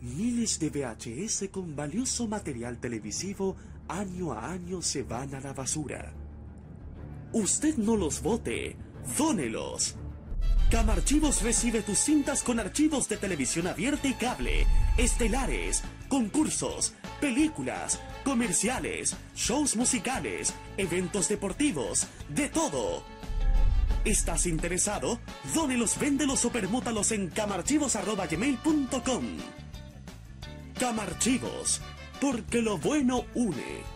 Miles de VHS con valioso material televisivo año a año se van a la basura. Usted no los vote, dónelos. Camarchivos recibe tus cintas con archivos de televisión abierta y cable, estelares, concursos, películas, comerciales, shows musicales, eventos deportivos, de todo. ¿Estás interesado? Dónelos, véndelos o permútalos en camarchivos.gmail.com Camarchivos, porque lo bueno une.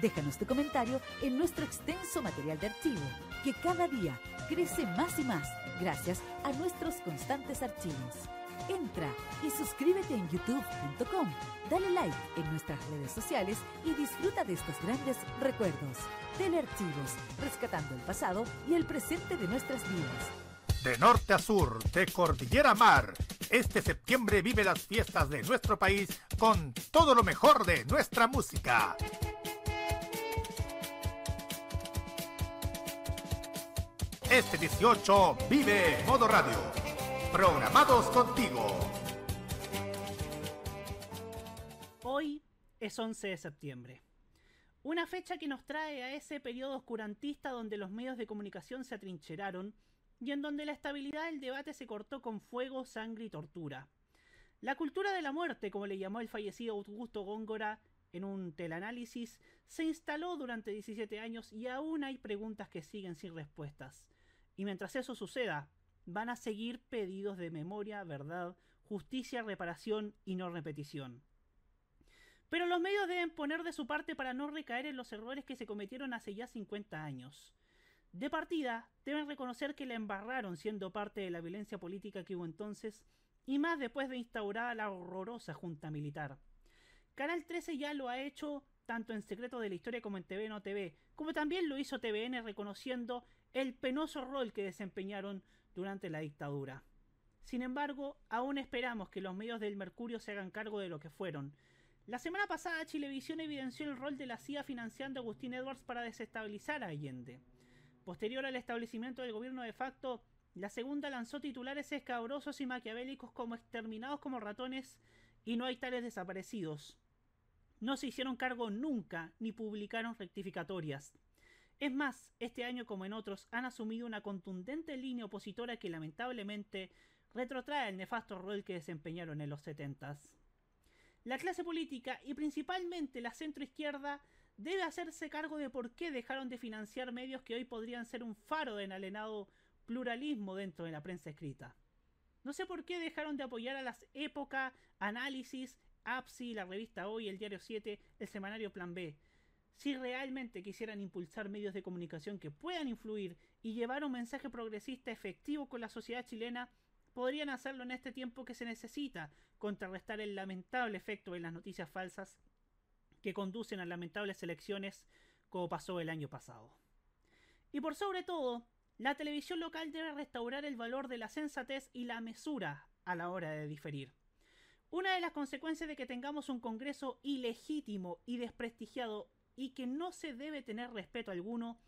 Déjanos tu comentario en nuestro extenso material de archivo, que cada día crece más y más gracias a nuestros constantes archivos. Entra y suscríbete en youtube.com, dale like en nuestras redes sociales y disfruta de estos grandes recuerdos. Telearchivos, rescatando el pasado y el presente de nuestras vidas. De norte a sur, de cordillera a mar, este septiembre vive las fiestas de nuestro país con todo lo mejor de nuestra música. Este 18 vive Modo Radio. Programados contigo. Hoy es 11 de septiembre. Una fecha que nos trae a ese periodo oscurantista donde los medios de comunicación se atrincheraron y en donde la estabilidad del debate se cortó con fuego, sangre y tortura. La cultura de la muerte, como le llamó el fallecido Augusto Góngora en un teleanálisis, se instaló durante 17 años y aún hay preguntas que siguen sin respuestas. Y mientras eso suceda, van a seguir pedidos de memoria, verdad, justicia, reparación y no repetición. Pero los medios deben poner de su parte para no recaer en los errores que se cometieron hace ya 50 años. De partida, deben reconocer que la embarraron siendo parte de la violencia política que hubo entonces, y más después de instaurada la horrorosa junta militar. Canal 13 ya lo ha hecho tanto en Secreto de la Historia como en TV No TV, como también lo hizo TVN reconociendo el penoso rol que desempeñaron durante la dictadura. Sin embargo, aún esperamos que los medios del Mercurio se hagan cargo de lo que fueron. La semana pasada Chilevisión evidenció el rol de la CIA financiando a Agustín Edwards para desestabilizar a Allende. Posterior al establecimiento del gobierno de facto, la segunda lanzó titulares escabrosos y maquiavélicos como exterminados como ratones y no hay tales desaparecidos no se hicieron cargo nunca ni publicaron rectificatorias. Es más, este año como en otros han asumido una contundente línea opositora que lamentablemente retrotrae el nefasto rol que desempeñaron en los setentas. La clase política y principalmente la centroizquierda debe hacerse cargo de por qué dejaron de financiar medios que hoy podrían ser un faro de enalenado pluralismo dentro de la prensa escrita. No sé por qué dejaron de apoyar a las época, análisis APSI, la revista Hoy, el Diario 7, el semanario Plan B. Si realmente quisieran impulsar medios de comunicación que puedan influir y llevar un mensaje progresista efectivo con la sociedad chilena, podrían hacerlo en este tiempo que se necesita contrarrestar el lamentable efecto de las noticias falsas que conducen a lamentables elecciones como pasó el año pasado. Y por sobre todo, la televisión local debe restaurar el valor de la sensatez y la mesura a la hora de diferir. Una de las consecuencias de que tengamos un Congreso ilegítimo y desprestigiado y que no se debe tener respeto alguno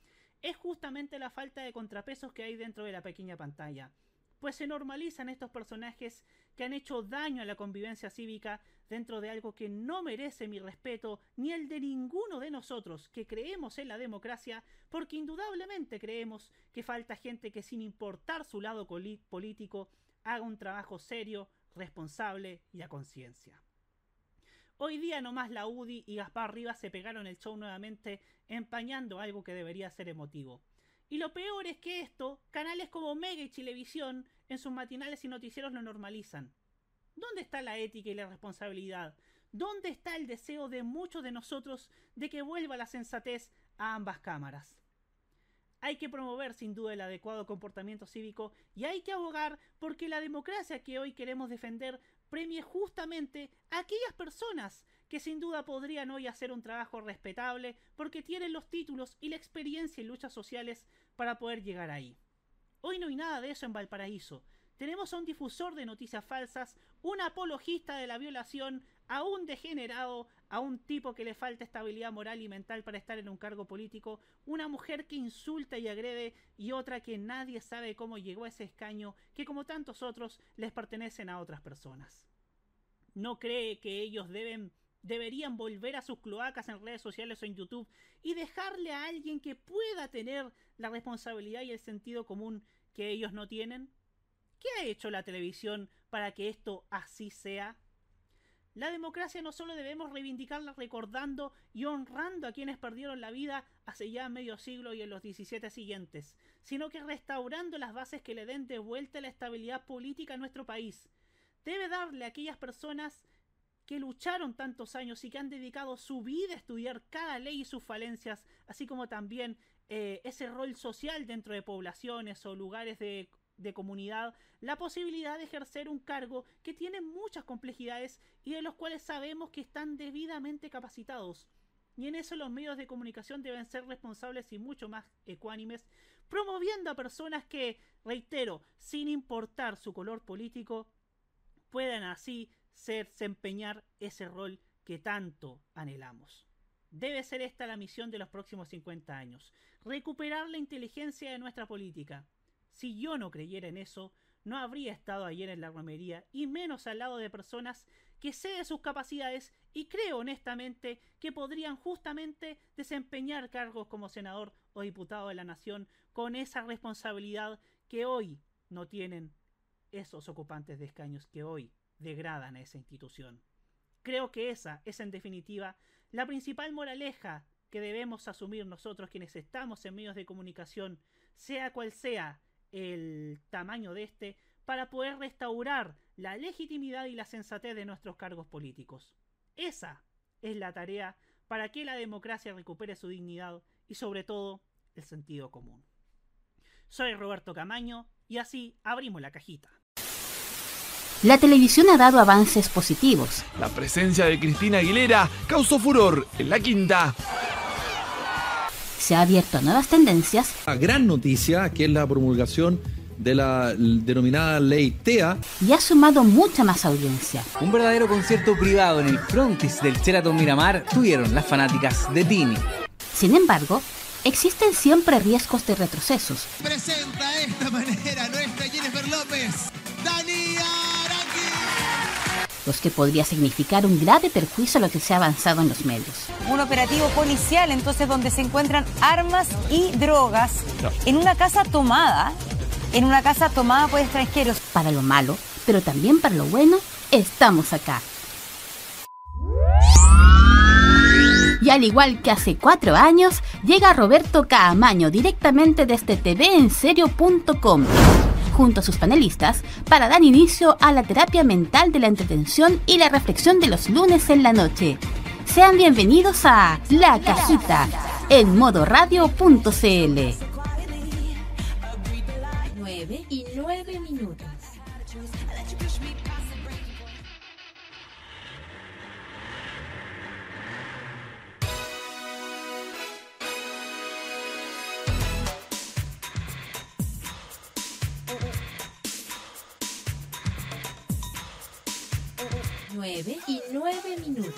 es justamente la falta de contrapesos que hay dentro de la pequeña pantalla, pues se normalizan estos personajes que han hecho daño a la convivencia cívica dentro de algo que no merece mi respeto ni el de ninguno de nosotros que creemos en la democracia, porque indudablemente creemos que falta gente que sin importar su lado político haga un trabajo serio, responsable y a conciencia. Hoy día nomás la UDI y Gaspar Rivas se pegaron el show nuevamente empañando algo que debería ser emotivo. Y lo peor es que esto, canales como Mega y Chilevisión, en sus matinales y noticieros lo normalizan. ¿Dónde está la ética y la responsabilidad? ¿Dónde está el deseo de muchos de nosotros de que vuelva la sensatez a ambas cámaras? Hay que promover sin duda el adecuado comportamiento cívico y hay que abogar porque la democracia que hoy queremos defender premie justamente a aquellas personas que sin duda podrían hoy hacer un trabajo respetable porque tienen los títulos y la experiencia en luchas sociales para poder llegar ahí. Hoy no hay nada de eso en Valparaíso. Tenemos a un difusor de noticias falsas, un apologista de la violación, a un degenerado, a un tipo que le falta estabilidad moral y mental para estar en un cargo político, una mujer que insulta y agrede y otra que nadie sabe cómo llegó a ese escaño que como tantos otros les pertenecen a otras personas. ¿No cree que ellos deben deberían volver a sus cloacas en redes sociales o en YouTube y dejarle a alguien que pueda tener la responsabilidad y el sentido común que ellos no tienen? ¿Qué ha hecho la televisión para que esto así sea? La democracia no solo debemos reivindicarla recordando y honrando a quienes perdieron la vida hace ya medio siglo y en los 17 siguientes, sino que restaurando las bases que le den de vuelta la estabilidad política a nuestro país. Debe darle a aquellas personas que lucharon tantos años y que han dedicado su vida a estudiar cada ley y sus falencias, así como también eh, ese rol social dentro de poblaciones o lugares de de comunidad la posibilidad de ejercer un cargo que tiene muchas complejidades y de los cuales sabemos que están debidamente capacitados. Y en eso los medios de comunicación deben ser responsables y mucho más ecuánimes, promoviendo a personas que, reitero, sin importar su color político, puedan así desempeñar ese rol que tanto anhelamos. Debe ser esta la misión de los próximos 50 años, recuperar la inteligencia de nuestra política, si yo no creyera en eso, no habría estado ayer en la romería y menos al lado de personas que sé de sus capacidades y creo honestamente que podrían justamente desempeñar cargos como senador o diputado de la nación con esa responsabilidad que hoy no tienen esos ocupantes de escaños que hoy degradan a esa institución. Creo que esa es en definitiva la principal moraleja que debemos asumir nosotros quienes estamos en medios de comunicación, sea cual sea el tamaño de este para poder restaurar la legitimidad y la sensatez de nuestros cargos políticos. Esa es la tarea para que la democracia recupere su dignidad y sobre todo el sentido común. Soy Roberto Camaño y así abrimos la cajita. La televisión ha dado avances positivos. La presencia de Cristina Aguilera causó furor en la quinta se ha abierto a nuevas tendencias. La gran noticia, que es la promulgación de la denominada ley TEA. Y ha sumado mucha más audiencia. Un verdadero concierto privado en el frontis del Sheraton Miramar tuvieron las fanáticas de Tini. Sin embargo, existen siempre riesgos de retrocesos. Presenta esta manera nuestra Jennifer López, los que podría significar un grave perjuicio a lo que se ha avanzado en los medios. Un operativo policial entonces donde se encuentran armas y drogas en una casa tomada, en una casa tomada por extranjeros. Para lo malo, pero también para lo bueno, estamos acá. Y al igual que hace cuatro años, llega Roberto Caamaño directamente desde tvenserio.com junto a sus panelistas para dar inicio a la terapia mental de la entretención y la reflexión de los lunes en la noche. Sean bienvenidos a La Cajita en modoradio.cl. 9 y 9 minutos. 9 y 9 minutos.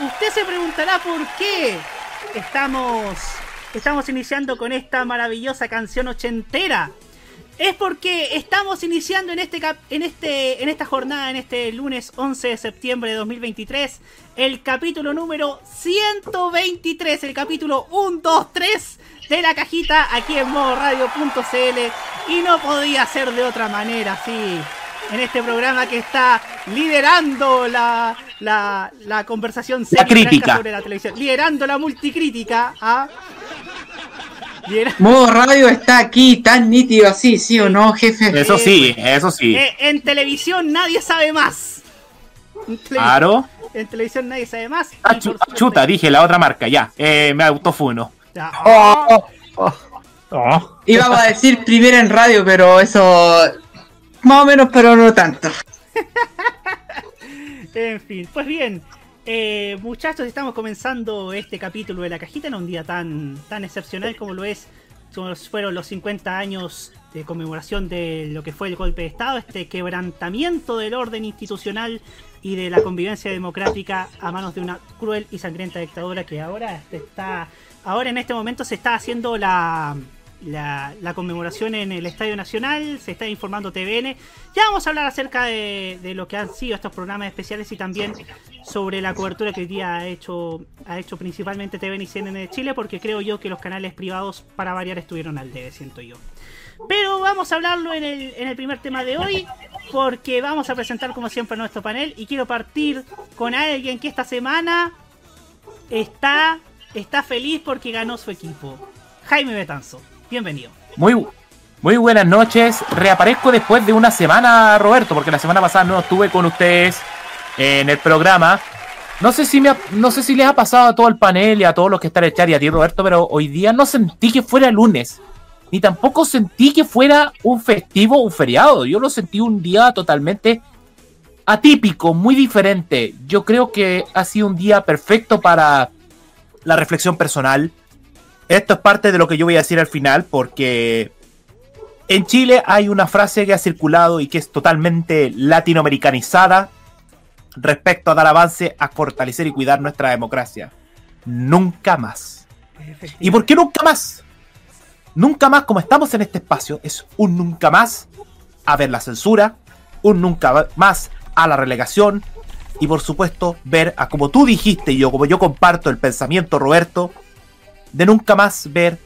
Usted se preguntará por qué estamos, estamos iniciando con esta maravillosa canción ochentera es porque estamos iniciando en este en este en esta jornada en este lunes 11 de septiembre de 2023 el capítulo número 123, el capítulo 1 2 3 de la cajita aquí en modoradio.cl y no podía ser de otra manera, sí. En este programa que está liderando la, la, la conversación La crítica. sobre la televisión, liderando la multicrítica ¿ah? Lidera- Modo radio está aquí tan nítido así, ¿sí o no, jefe? Eso sí, eso sí. Eh, en televisión nadie sabe más. En, Claro. en televisión nadie sabe más. Ah, chuta, dije la otra marca, ya. Eh, me autofuno. Ya. Íbamos a decir primera en radio, pero eso. Más o menos, pero no tanto. En fin, pues bien, eh, muchachos, estamos comenzando este capítulo de la cajita en un día tan, tan excepcional como lo es, como fueron los 50 años de conmemoración de lo que fue el golpe de Estado, este quebrantamiento del orden institucional y de la convivencia democrática a manos de una cruel y sangrienta dictadura que ahora está, ahora en este momento se está haciendo la, la, conmemoración en el Estadio Nacional, se está informando TVN. Ya vamos a hablar acerca de, de lo que han sido estos programas especiales y también sobre la cobertura que hoy día ha hecho, ha hecho principalmente TVN y CNN de Chile, porque creo yo que los canales privados para variar estuvieron al debe, siento yo. Pero vamos a hablarlo en el, en el primer tema de hoy, porque vamos a presentar como siempre nuestro panel y quiero partir con alguien que esta semana está, está feliz porque ganó su equipo. Jaime Betanzo, bienvenido. Muy, muy buenas noches. Reaparezco después de una semana, Roberto, porque la semana pasada no estuve con ustedes en el programa. No sé si me no sé si les ha pasado a todo el panel y a todos los que están en el chat y a ti, Roberto, pero hoy día no sentí que fuera lunes. Ni tampoco sentí que fuera un festivo un feriado. Yo lo sentí un día totalmente atípico, muy diferente. Yo creo que ha sido un día perfecto para la reflexión personal. Esto es parte de lo que yo voy a decir al final, porque en Chile hay una frase que ha circulado y que es totalmente latinoamericanizada respecto a dar avance a fortalecer y cuidar nuestra democracia. Nunca más. ¿Y por qué nunca más? Nunca más, como estamos en este espacio, es un nunca más a ver la censura, un nunca más a la relegación y por supuesto ver a como tú dijiste y yo, como yo comparto el pensamiento, Roberto, de nunca más ver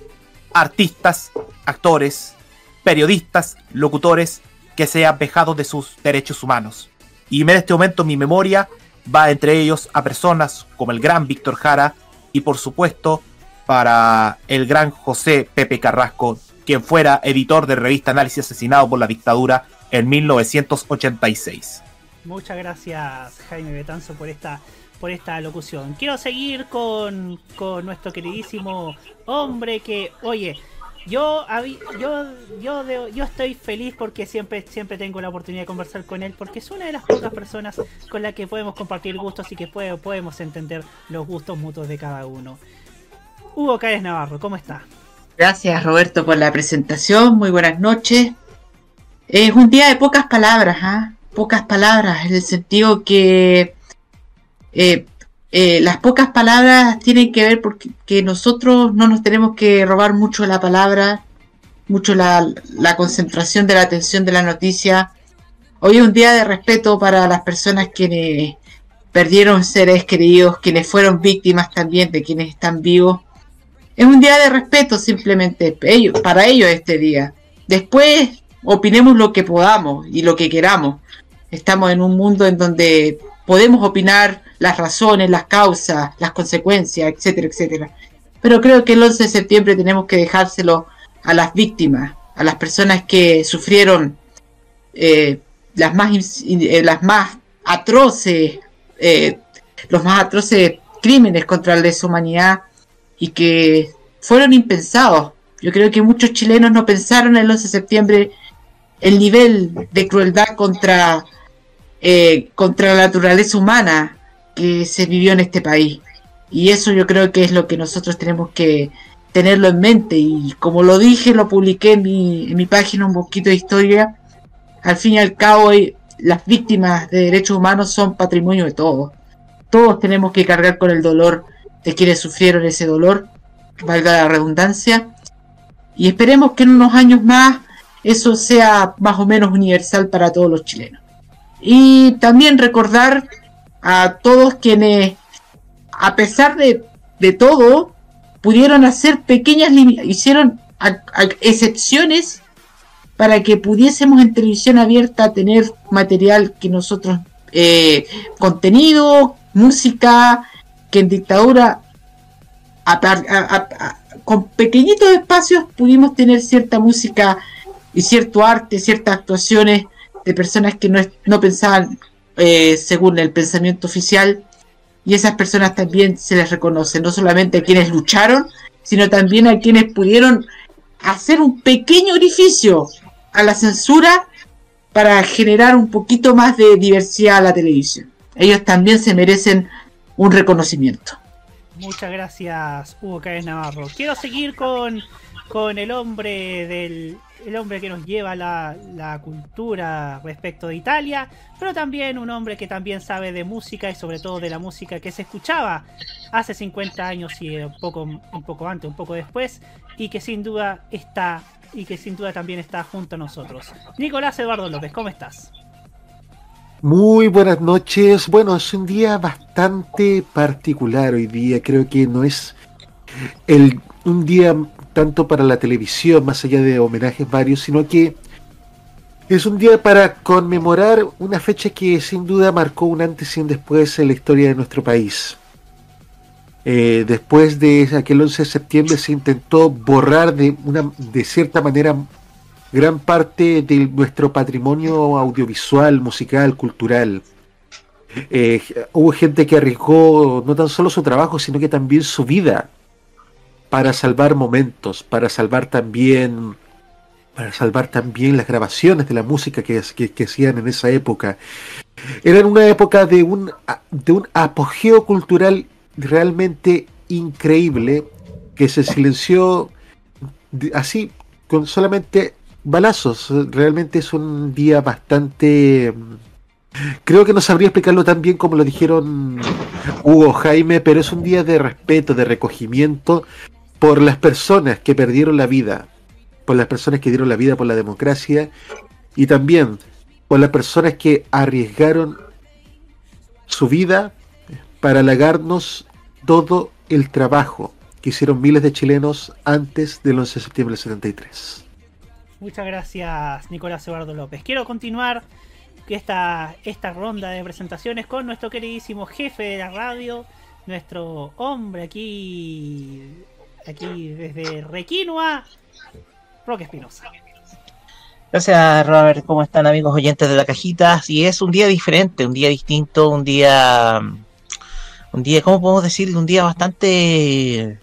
artistas, actores, periodistas, locutores que sean vejados de sus derechos humanos. Y en este momento mi memoria va entre ellos a personas como el gran Víctor Jara y por supuesto para el gran José Pepe Carrasco, quien fuera editor de revista Análisis asesinado por la dictadura en 1986. Muchas gracias Jaime Betanzo por esta por esta locución. Quiero seguir con, con nuestro queridísimo hombre que, oye, yo yo yo yo estoy feliz porque siempre siempre tengo la oportunidad de conversar con él porque es una de las pocas personas con la que podemos compartir gustos y que puede- podemos entender los gustos mutuos de cada uno. Hugo Cáez Navarro, ¿cómo está? Gracias, Roberto, por la presentación. Muy buenas noches. Es un día de pocas palabras, ¿ah? Pocas palabras, en el sentido que eh, eh, las pocas palabras tienen que ver porque que nosotros no nos tenemos que robar mucho la palabra, mucho la, concentración de la atención de la noticia. Hoy es un día de respeto para las personas quienes perdieron seres queridos, quienes fueron víctimas también de quienes están vivos. Es un día de respeto simplemente para ellos este día. Después opinemos lo que podamos y lo que queramos. Estamos en un mundo en donde podemos opinar las razones, las causas, las consecuencias, etcétera, etcétera. Pero creo que el 11 de septiembre tenemos que dejárselo a las víctimas, a las personas que sufrieron eh, las más ins- eh, las más atroces eh, los más atroces crímenes contra la deshumanidad y que fueron impensados. Yo creo que muchos chilenos no pensaron el 11 de septiembre el nivel de crueldad contra, eh, contra la naturaleza humana que se vivió en este país. Y eso yo creo que es lo que nosotros tenemos que tenerlo en mente. Y como lo dije, lo publiqué en mi, en mi página un poquito de historia. Al fin y al cabo, eh, las víctimas de derechos humanos son patrimonio de todos. Todos tenemos que cargar con el dolor de quienes sufrieron ese dolor, valga la redundancia. Y esperemos que en unos años más eso sea más o menos universal para todos los chilenos. Y también recordar a todos quienes, a pesar de, de todo, pudieron hacer pequeñas, hicieron excepciones para que pudiésemos en televisión abierta tener material que nosotros, eh, contenido, música, que en dictadura, con pequeñitos espacios pudimos tener cierta música y cierto arte, ciertas actuaciones de personas que no, no pensaban eh, según el pensamiento oficial y esas personas también se les reconoce, no solamente a quienes lucharon, sino también a quienes pudieron hacer un pequeño orificio a la censura para generar un poquito más de diversidad a la televisión. Ellos también se merecen un reconocimiento. Muchas gracias, Hugo Cáez Navarro. Quiero seguir con, con el hombre del el hombre que nos lleva la, la, cultura respecto de Italia, pero también un hombre que también sabe de música y sobre todo de la música que se escuchaba hace 50 años y un poco, un poco antes, un poco después, y que sin duda está y que sin duda también está junto a nosotros. Nicolás Eduardo López, ¿cómo estás? Muy buenas noches. Bueno, es un día bastante particular hoy día. Creo que no es el, un día tanto para la televisión, más allá de homenajes varios, sino que es un día para conmemorar una fecha que sin duda marcó un antes y un después en la historia de nuestro país. Eh, después de aquel 11 de septiembre se intentó borrar de, una, de cierta manera gran parte de nuestro patrimonio audiovisual, musical, cultural. Eh, hubo gente que arriesgó no tan solo su trabajo, sino que también su vida para salvar momentos, para salvar también para salvar también las grabaciones de la música que, que, hacían en esa época. Era una época de un, de un apogeo cultural realmente increíble que se silenció así con solamente balazos. Realmente es un día bastante Creo que no sabría explicarlo tan bien como lo dijeron Hugo Jaime, pero es un día de respeto, de recogimiento por las personas que perdieron la vida, por las personas que dieron la vida por la democracia y también por las personas que arriesgaron su vida para halagarnos todo el trabajo que hicieron miles de chilenos antes del 11 de septiembre del 73. Muchas gracias, Nicolás Eduardo López. Quiero continuar esta, esta ronda de presentaciones con nuestro queridísimo jefe de la radio, nuestro hombre aquí, aquí desde Requinoa, Roque Espinosa. Gracias, Robert. ¿Cómo están, amigos oyentes de la cajita? Y es un día diferente, un día distinto, un día. Un día, ¿cómo podemos decir? Un día bastante.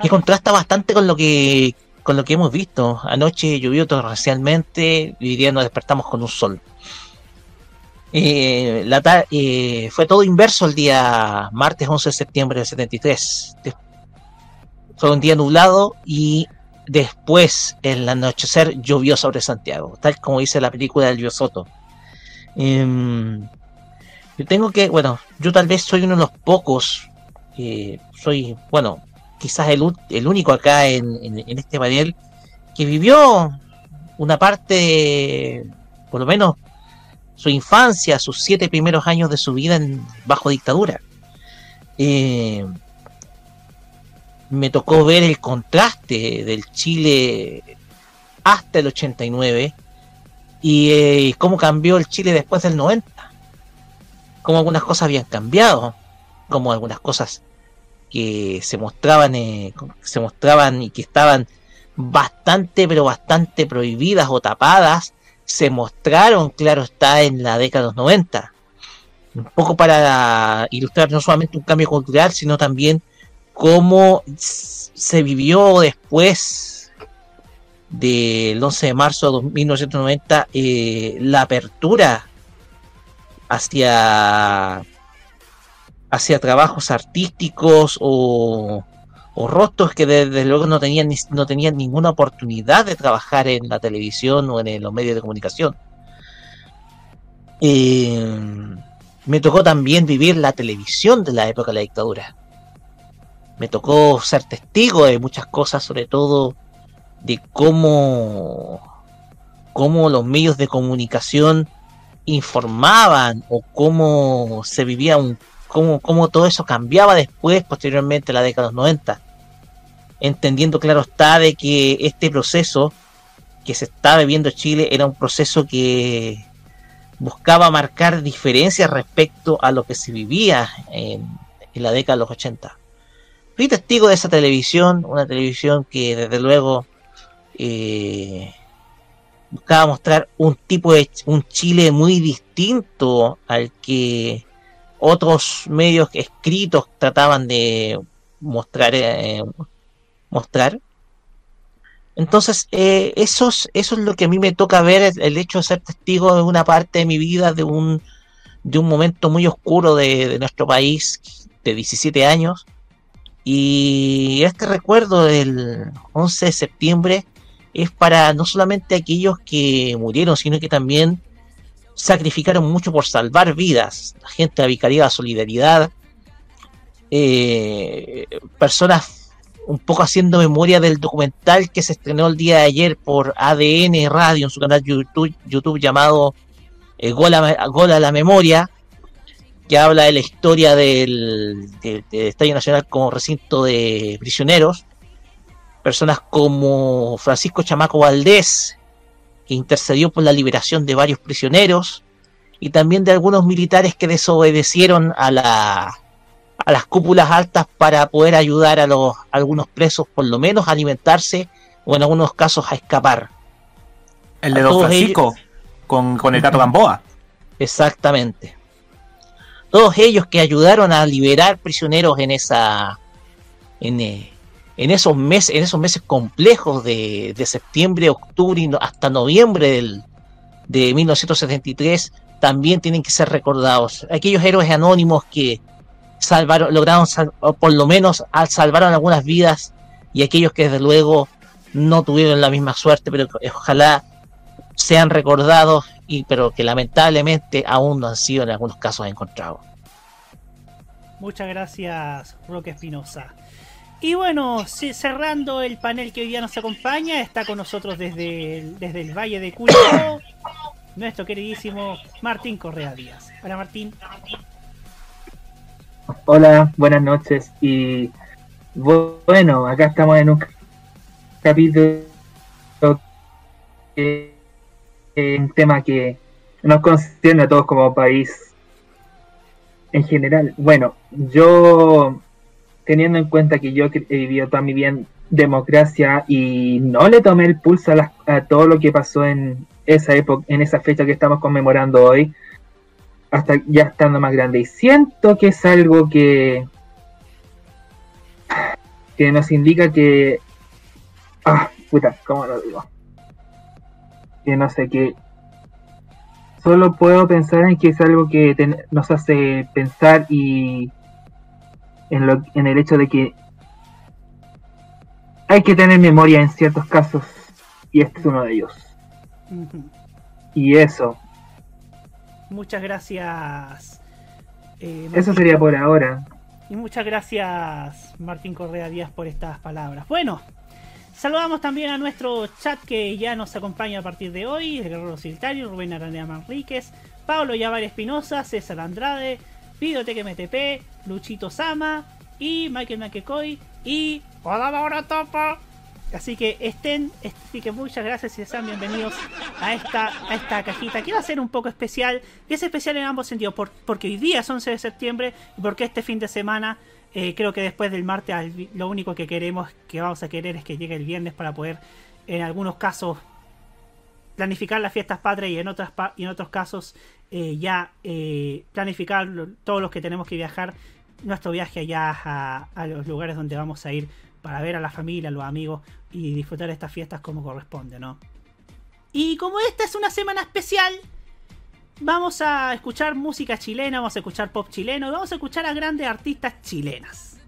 que contrasta bastante con lo que con lo que hemos visto. Anoche llovió torrencialmente y hoy día nos despertamos con un sol. Eh, la eh, fue todo inverso el día martes 11 de septiembre del 73. Fue un día nublado y después, el anochecer, llovió sobre Santiago, tal como dice la película del Biosoto. Em, yo tengo que, bueno, yo tal vez soy uno de los pocos, soy, bueno, quizás el, único acá en, este panel que vivió una parte, por lo menos su infancia, sus siete primeros años de su vida en, bajo dictadura. Eh, me tocó ver el contraste del Chile hasta el 89 y eh, cómo cambió el Chile después del 90. Cómo algunas cosas habían cambiado, cómo algunas cosas que se mostraban, eh, se mostraban y que estaban bastante, pero bastante prohibidas o tapadas, se mostraron, claro está, en la década de los 90. Un poco para ilustrar no solamente un cambio cultural, sino también cómo se vivió después del 11 de marzo de 1990 eh, la apertura hacia hacia trabajos artísticos o, rostros que desde luego no tenían, no tenían ninguna oportunidad de trabajar en la televisión o en los medios de comunicación. Eh, me tocó también vivir la televisión de la época de la dictadura. Me tocó ser testigo de muchas cosas, sobre todo de cómo, cómo los medios de comunicación informaban o cómo se vivía un cómo, cómo todo eso cambiaba después, posteriormente, la década de los 90. Entendiendo, claro está, de que este proceso que se estaba viviendo en Chile era un proceso que buscaba marcar diferencias respecto a lo que se vivía en, en la década de los 80. Fui testigo de esa televisión, una televisión que desde luego eh, buscaba mostrar un tipo de un Chile muy distinto al que otros medios escritos trataban de mostrar eh, mostrar. Entonces eh, eso, es, eso es lo que a mí me toca ver el, hecho de ser testigo de una parte de mi vida de un de un momento muy oscuro de, nuestro país de 17 años y este recuerdo del 11 de septiembre es para no solamente aquellos que murieron, sino que también sacrificaron mucho por salvar vidas. La gente de Vicaría de Solidaridad, eh, personas un poco haciendo memoria del documental que se estrenó el día de ayer por ADN Radio en su canal YouTube, YouTube llamado eh, Gol, a, la Memoria, que habla de la historia del, del Estadio Nacional como recinto de prisioneros personas como Francisco Chamaco Valdés, que intercedió por la liberación de varios prisioneros, y también de algunos militares que desobedecieron a, la, a las cúpulas altas para poder ayudar a, los, algunos presos, por lo menos a alimentarse o en algunos casos a escapar. El de Don Francisco, con, con, el gato Gamboa. Exactamente. Todos ellos que ayudaron a liberar prisioneros en esa, en, eh, en esos meses, en esos meses complejos de, septiembre, octubre y hasta noviembre del, de 1973 también tienen que ser recordados. Aquellos héroes anónimos que salvaron, lograron por lo menos salvaron algunas vidas y aquellos que desde luego no tuvieron la misma suerte, pero ojalá sean recordados y pero que lamentablemente aún no han sido en algunos casos encontrados. Muchas gracias, Roque Espinosa. Y bueno, cerrando el panel que hoy día nos acompaña, está con nosotros desde el, desde el Valle de Cuyo, nuestro queridísimo Martín Correa Díaz. Hola Martín. Hola, buenas noches. Y bueno, acá estamos en un capítulo que un tema que nos concierne a todos como país en general. Bueno, yo teniendo en cuenta que yo he vivido toda mi vida en democracia y no le tomé el pulso a, todo lo que pasó en esa época, en esa fecha que estamos conmemorando hoy, hasta ya estando más grande. Y siento que es algo que, que nos indica que... Ah, puta, ¿cómo lo digo? Que no sé, que solo puedo pensar en que es algo que nos hace pensar y en, el hecho de que hay que tener memoria en ciertos casos y este es uno de ellos. Y eso. Muchas gracias. Eh, eso sería por ahora. Y muchas gracias Martín Correa Díaz por estas palabras. Bueno, saludamos también a nuestro chat que ya nos acompaña a partir de hoy. El Guerrero Siltario, Rubén Aranea Manríquez, Pablo Yavar Espinosa, César Andrade, Videoteque MTP, Luchito Sama y Michael McEcoy y Hola Topo. Así que estén, así que muchas gracias y sean bienvenidos a esta, a esta cajita que va a ser un poco especial, que es especial en ambos sentidos, porque hoy día es 11 de septiembre y porque este fin de semana, eh, creo que después del martes lo único que queremos, que vamos a querer es que llegue el viernes para poder, en algunos casos, planificar las fiestas patrias y en, otras, y en otros casos eh, ya eh, planificar todos los que tenemos que viajar, nuestro viaje allá a, los lugares donde vamos a ir para ver a la familia, a los amigos y disfrutar estas fiestas como corresponde, ¿no? Y como esta es una semana especial, vamos a escuchar música chilena, vamos a escuchar pop chileno, vamos a escuchar a grandes artistas chilenas.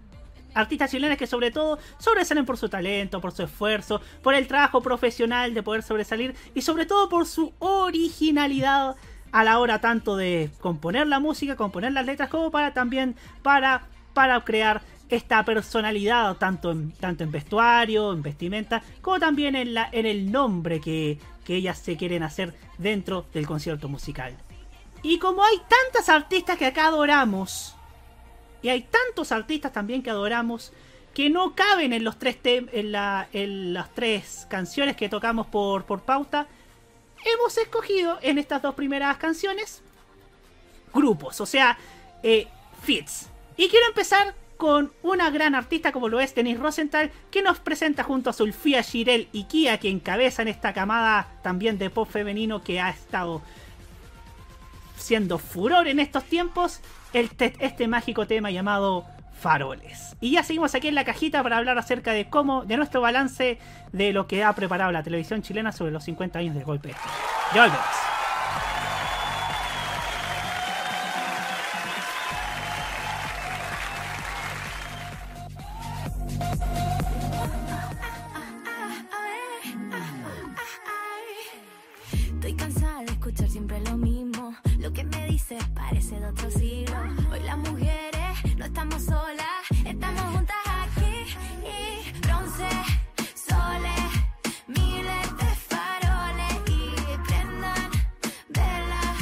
Artistas chilenas que sobre todo sobresalen por su talento, por su esfuerzo, por el trabajo profesional de poder sobresalir y sobre todo por su originalidad a la hora tanto de componer la música, componer las letras, como para también para, para crear esta personalidad, tanto en, tanto en vestuario, en vestimenta, como también en, la, en el nombre que, que ellas se quieren hacer dentro del concierto musical. Y como hay tantas artistas que acá adoramos, Y hay tantos artistas también que adoramos que no caben en los tres en, en las tres canciones que tocamos por, por pauta. Hemos escogido en estas dos primeras canciones grupos, o sea, eh, fits. Y quiero empezar con una gran artista como lo es Denise Rosenthal, que nos presenta junto a Sulfía Shirel y Kia, que encabezan esta camada también de pop femenino que ha estado siendo furor en estos tiempos, el este mágico tema llamado Faroles. Y ya seguimos aquí en la cajita para hablar acerca de cómo, de nuestro balance de lo que ha preparado la televisión chilena sobre los 50 años del golpe. Ya volvemos. De otro siglo. Hoy las mujeres no estamos solas, estamos juntas aquí. Y bronce, soles, miles de faroles y prendan velas,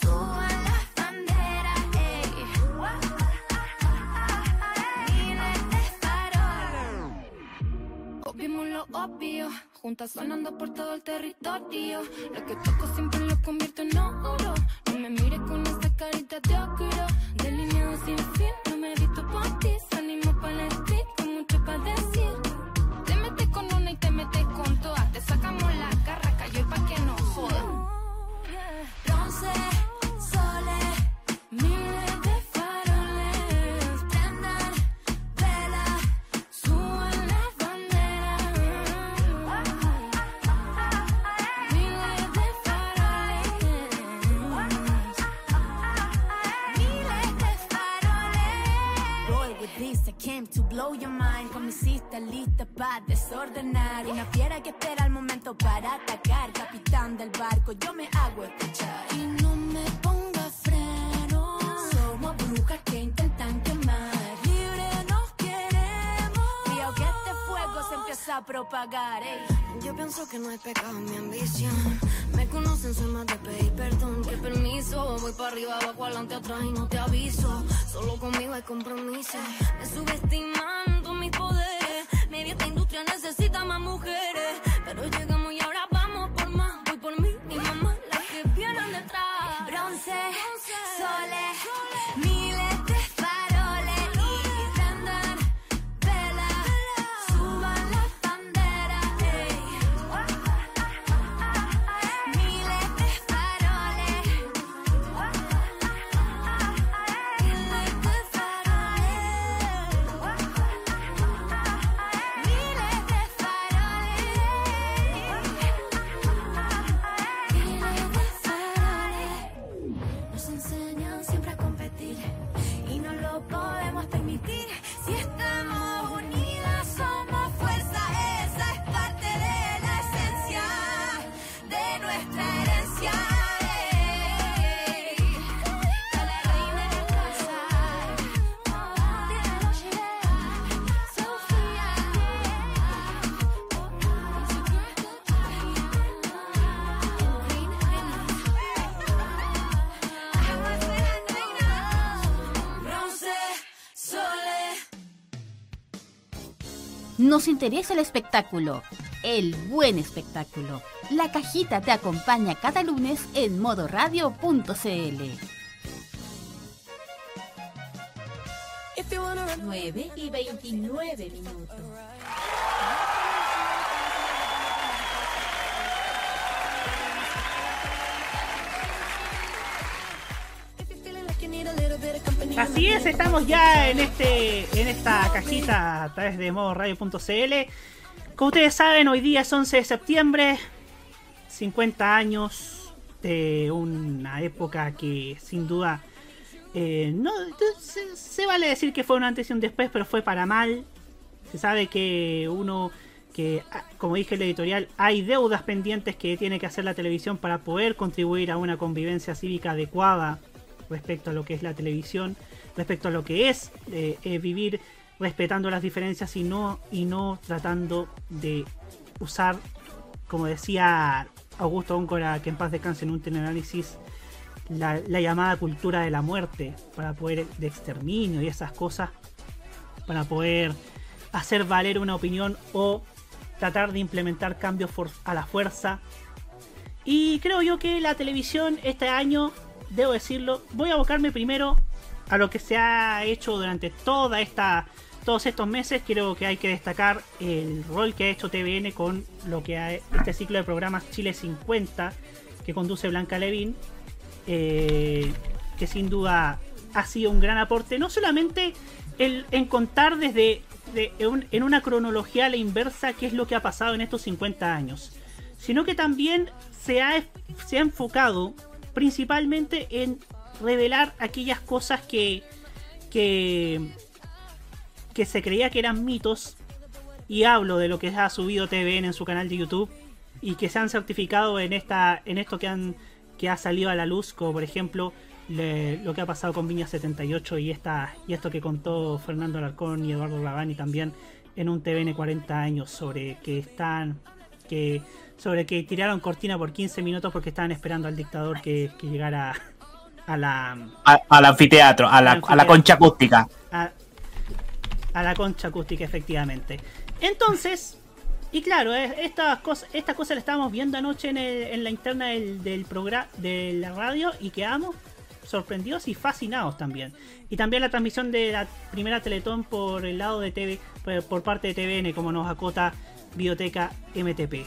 suban las banderas. Miles de faroles. Obvimos lo obvio, juntas sonando por todo el territorio. Lo que toco siempre lo convierto en oro. No me mires con esa carita de ocuro, delineado sin fin. No me visto por ti, salimos para el street con mucho para decir. Te metes con una y te metes con todas. Te sacamos la blow your mind. Con mi cista lista para desordenar. Una fiera que espera el momento para atacar. Capitán del barco, yo me hago escuchar. Y no me ponga freno. Somos brujas que intentan quemar. Libre nos queremos. Cuidado que este fuego se empieza a propagar. ey. Yo pienso que no hay pecado en mi ambición. Me conocen, soy más de pedir perdón que permiso. Voy para arriba, abajo, adelante, atrás y no te aviso. Solo conmigo hay compromiso. Me subestiman todos mis poderes. Maybe esta industria necesita más mujeres. Pero llegamos y ahora vamos por más. Voy por mí, mi mamá, las que vienen detrás. Bronce, Nos interesa el espectáculo, el buen espectáculo. La cajita te acompaña cada lunes en modoradio.cl. 9 y 29 minutos. Así es, estamos ya en este en esta cajita a través de modoradio.cl. Como ustedes saben, hoy día es 11 de septiembre, 50 años de una época que sin duda eh, no se, vale decir que fue un antes y un después, pero fue para mal. Se sabe que uno que, ah, como dije en la editorial, hay deudas pendientes que tiene que hacer la televisión para poder contribuir a una convivencia cívica adecuada respecto a lo que es la televisión, respecto a lo que es eh, eh, vivir respetando las diferencias y no, y no tratando de usar, como decía Augusto Óncora, que en paz descanse en un teleanálisis, la, la llamada cultura de la muerte, para poder de exterminio y esas cosas, para poder hacer valer una opinión o tratar de implementar cambios a la fuerza. Y creo yo que la televisión este año, debo decirlo, voy a abocarme primero a lo que se ha hecho durante toda esta todos estos meses. Creo que hay que destacar el rol que ha hecho TVN con lo que ha, este ciclo de programas Chile 50 que conduce Blanca Levin eh, que sin duda ha sido un gran aporte no solamente el, en contar desde en una cronología a la inversa qué es lo que ha pasado en estos 50 años sino que también se ha, se ha enfocado principalmente en revelar aquellas cosas que, que, que se creía que eran mitos, y hablo de lo que ha subido TVN en su canal de YouTube, y que se han certificado en, esta, en esto que, han, que ha salido a la luz, como por ejemplo lo que ha pasado con Viña 78 y, esta, y esto que contó Fernando Alarcón y Eduardo Lavani también en un TVN 40 años sobre que están que sobre que tiraron cortina por 15 minutos porque estaban esperando al dictador que, que llegara a la A- al anfiteatro, a la, a la concha acústica. a, a la concha acústica efectivamente. Entonces y claro estas cosas estas cosas las estábamos viendo anoche en, el- en la interna del, del programa de la radio y quedamos sorprendidos y fascinados también. Y también la transmisión de la primera Teletón por el lado de TV por, por parte de TVN como nos acota Biblioteca MTP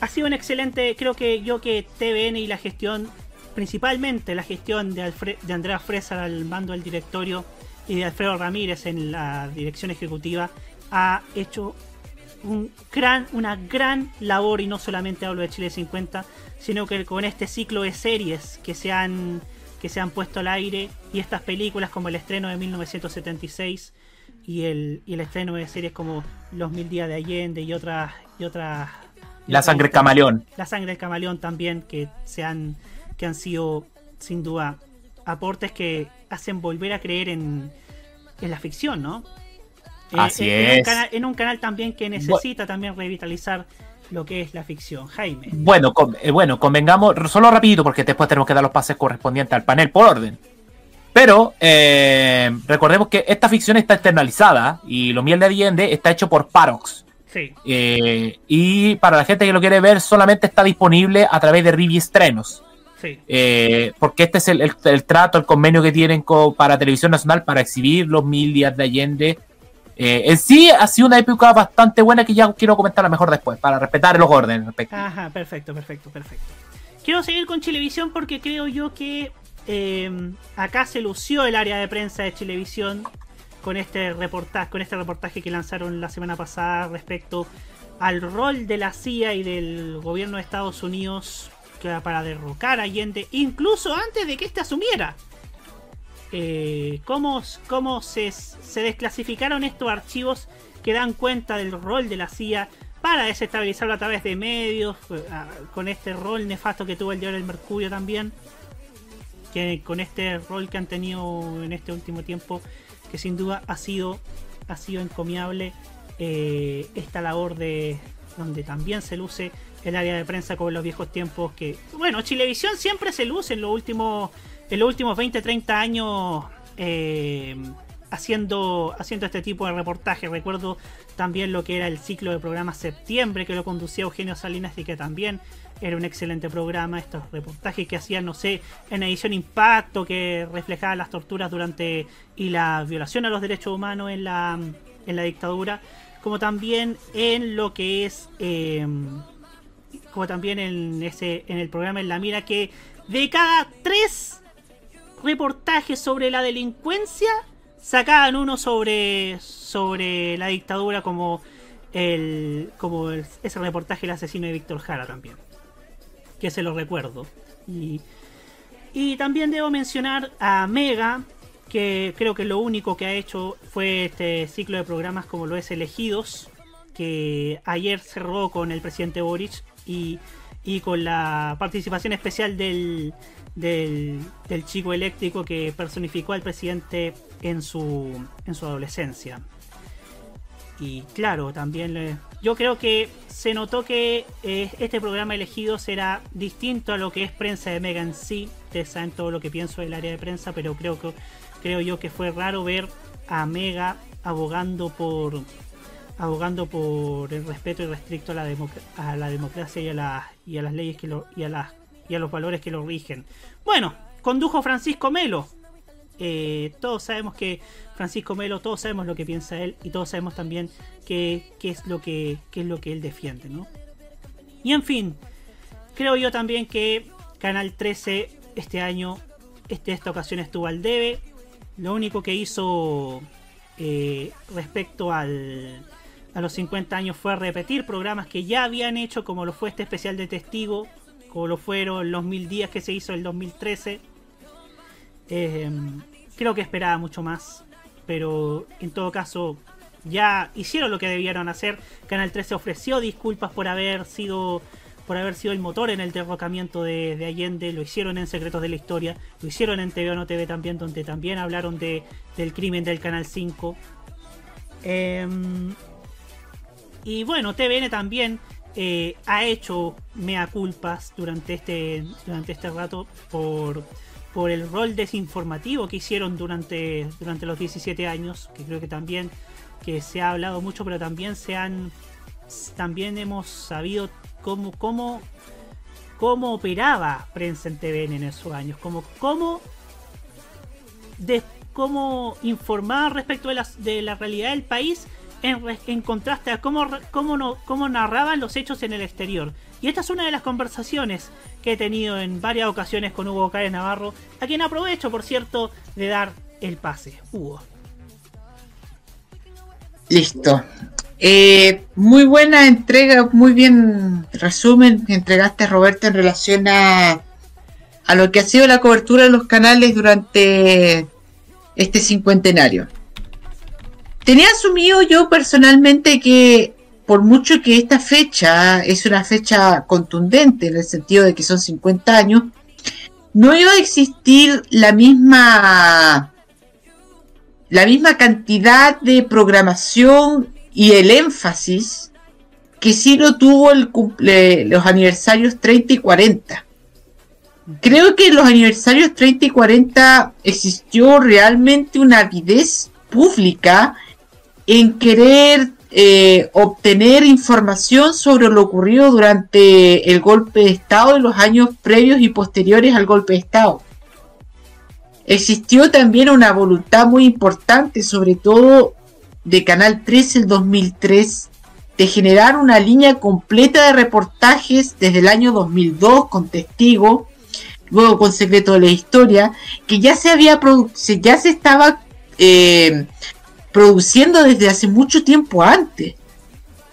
ha sido un excelente, creo que yo que TVN y la gestión, principalmente la gestión de, Alfre- de Andrea Fresar al mando del directorio y de Alfredo Ramírez en la dirección ejecutiva, ha hecho un gran, una gran labor y no solamente hablo de Chile 50, sino que con este ciclo de series que se han, que se han puesto al aire y estas películas como el estreno de 1976 y el, y el estreno de series como Los Mil Días de Allende y otras y otras La sangre camaleón. La sangre del camaleón también, que se han, que han sido sin duda aportes que hacen volver a creer en, en la ficción, ¿no? Eh, Así en, en un es. canal, en un canal también que necesita también revitalizar lo que es la ficción. Jaime. Bueno, con- eh, bueno, convengamos, solo rapidito, porque después tenemos que dar los pases correspondientes al panel por orden. Pero eh, recordemos que esta ficción está externalizada y Lo Miel de Allende está hecho por Parox. Sí. Eh, y para la gente que lo quiere ver, solamente está disponible a través de Rivi Estrenos. Sí. Eh, porque este es el, el- el trato, el convenio que tienen con- para Televisión Nacional para exhibir los mil días de Allende. Eh, en sí ha sido una época bastante buena que ya quiero comentar mejor después, para respetar los órdenes. respecto. Ajá, perfecto, perfecto, perfecto. Quiero seguir con Chilevisión porque creo yo que eh, acá se lució el área de prensa de Chilevisión con este reportaje, con este reportaje que lanzaron la semana pasada respecto al rol de la CIA y del gobierno de Estados Unidos para derrocar a Allende, incluso antes de que éste asumiera. Eh, cómo, cómo se, se desclasificaron estos archivos que dan cuenta del rol de la CIA para desestabilizarlo a través de medios, eh, con este rol nefasto que tuvo el diario El Mercurio también, que con este rol que han tenido en este último tiempo, que sin duda ha sido, ha sido encomiable eh, esta labor de donde también se luce el área de prensa como en los viejos tiempos que bueno Chilevisión siempre se luce en los últimos en los últimos 20 30 años eh, haciendo haciendo este tipo de reportajes recuerdo también lo que era el ciclo de programa septiembre que lo conducía Eugenio Salinas y que también era un excelente programa estos reportajes que hacían no sé en edición impacto que reflejaba las torturas durante y la violación a los derechos humanos en la en la dictadura como también en lo que es eh, como también en ese en el programa en la mira que de cada tres reportajes sobre la delincuencia sacaban uno sobre sobre la dictadura como el como ese reportaje el asesino de Víctor Jara también que se lo recuerdo y y también debo mencionar a Mega que creo que lo único que ha hecho fue este ciclo de programas como lo es Elegidos, que ayer cerró con el presidente Boric y, y con la participación especial del, del, del chico eléctrico que personificó al presidente en su, en su adolescencia. Y claro, también le- yo creo que se notó que eh, este programa elegido será distinto a lo que es prensa de Mega en sí. Ustedes saben todo lo que pienso del área de prensa, pero creo que creo yo que fue raro ver a Mega abogando por abogando por el respeto y restricto a la, a la democracia y a, la, y a las leyes que lo, y a y a los valores que lo rigen. Bueno, condujo Francisco Melo. Eh, todos sabemos que Francisco Melo, todos sabemos lo que piensa él y todos sabemos también qué, que, es lo que él defiende, ¿no? Y en fin, creo yo también que Canal 13 este año, este, esta ocasión estuvo al debe. Lo único que hizo eh, respecto a los 50 años fue repetir programas que ya habían hecho, como lo fue este especial de testigo, como lo fueron los mil días que se hizo el 2013. Eh, creo que esperaba mucho más, pero en todo caso ya hicieron lo que debieron hacer. Canal 13 ofreció disculpas por haber sido por haber sido el motor en el derrocamiento de, Allende, lo hicieron en Secretos de la Historia, lo hicieron en TV o No TV también, donde también hablaron de, del crimen del Canal 5. Em, y bueno, TVN también eh, ha hecho mea culpas durante este, durante este rato por, por el rol desinformativo que hicieron durante, durante los 17 años, que creo que también que se ha hablado mucho, pero también se han también hemos sabido cómo, cómo, cómo operaba prensa en TVN en esos años, cómo, cómo, de, cómo informar respecto de la, de la realidad del país en, en contraste a cómo, cómo, no, cómo narraban los hechos en el exterior. Y esta es una de las conversaciones que he tenido en varias ocasiones con Hugo Cárez Navarro, a quien aprovecho, por cierto, de dar el pase. Hugo. Listo. Eh, muy buena entrega, muy bien resumen que entregaste Roberto en relación a, a lo que ha sido la cobertura de los canales durante este cincuentenario. Tenía asumido yo personalmente que por mucho que esta fecha es una fecha contundente en el sentido de que son 50 años, no iba a existir la misma la misma cantidad de programación y el énfasis que sí lo tuvo el cumple, los aniversarios 30 y 40. Creo que en los aniversarios 30 y 40 existió realmente una avidez pública en querer eh, obtener información sobre lo ocurrido durante el golpe de Estado y los años previos y posteriores al golpe de Estado. Existió también una voluntad muy importante, sobre todo de Canal 13 el 2003 de generar una línea completa de reportajes desde el año 2002 con Testigo, luego con Secreto de la Historia, que ya se había ya se estaba eh, produciendo desde hace mucho tiempo antes.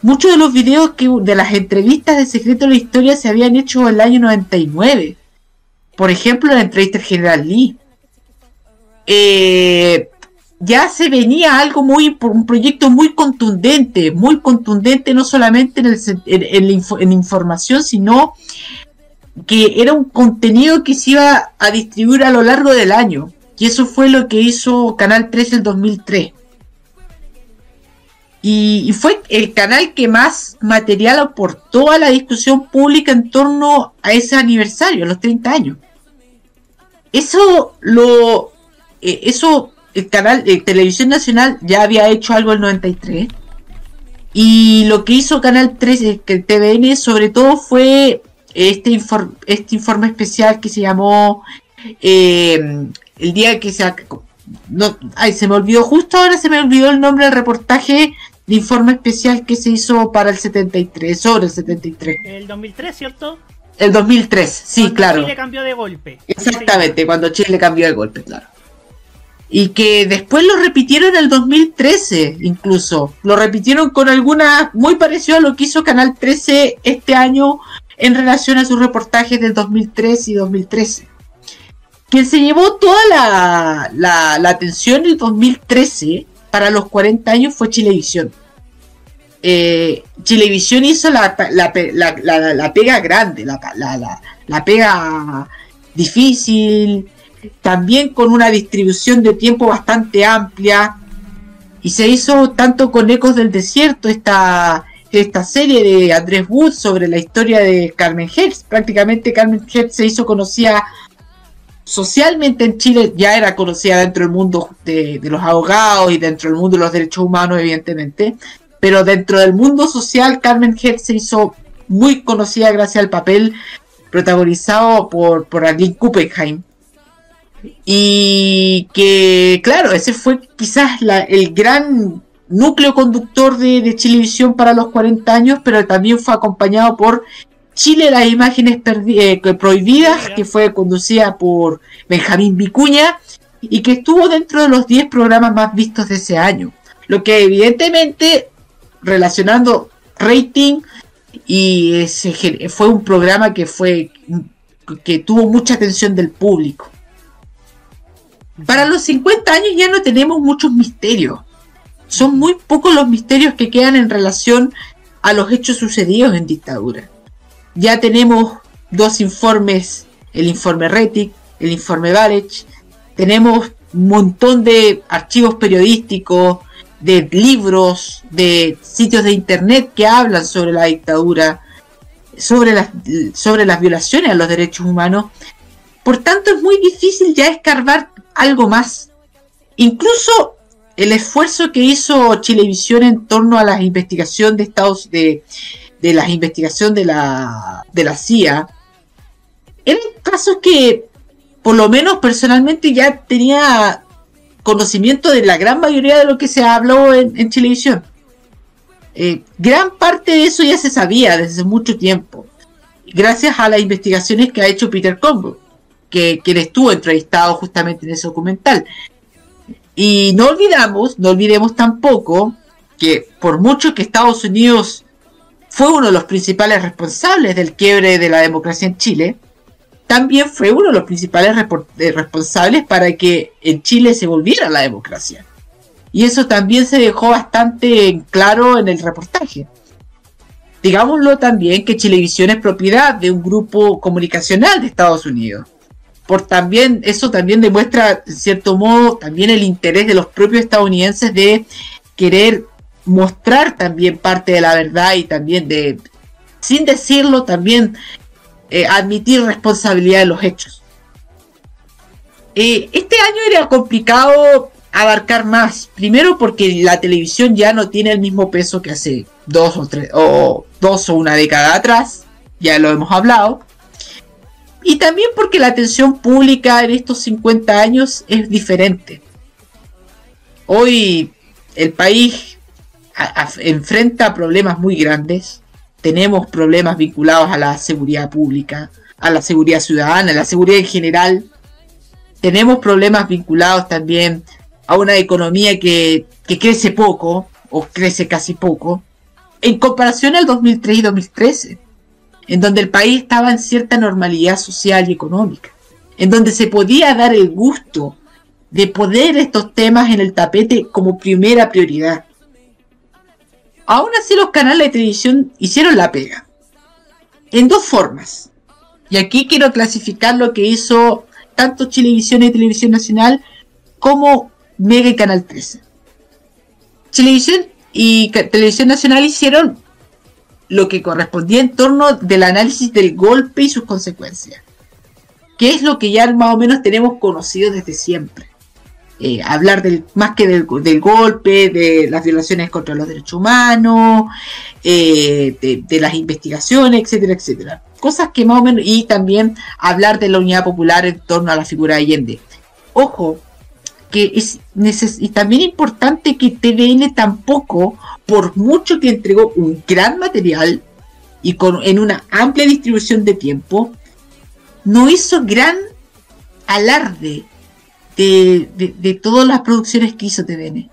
Muchos de los videos que de las entrevistas de Secreto de la Historia se habían hecho en el año 99. Por ejemplo, la entrevista al general Lee. Eh, ya se venía algo muy, un proyecto muy contundente, muy contundente no solamente en, el, en, información, sino que era un contenido que se iba a distribuir a lo largo del año. Y eso fue lo que hizo Canal 3 en 2003. Y, fue el canal que más material aportó a la discusión pública en torno a ese aniversario, a los 30 años. Eso lo... Eh, eso el canal de Televisión Nacional ya había hecho algo el 93. Y lo que hizo Canal 13, que el TVN, sobre todo fue este, este informe especial que se llamó eh, El día que se. No, ay, se me olvidó, justo ahora se me olvidó el nombre del reportaje de informe especial que se hizo para el 73, sobre el 73. El 2003, ¿cierto? El 2003, sí, cuando claro. Chile cambió de golpe. Exactamente, cuando Chile cambió de golpe, claro y que después lo repitieron en el 2013 incluso. Lo repitieron con alguna muy parecido a lo que hizo Canal 13 este año en relación a sus reportajes del 2013 y 2013. Quien se llevó toda la, la, atención en el 2013 para los 40 años fue Chilevisión. Eh, Chilevisión hizo la, la, la pega grande, la, pega difícil, también con una distribución de tiempo bastante amplia y se hizo tanto con Ecos del Desierto, esta, esta serie de Andrés Wood sobre la historia de Carmen Hertz. Prácticamente Carmen Hertz se hizo conocida socialmente en Chile, ya era conocida dentro del mundo de los abogados y dentro del mundo de los derechos humanos, evidentemente, pero dentro del mundo social Carmen Hertz se hizo muy conocida gracias al papel protagonizado por, por Aline Kuppenheim. Y que, claro, ese fue quizás la- el gran núcleo conductor de, de Chilevisión para los 40 años, pero también fue acompañado por Chile, las imágenes eh, prohibidas, que fue conducida por Benjamín Vicuña y que estuvo dentro de los 10 programas más vistos de ese año. Lo que evidentemente, relacionando rating, y fue un programa que fue que tuvo mucha atención del público. Para los 50 años ya no tenemos muchos misterios. Son muy pocos los misterios que quedan en relación a los hechos sucedidos en dictadura. Ya tenemos dos informes, el informe Retic, el informe Valech, tenemos un montón de archivos periodísticos, de libros, de sitios de internet que hablan sobre la dictadura, sobre las, sobre las violaciones a los derechos humanos. Por tanto, es muy difícil ya escarbar algo más. Incluso el esfuerzo que hizo Chilevisión en torno a la investigación de Estados de, de la investigación de la, de la CIA, eran casos que, por lo menos personalmente, ya tenía conocimiento de la gran mayoría de lo que se habló en, en Chilevisión. Eh, gran parte de eso ya se sabía desde mucho tiempo, gracias a las investigaciones que ha hecho Peter Combo, que quien estuvo entrevistado justamente en ese documental. Y no olvidamos, no olvidemos tampoco que por mucho que Estados Unidos fue uno de los principales responsables del quiebre de la democracia en Chile, también fue uno de los principales eh, responsables para que en Chile se volviera la democracia. Y eso también se dejó bastante claro en el reportaje. Digámoslo también que Chilevisión es propiedad de un grupo comunicacional de Estados Unidos. Por también, eso también demuestra, en cierto modo, también el interés de los propios estadounidenses de querer mostrar también parte de la verdad y también de, sin decirlo, también eh, admitir responsabilidad de los hechos. Eh, este año era complicado abarcar más. Primero porque la televisión ya no tiene el mismo peso que hace dos o tres o dos o una década atrás. Ya lo hemos hablado. Y también porque la atención pública en estos 50 años es diferente. Hoy el país enfrenta problemas muy grandes. Tenemos problemas vinculados a la seguridad pública, a la seguridad ciudadana, a la seguridad en general. Tenemos problemas vinculados también a una economía que, que crece poco o crece casi poco en comparación al 2003 y 2013 en donde el país estaba en cierta normalidad social y económica, en donde se podía dar el gusto de poner estos temas en el tapete como primera prioridad. Aún así los canales de televisión hicieron la pega, en dos formas. Y aquí quiero clasificar lo que hizo tanto Chilevisión y Televisión Nacional como Mega y Canal 13. Chilevisión y Televisión Nacional hicieron lo que correspondía en torno del análisis del golpe y sus consecuencias, que es lo que ya más o menos tenemos conocido desde siempre. Eh, hablar más que del, golpe, de las violaciones contra los derechos humanos, eh, de, las investigaciones, etcétera, etcétera. Cosas que más o menos, y también hablar de la unidad popular en torno a la figura de Allende. Ojo, que es también importante que TVN tampoco, por mucho que entregó un gran material y con, en una amplia distribución de tiempo, no hizo gran alarde de, de- todas las producciones que hizo TVN.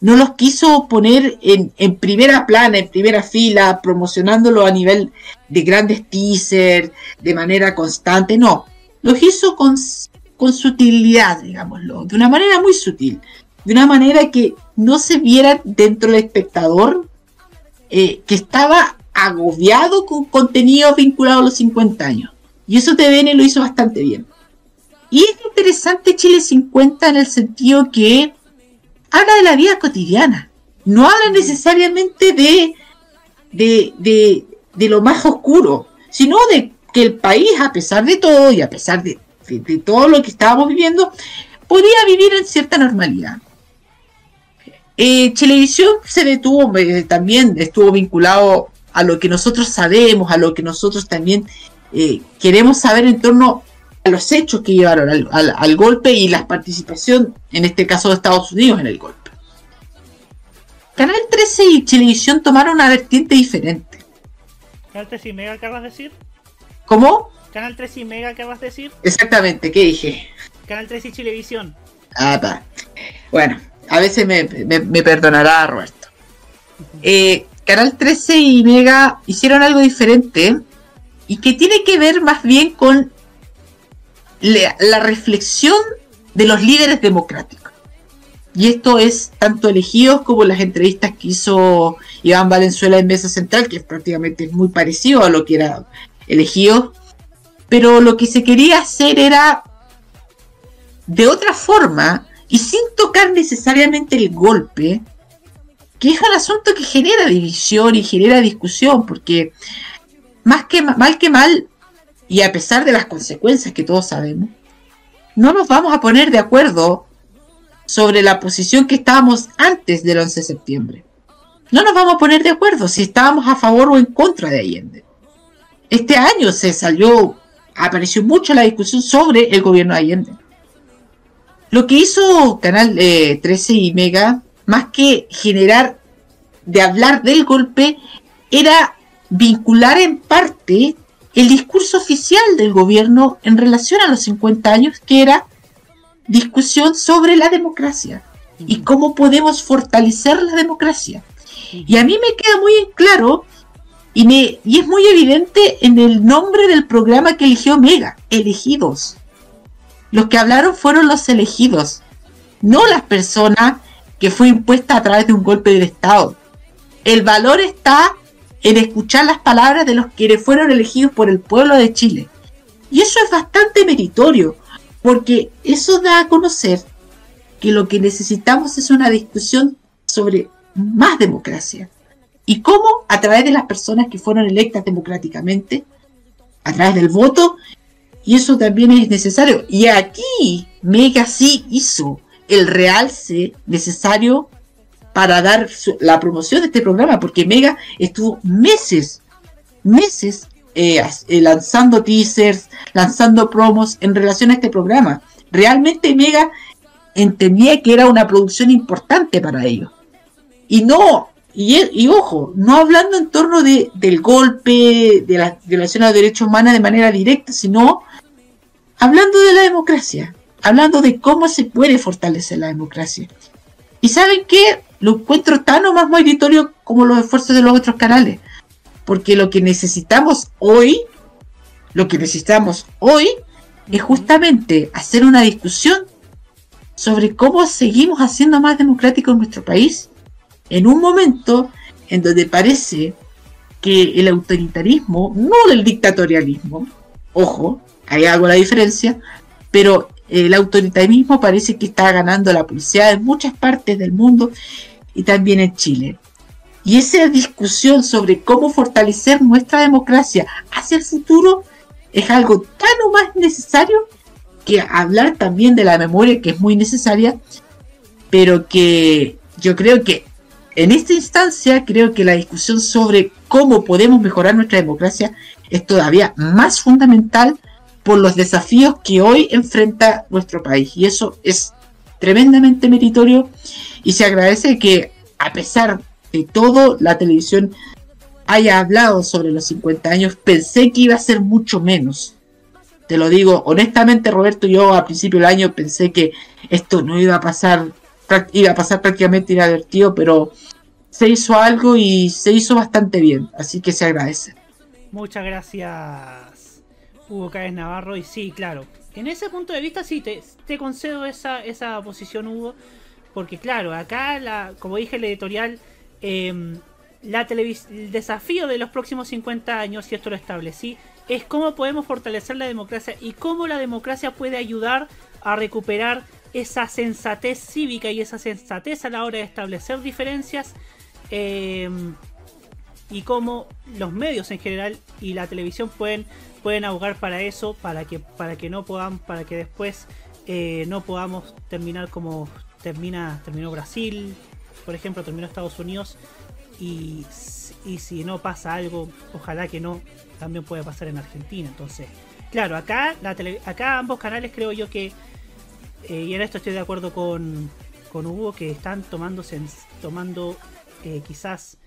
No los quiso poner en, en primera plana, en primera fila, promocionándolo a nivel de grandes teasers, de manera constante, no. Los hizo con, con sutilidad, digámoslo, de una manera muy sutil, de una manera que no se viera dentro del espectador eh, que estaba agobiado con contenido vinculado a los 50 años. Y eso TVN lo hizo bastante bien. Y es interesante Chile 50 en el sentido que habla de la vida cotidiana. No habla necesariamente de, de, de, de lo más oscuro, sino de que el país, a pesar de todo y a pesar de, de- de todo lo que estábamos viviendo, podía vivir en cierta normalidad. Eh, Televisión se detuvo, eh, también estuvo vinculado a lo que nosotros sabemos, a lo que nosotros también eh, queremos saber en torno a los hechos que llevaron al, al- al golpe y la participación, en este caso de Estados Unidos, en el golpe. Canal 13 y Televisión tomaron una vertiente diferente. Canal 3 y Mega, ¿qué vas a decir? ¿Cómo? Canal 3 y Mega, ¿qué vas a decir? Exactamente, ¿qué dije? Canal 3 y Televisión. Ah, pa. Bueno, a veces me, me- me perdonará Roberto. Eh, Canal 13 y Mega hicieron algo diferente y que tiene que ver más bien con la, reflexión de los líderes democráticos. Y esto es tanto elegidos como las entrevistas que hizo Iván Valenzuela en Mesa Central, que prácticamente es muy parecido a lo que era elegidos. Pero lo que se quería hacer era de otra forma y sin tocar necesariamente el golpe, que es un asunto que genera división y genera discusión, porque más que ma- mal que mal, y a pesar de las consecuencias que todos sabemos, no nos vamos a poner de acuerdo sobre la posición que estábamos antes del 11 de septiembre. No nos vamos a poner de acuerdo si estábamos a favor o en contra de Allende. Este año se salió, apareció mucho la discusión sobre el gobierno de Allende. Lo que hizo Canal eh, 13 y Mega, más que generar, de hablar del golpe, era vincular en parte el discurso oficial del gobierno en relación a los 50 años, que era discusión sobre la democracia y cómo podemos fortalecer la democracia. Y a mí me queda muy en claro y, me, y es muy evidente en el nombre del programa que eligió Mega, Elegidos. Los que hablaron fueron los elegidos, no las personas que fue impuesta a través de un golpe del Estado. El valor está en escuchar las palabras de los que fueron elegidos por el pueblo de Chile. Y eso es bastante meritorio, porque eso da a conocer que lo que necesitamos es una discusión sobre más democracia. Y cómo a través de las personas que fueron electas democráticamente, a través del voto, y eso también es necesario. Y aquí Mega sí hizo el realce necesario para dar su- la promoción de este programa, porque Mega estuvo meses, meses eh, eh, lanzando teasers, lanzando promos en relación a este programa. Realmente Mega entendía que era una producción importante para ellos. Y no, y, e- y ojo, no hablando en torno de, del golpe, de la violación a los derechos humanos de manera directa, sino hablando de la democracia, hablando de cómo se puede fortalecer la democracia. Y saben qué, lo encuentro tan o más meritorio como los esfuerzos de los otros canales, porque lo que necesitamos hoy, lo que necesitamos hoy es justamente hacer una discusión sobre cómo seguimos haciendo más democrático nuestro país en un momento en donde parece que el autoritarismo, no el dictatorialismo, ojo, ahí hago la diferencia, pero el autoritarismo parece que está ganando la publicidad en muchas partes del mundo y también en Chile. Y esa discusión sobre cómo fortalecer nuestra democracia hacia el futuro es algo tan o más necesario que hablar también de la memoria, que es muy necesaria, pero que yo creo que en esta instancia creo que la discusión sobre cómo podemos mejorar nuestra democracia es todavía más fundamental por los desafíos que hoy enfrenta nuestro país. Y eso es tremendamente meritorio y se agradece que a pesar de todo la televisión haya hablado sobre los 50 años. Pensé que iba a ser mucho menos. Te lo digo honestamente, Roberto, yo a principio del año pensé que esto no iba a pasar, iba a pasar prácticamente inadvertido, pero se hizo algo y se hizo bastante bien, así que se agradece. Muchas gracias, Hugo Cáez Navarro. Y sí, claro, en ese punto de vista sí, te, concedo esa, esa posición, Hugo. Porque claro, acá, la, como dije en la editorial, em, la el desafío de los próximos 50 años, y esto lo establecí, es cómo podemos fortalecer la democracia y cómo la democracia puede ayudar a recuperar esa sensatez cívica y esa sensatez a la hora de establecer diferencias. em, y cómo los medios en general y la televisión pueden, pueden abogar para eso, para que, para que no podamos, para que después eh, no podamos terminar como termina, terminó Brasil, por ejemplo, terminó Estados Unidos, y, y si no pasa algo, ojalá que no, también puede pasar en Argentina. Entonces, claro, acá, la tele, acá ambos canales creo yo que, eh, y en esto estoy de acuerdo con, con Hugo, que están tomándose, tomando eh, quizás,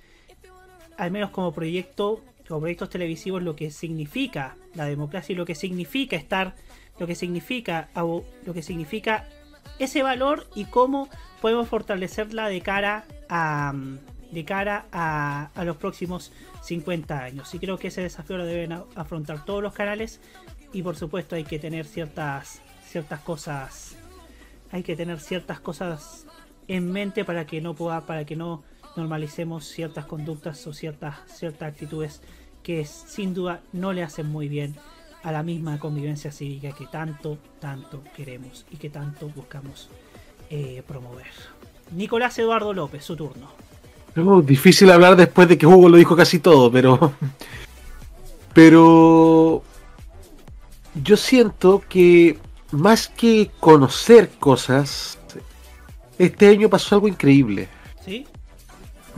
al menos como proyecto, como proyectos televisivos, lo que significa la democracia y lo que significa estar, lo que significa, lo que significa ese valor y cómo podemos fortalecerla de cara a de cara a, a, los próximos 50 años. Y creo que ese desafío lo deben afrontar todos los canales y por supuesto hay que tener ciertas ciertas cosas hay que tener ciertas cosas en mente para que no pueda para que no normalicemos ciertas conductas o ciertas ciertas actitudes que sin duda no le hacen muy bien a la misma convivencia cívica que tanto tanto queremos y que tanto buscamos eh, promover. Nicolás Eduardo López, su turno. Oh, difícil hablar después de que Hugo lo dijo casi todo, pero. Pero. Yo siento que más que conocer cosas, este año pasó algo increíble. ¿Sí?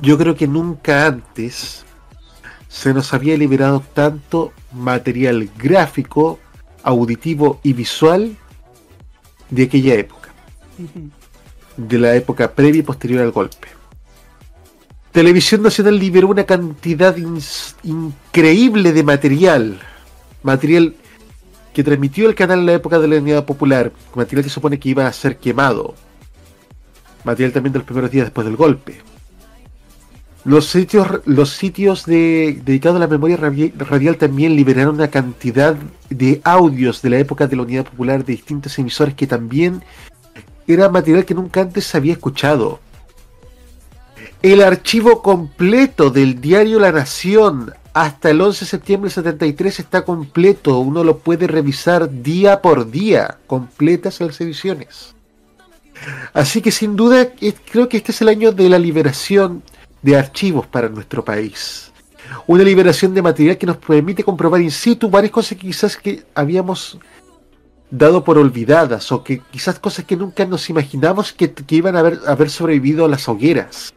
Yo creo que nunca antes se nos había liberado tanto material gráfico, auditivo y visual de aquella época. De la época previa y posterior al golpe. Televisión Nacional liberó una cantidad increíble de material. Material que transmitió el canal en la época de la Unidad Popular. Material que se supone que iba a ser quemado. Material también de los primeros días después del golpe. Los sitios, los sitios de, dedicados a la memoria radial también liberaron una cantidad de audios de la época de la Unidad Popular de distintos emisores que también era material que nunca antes se había escuchado. El archivo completo del diario La Nación hasta el 11 de septiembre del 73 está completo. Uno lo puede revisar día por día, completas las ediciones. Así que sin duda creo que este es el año de la liberación de archivos para nuestro país. Una liberación de material que nos permite comprobar in situ varias cosas que quizás que habíamos dado por olvidadas o que quizás cosas que nunca nos imaginamos que, iban a haber, haber sobrevivido a las hogueras.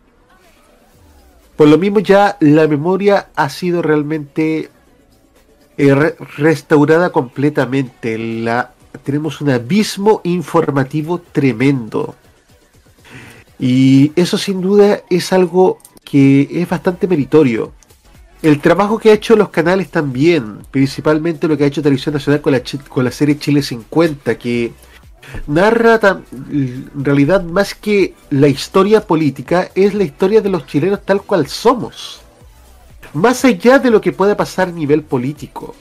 Por lo mismo ya la memoria ha sido realmente eh, restaurada completamente. La, tenemos un abismo informativo tremendo. Y eso sin duda es algo que es bastante meritorio. El trabajo que ha hecho los canales también, principalmente lo que ha hecho Televisión Nacional con la, serie Chile 50, que narra en realidad más que la historia política, es la historia de los chilenos tal cual somos. Más allá de lo que pueda pasar a nivel político.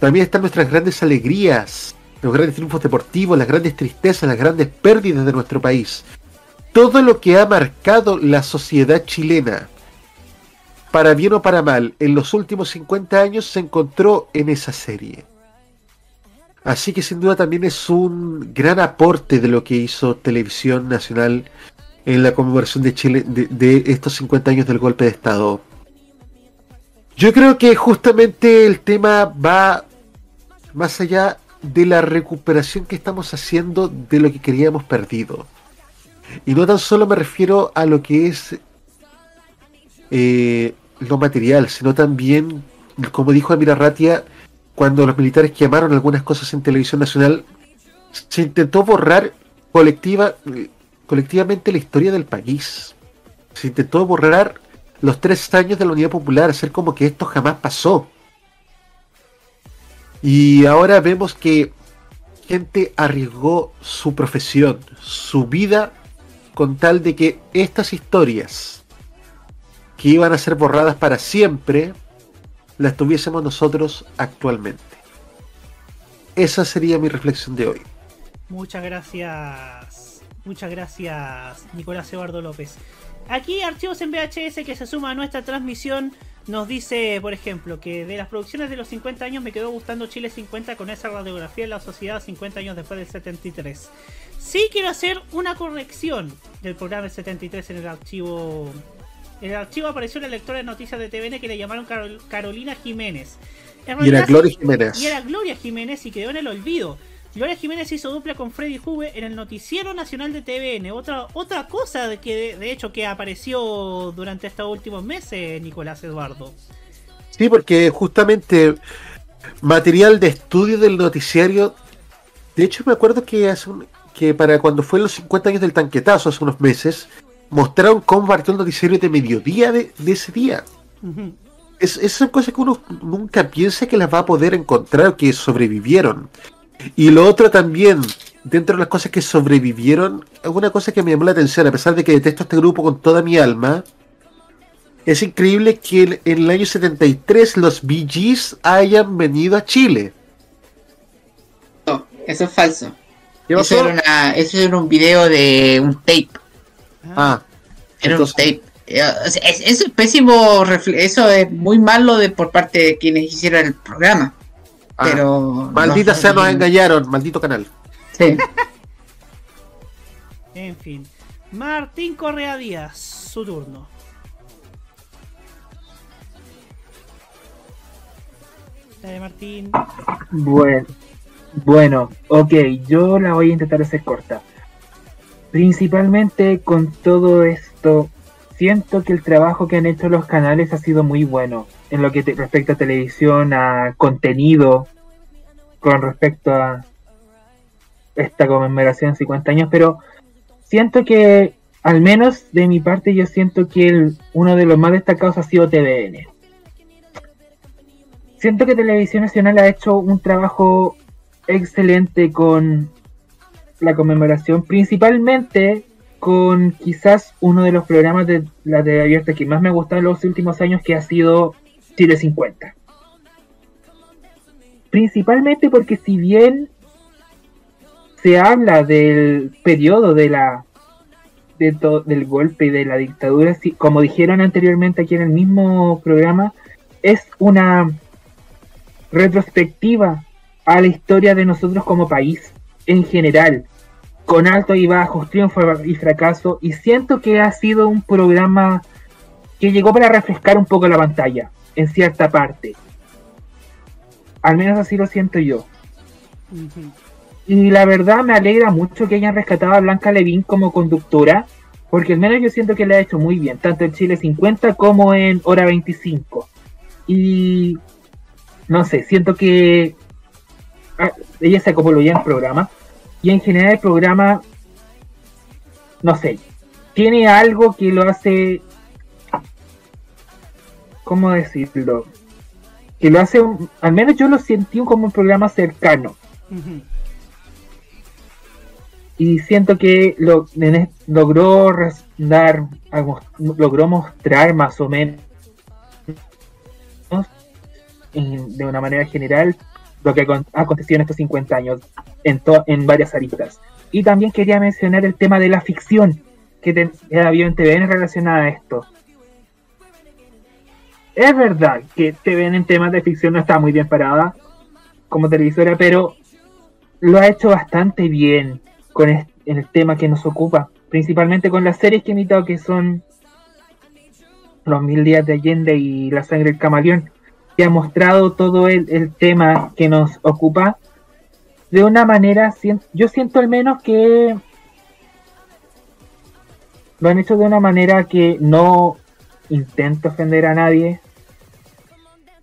También están nuestras grandes alegrías, los grandes triunfos deportivos, las grandes tristezas, las grandes pérdidas de nuestro país. Todo lo que ha marcado la sociedad chilena, para bien o para mal, en los últimos 50 años se encontró en esa serie. Así que sin duda también es un gran aporte de lo que hizo Televisión Nacional en la conmemoración de Chile de, estos 50 años del golpe de Estado. Yo creo que justamente el tema va más allá de la recuperación que estamos haciendo de lo que queríamos perdido. Y no tan solo me refiero a lo que es eh, lo material, sino también, como dijo Amira Ratia, cuando los militares quemaron algunas cosas en televisión nacional, se intentó borrar colectiva, colectivamente la historia del país. Se intentó borrar los tres años de la Unidad Popular, hacer como que esto jamás pasó. Y ahora vemos que gente arriesgó su profesión, su vida, con tal de que estas historias que iban a ser borradas para siempre, las tuviésemos nosotros actualmente. Esa sería mi reflexión de hoy. Muchas gracias. Muchas gracias, Nicolás Eduardo López. Aquí Archivos en VHS que se suma a nuestra transmisión nos dice, por ejemplo, que de las producciones de los 50 años me quedó gustando Chile 50 con esa radiografía de la sociedad 50 años después del 73. Sí quiero hacer una corrección del programa del 73 en el archivo En el archivo apareció la lectora de noticias de TVN que le llamaron Carol- Carolina Jiménez. Y era Gloria Jiménez. Y era Gloria Jiménez y quedó en el olvido. Gloria Jiménez hizo dupla con Freddy Juve en el Noticiero Nacional de TVN. Otra, otra cosa de que de, de hecho que apareció durante estos últimos meses, Nicolás Eduardo. Sí, porque justamente material de estudio del noticiario. De hecho, me acuerdo que hace un- que para cuando fue los 50 años del tanquetazo, hace unos meses, mostraron cómo partió el noticiario de mediodía de, de ese día. Es, esas son cosas que uno nunca piensa que las va a poder encontrar o que sobrevivieron. Y lo otro también, dentro de las cosas que sobrevivieron, una cosa que me llamó la atención, a pesar de que detesto este grupo con toda mi alma, es increíble que en, el año 73 los Bee Gees hayan venido a Chile. No, eso es falso. ¿Qué Eso era, una- eso era un video de un tape. Ah, Era entonces- un tape. Eh, o sea, Es, es pésimo eso es muy malo de por parte de quienes hicieron el programa. Ah, Pero maldita no- sea, nos engañaron, maldito canal. Sí. En fin. Martín Correa Díaz, su turno. Dale, Martín. Bueno, bueno, ok, yo la voy a intentar hacer corta. Principalmente con todo esto, siento que el trabajo que han hecho los canales ha sido muy bueno en lo que te- respecta a televisión, a contenido, con respecto a esta conmemoración de 50 años, pero siento que, al menos de mi parte, yo siento que el- uno de los más destacados ha sido TVN. Siento que Televisión Nacional ha hecho un trabajo excelente con la conmemoración, principalmente con quizás uno de los programas de la TV abierta que más me ha gustado en los últimos años, que ha sido Chile 50. Principalmente porque si bien se habla del periodo de la de to- del golpe y de la dictadura, sí, como dijeron anteriormente aquí en el mismo programa, es una retrospectiva a la historia de nosotros como país en general, con altos y bajos, triunfo y fracaso, y siento que ha sido un programa que llegó para refrescar un poco la pantalla, en cierta parte. Al menos así lo siento yo. Y la verdad me alegra mucho que hayan rescatado a Blanca Levín como conductora, porque al menos yo siento que le ha hecho muy bien, tanto en Chile 50 como en Hora 25. Y no sé, siento que ah, ella se acopló ya en el programa. Y en general el programa, no sé, tiene algo que lo hace, ¿cómo decirlo? Que lo hace, un- al menos yo lo sentí como un programa cercano. y siento que lo, en logró dar, logró mostrar más o menos en- de una manera general lo que ha acontecido en estos 50 años en, to- en varias aristas. Y también quería mencionar el tema de la ficción que, ten- que había en TVN relacionada a esto. Es verdad que TVN en temas de ficción no está muy bien parada como televisora, pero lo ha hecho bastante bien con el tema que nos ocupa, principalmente con las series que he imitado que son Los Mil Días de Allende y La Sangre del Camaleón, que ha mostrado todo el, el tema que nos ocupa de una manera, yo siento al menos que lo han hecho de una manera que no intenta ofender a nadie,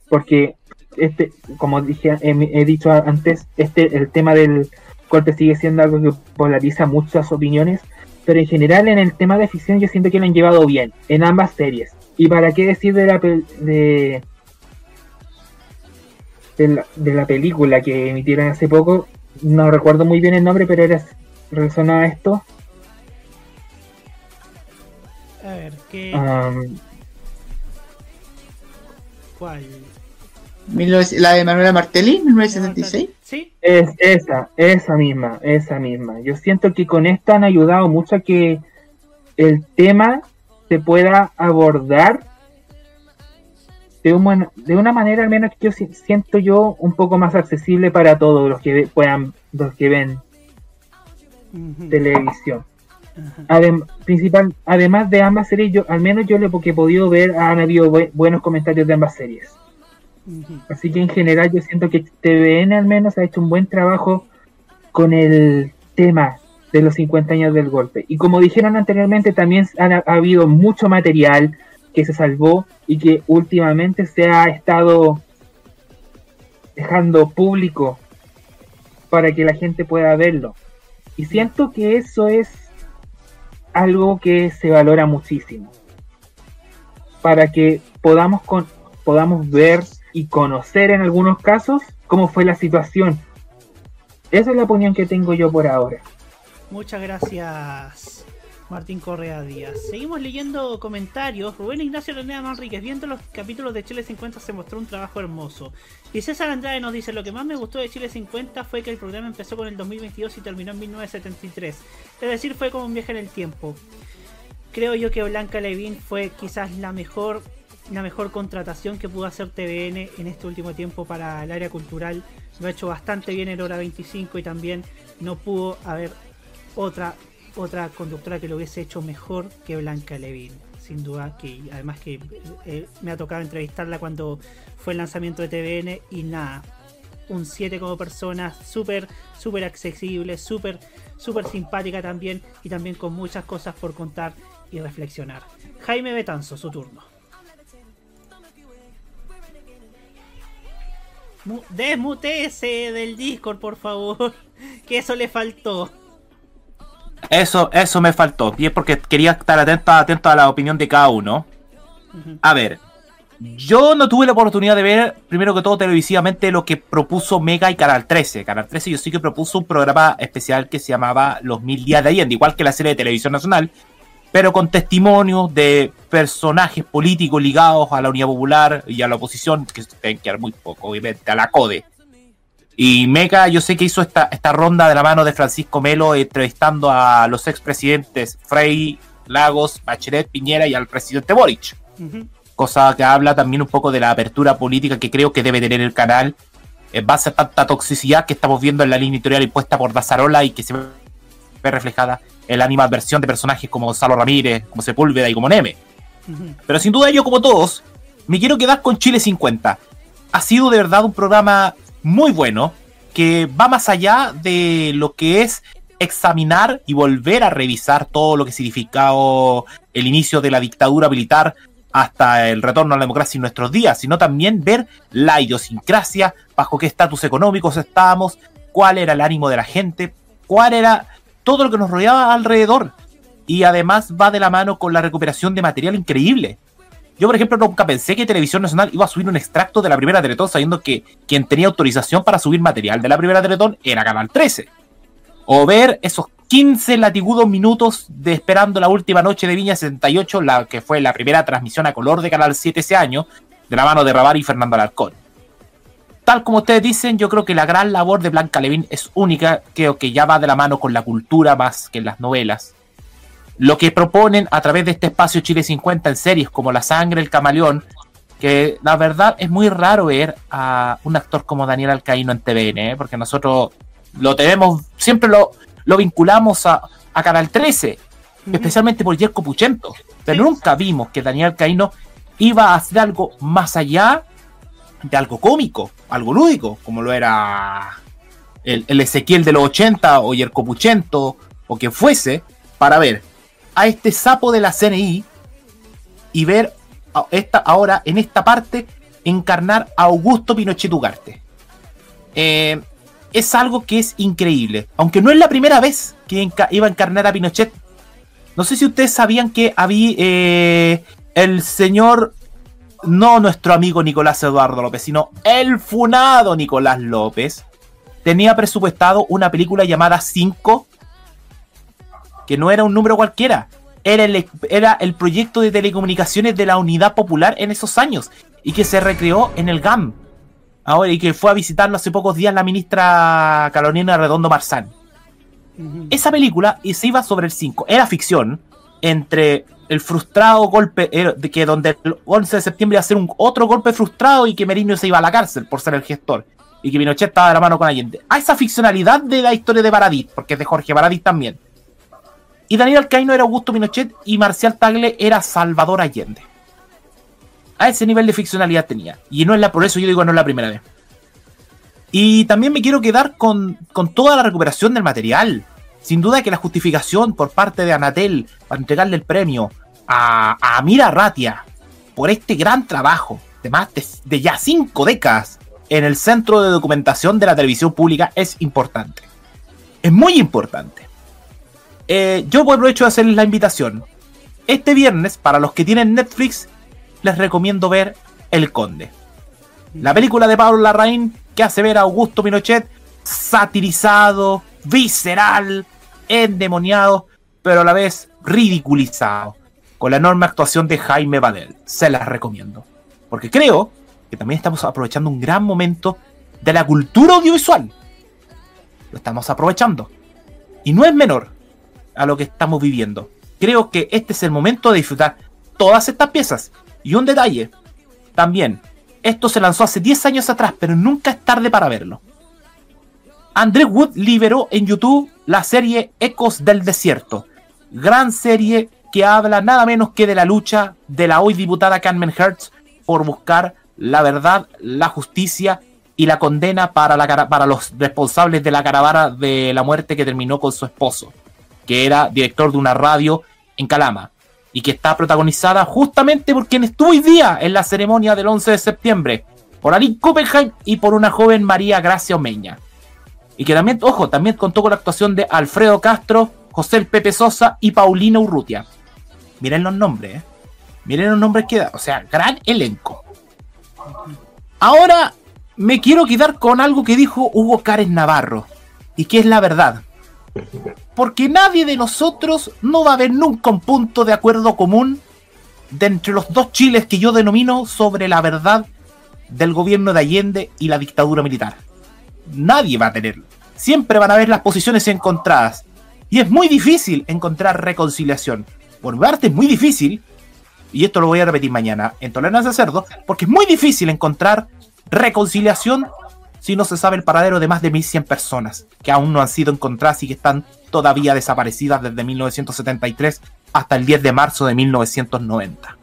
porque este, como dije, he, he dicho antes, este el tema del corte sigue siendo algo que polariza muchas opiniones, pero en general en el tema de ficción yo siento que lo han llevado bien en ambas series. Y para qué decir de la de, de la, de la película que emitieron hace poco, no recuerdo muy bien el nombre, pero era relacionado a esto. A ver, ¿qué? Um, ¿Cuál? 19 La de Manuela Martelli, 1976. Sí. Es esa, esa misma, esa misma. Yo siento que con esto han ayudado mucho a que el tema se pueda abordar de, un buen- de una manera al menos que yo si- siento yo un poco más accesible para todos los que puedan, los que ven televisión. Adem- principal, además de ambas series, yo, al menos yo lo que he podido ver, han habido bue- buenos comentarios de ambas series. Así que en general yo siento que TVN al menos ha hecho un buen trabajo con el tema de los 50 años del golpe. Y como dijeron anteriormente, también han- ha, habido mucho material que se salvó y que últimamente se ha estado dejando público para que la gente pueda verlo. Y siento que eso es algo que se valora muchísimo. Para que podamos, con, podamos ver y conocer en algunos casos cómo fue la situación. Esa es la opinión que tengo yo por ahora. Muchas gracias, Martín Correa Díaz. Seguimos leyendo comentarios. Rubén Ignacio Renea Manríquez, viendo los capítulos de Chile 50 se mostró un trabajo hermoso. Y César Andrade nos dice, lo que más me gustó de Chile 50 fue que el programa empezó con el 2022 y terminó en 1973. Es decir, fue como un viaje en el tiempo. Creo yo que Blanca Levin fue quizás la mejor la mejor contratación que pudo hacer TVN en este último tiempo para el área cultural. Lo ha hecho bastante bien en hora 25 y también no pudo haber otra otra conductora que lo hubiese hecho mejor que Blanca Levin. Sin duda que además que eh, me ha tocado entrevistarla cuando fue el lanzamiento de TVN y nada, un 7 como persona, súper, súper accesible, súper, súper simpática también y también con muchas cosas por contar y reflexionar. Jaime Betanzo, su turno. Mu- Desmutese del Discord, por favor. Que eso le faltó. Eso, eso me faltó. Y es porque quería estar atento, atento a la opinión de cada uno. A ver, yo no tuve la oportunidad de ver, primero que todo, televisivamente lo que propuso Mega y Canal 13. Canal 13 yo sí que propuso un programa especial que se llamaba Los Mil Días de Allende, igual que la serie de televisión nacional, pero con testimonios de personajes políticos ligados a la Unidad Popular y a la oposición, que se tienen que dar muy poco, obviamente, a la CODE. Y Mega, yo sé que hizo esta, esta ronda de la mano de Francisco Melo, entrevistando a los expresidentes Frei, Lagos, Bachelet, Piñera y al presidente Boric. Cosa que habla también un poco de la apertura política que creo que debe tener el canal en base a tanta toxicidad que estamos viendo en la línea editorial impuesta por Dazarola y que se ve reflejada en la animadversión de personajes como Gonzalo Ramírez, como Sepúlveda y como Neme. Pero sin duda yo, como todos, me quiero quedar con Chile 50. Ha sido de verdad un programa muy bueno que va más allá de lo que es examinar y volver a revisar todo lo que significado el inicio de la dictadura militar hasta el retorno a la democracia en nuestros días, sino también ver la idiosincrasia, bajo qué estatus económicos estábamos, cuál era el ánimo de la gente, cuál era todo lo que nos rodeaba alrededor. Y además va de la mano con la recuperación de material increíble. Yo, por ejemplo, nunca pensé que Televisión Nacional iba a subir un extracto de la primera Teletón sabiendo que quien tenía autorización para subir material de la primera Teletón era Canal 13. O ver esos 15 latigudos minutos de Esperando la última noche de Viña 68, la que fue la primera transmisión a color de Canal 7 ese año, de la mano de Rabar y Fernando Alarcón. Tal como ustedes dicen, yo creo que la gran labor de Blanca Levin es única, creo que ya va de la mano con la cultura más que en las novelas lo que proponen a través de este espacio Chile 50 en series como La Sangre, El Camaleón, que la verdad es muy raro ver a un actor como Daniel Alcaíno en TVN, ¿eh? porque nosotros lo tenemos, siempre lo, lo vinculamos a, a Canal 13, especialmente por Jerko Puchento, pero nunca vimos que Daniel Alcaíno iba a hacer algo más allá de algo cómico, algo lúdico, como lo era el, el Ezequiel de los 80 o Jerko Puchento o quien fuese, para ver a este sapo de la CNI y ver esta, ahora en esta parte encarnar a Augusto Pinochet Ugarte. Eh, es algo que es increíble, aunque no es la primera vez que iba a encarnar a Pinochet. No sé si ustedes sabían que había eh, el señor, no nuestro amigo Nicolás Eduardo López, sino el funado Nicolás López, tenía presupuestado una película llamada 5 que no era un número cualquiera. Era el, era el proyecto de telecomunicaciones de la Unidad Popular en esos años y que se recreó en el GAM. Ahora, y que fue a visitarlo hace pocos días la ministra Carolina Redondo Marzán. Esa película y se iba sobre el 5. Era ficción entre el frustrado golpe era de que donde el 11 de septiembre iba a ser un otro golpe frustrado y que Merino se iba a la cárcel por ser el gestor y que Pinochet estaba de la mano con Allende. A esa ficcionalidad de la historia de Baradit, porque es de Jorge Baradit también y Daniel Alcaino era Augusto Pinochet y Marcial Tagle era Salvador Allende. A ese nivel de ficcionalidad tenía. Y no es la, por eso yo digo no es la primera vez. Y también me quiero quedar con, con toda la recuperación del material. Sin duda que la justificación por parte de Anatel para entregarle el premio a, a Amira Ratia por este gran trabajo de más de, de ya cinco décadas en el centro de documentación de la televisión pública es importante. Es muy importante. Eh, yo aprovecho de hacerles la invitación. Este viernes, para los que tienen Netflix, les recomiendo ver El Conde. La película de Pablo Larraín que hace ver a Augusto Pinochet satirizado, visceral, endemoniado, pero a la vez ridiculizado, con la enorme actuación de Jaime Badel. Se las recomiendo. Porque creo que también estamos aprovechando un gran momento de la cultura audiovisual. Lo estamos aprovechando. Y no es menor a lo que estamos viviendo. Creo que este es el momento de disfrutar todas estas piezas. Y un detalle, también, esto se lanzó hace 10 años atrás, pero nunca es tarde para verlo. André Wood liberó en YouTube la serie Ecos del Desierto. Gran serie que habla nada menos que de la lucha de la hoy diputada Carmen Hertz por buscar la verdad, la justicia y la condena para, la, para los responsables de la caravana de la muerte que terminó con su esposo, que era director de una radio en Calama y que está protagonizada justamente por quien estuvo hoy día en la ceremonia del 11 de septiembre, por Ali Kuppenheim y por una joven María Gracia Omeña. Y que también, ojo, también contó con la actuación de Alfredo Castro, José Pepe Sosa y Paulina Urrutia. Miren los nombres, ¿eh? Miren los nombres que da. O sea, gran elenco. Ahora me quiero quedar con algo que dijo Hugo Cárez Navarro. Y que es la verdad. Porque nadie de nosotros no va a haber nunca un punto de acuerdo común de entre los dos chiles que yo denomino sobre la verdad del gobierno de Allende y la dictadura militar. Nadie va a tenerlo. Siempre van a haber las posiciones encontradas. Y es muy difícil encontrar reconciliación. Por parte es muy difícil, y esto lo voy a repetir mañana en Tolerancia Cerdo, porque es muy difícil encontrar reconciliación si no se sabe el paradero de más de 1.100 personas que aún no han sido encontradas y que están todavía desaparecidas desde 1973 hasta el 10 de marzo de 1990.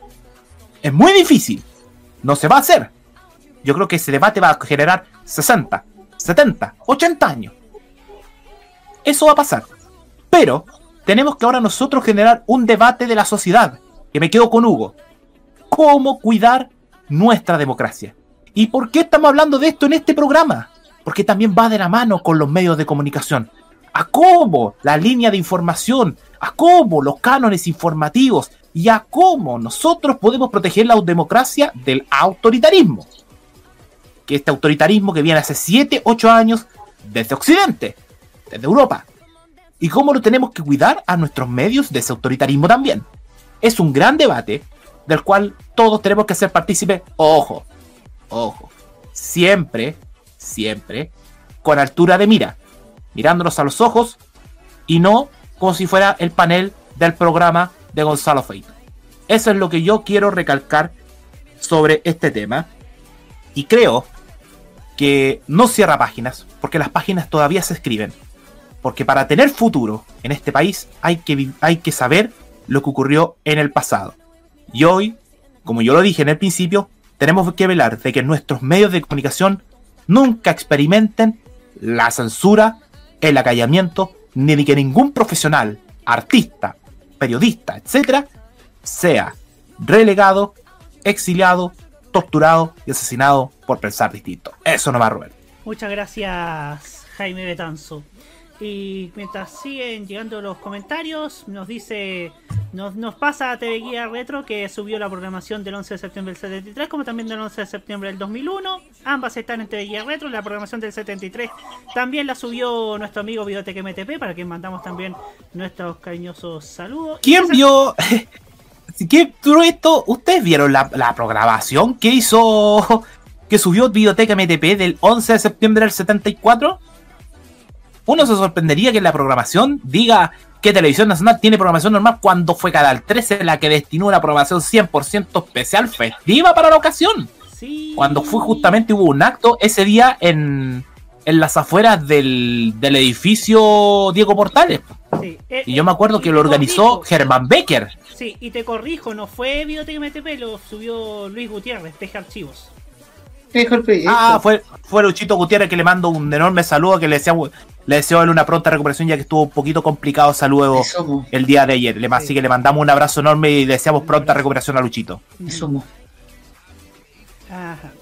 Es muy difícil. No se va a hacer. Yo creo que ese debate va a generar 60, 70, 80 años. Eso va a pasar. Pero tenemos que ahora nosotros generar un debate de la sociedad, que me quedo con Hugo. ¿Cómo cuidar nuestra democracia? ¿Y por qué estamos hablando de esto en este programa? Porque también va de la mano con los medios de comunicación. A cómo la línea de información, a cómo los cánones informativos y a cómo nosotros podemos proteger la democracia del autoritarismo. Que este autoritarismo que viene hace 7, 8 años desde Occidente, desde Europa. Y cómo lo tenemos que cuidar a nuestros medios de ese autoritarismo también. Es un gran debate del cual todos tenemos que ser partícipes. Ojo, ojo, siempre, siempre con altura de mira, mirándonos a los ojos y no como si fuera el panel del programa de Gonzalo Feito. Eso es lo que yo quiero recalcar sobre este tema. Y creo que no cierra páginas, porque las páginas todavía se escriben. Porque para tener futuro en este país hay que, hay que saber lo que ocurrió en el pasado. Y hoy, como yo lo dije en el principio, tenemos que velar de que nuestros medios de comunicación nunca experimenten la censura, el acallamiento, ni de que ningún profesional, artista, periodista, etcétera, sea relegado, exiliado, torturado y asesinado por pensar distinto. Eso no va a robar. Muchas gracias, Jaime Betanzo. Y mientras siguen llegando los comentarios, nos dice, nos, nos pasa a TV Guía Retro que subió la programación del 11 de septiembre del 73, como también del 11 de septiembre del 2001. Ambas están en TV Guía Retro. La programación del 73 también la subió nuestro amigo Videotec MTP, para quien mandamos también nuestros cariñosos saludos. ¿Quién vio? ¿Qué esto? ¿Ustedes vieron la, la programación que hizo, que subió Videoteca MTP del 11 de septiembre del 74? Uno se sorprendería que en la programación diga que Televisión Nacional tiene programación normal cuando fue Canal 13 la que destinó una programación 100% especial festiva para la ocasión. Cuando fue justamente hubo un acto ese día en, en las afueras del, del edificio Diego Portales. Sí, eh, Y yo me acuerdo que lo organizó corrijo. Germán Becker. Sí, y te corrijo, no fue Videotec MTP, lo subió Luis Gutiérrez, Teje Archivos. Ah, fue, fue Luchito Gutiérrez que le mando un enorme saludo, que le deseo, le deseo una pronta recuperación ya que estuvo un poquito complicado esa luego el día de ayer. Le- Así que le mandamos un abrazo enorme y deseamos pronta recuperación a Luchito. Ajá.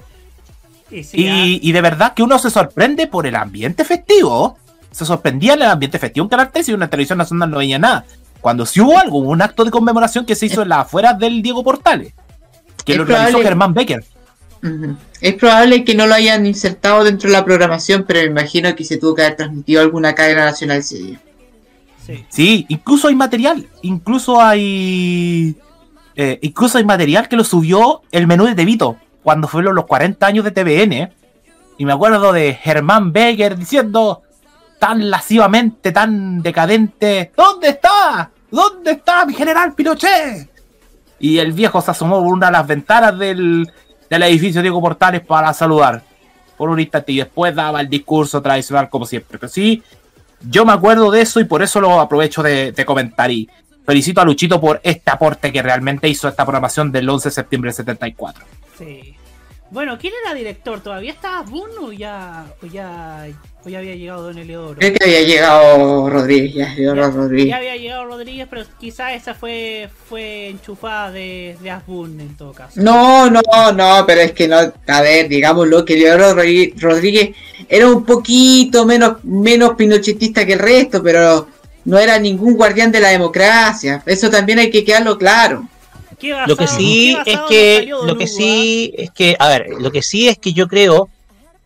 Y sí, Y, y de verdad que uno se sorprende por el ambiente festivo. Se sorprendía en el ambiente festivo en Canal 13 y una televisión nacional no veía nada. Cuando sí hubo algo, hubo un acto de conmemoración que se hizo en las afueras del Diego Portales. Que Es lo organizó probable. Germán Becker. Es probable que no lo hayan insertado dentro de la programación, pero me imagino que se tuvo que haber transmitido alguna cadena nacional ese día. Sí, incluso hay material. Incluso hay. eh, incluso hay material que lo subió el menú de Tevito cuando fueron los 40 años de TVN. Y me acuerdo de Germán Becker diciendo tan lascivamente, tan decadente: ¿Dónde está? ¿Dónde está mi general Pinochet? Y el viejo se asomó por una de las ventanas del, del edificio Diego Portales para saludar. Por un instante y después daba el discurso tradicional como siempre. Pero sí, yo me acuerdo de eso y por eso lo aprovecho de, comentar. Y felicito a Luchito por este aporte que realmente hizo esta programación del 11 de septiembre del 74. Sí. Bueno, ¿quién era director? ¿Todavía estaba Boone o ya, o ya, o ya había llegado Don Eleodoro? Creo que había llegado Rodríguez, ya llegó Rodríguez. Ya había llegado Rodríguez, pero quizás esa fue fue enchufada de, de Asbun en todo caso. No, no, no, pero es que no, a ver, digámoslo, que Rodrí- Rodríguez era un poquito menos, menos pinochetista que el resto, pero no era ningún guardián de la democracia. Eso también hay que quedarlo claro. ¿Qué Lo que sí qué es que, salió lo que sí es que, a ver, lo que sí es que yo creo,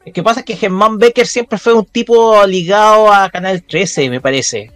es que pasa que Germán Becker siempre fue un tipo ligado a Canal 13, me parece.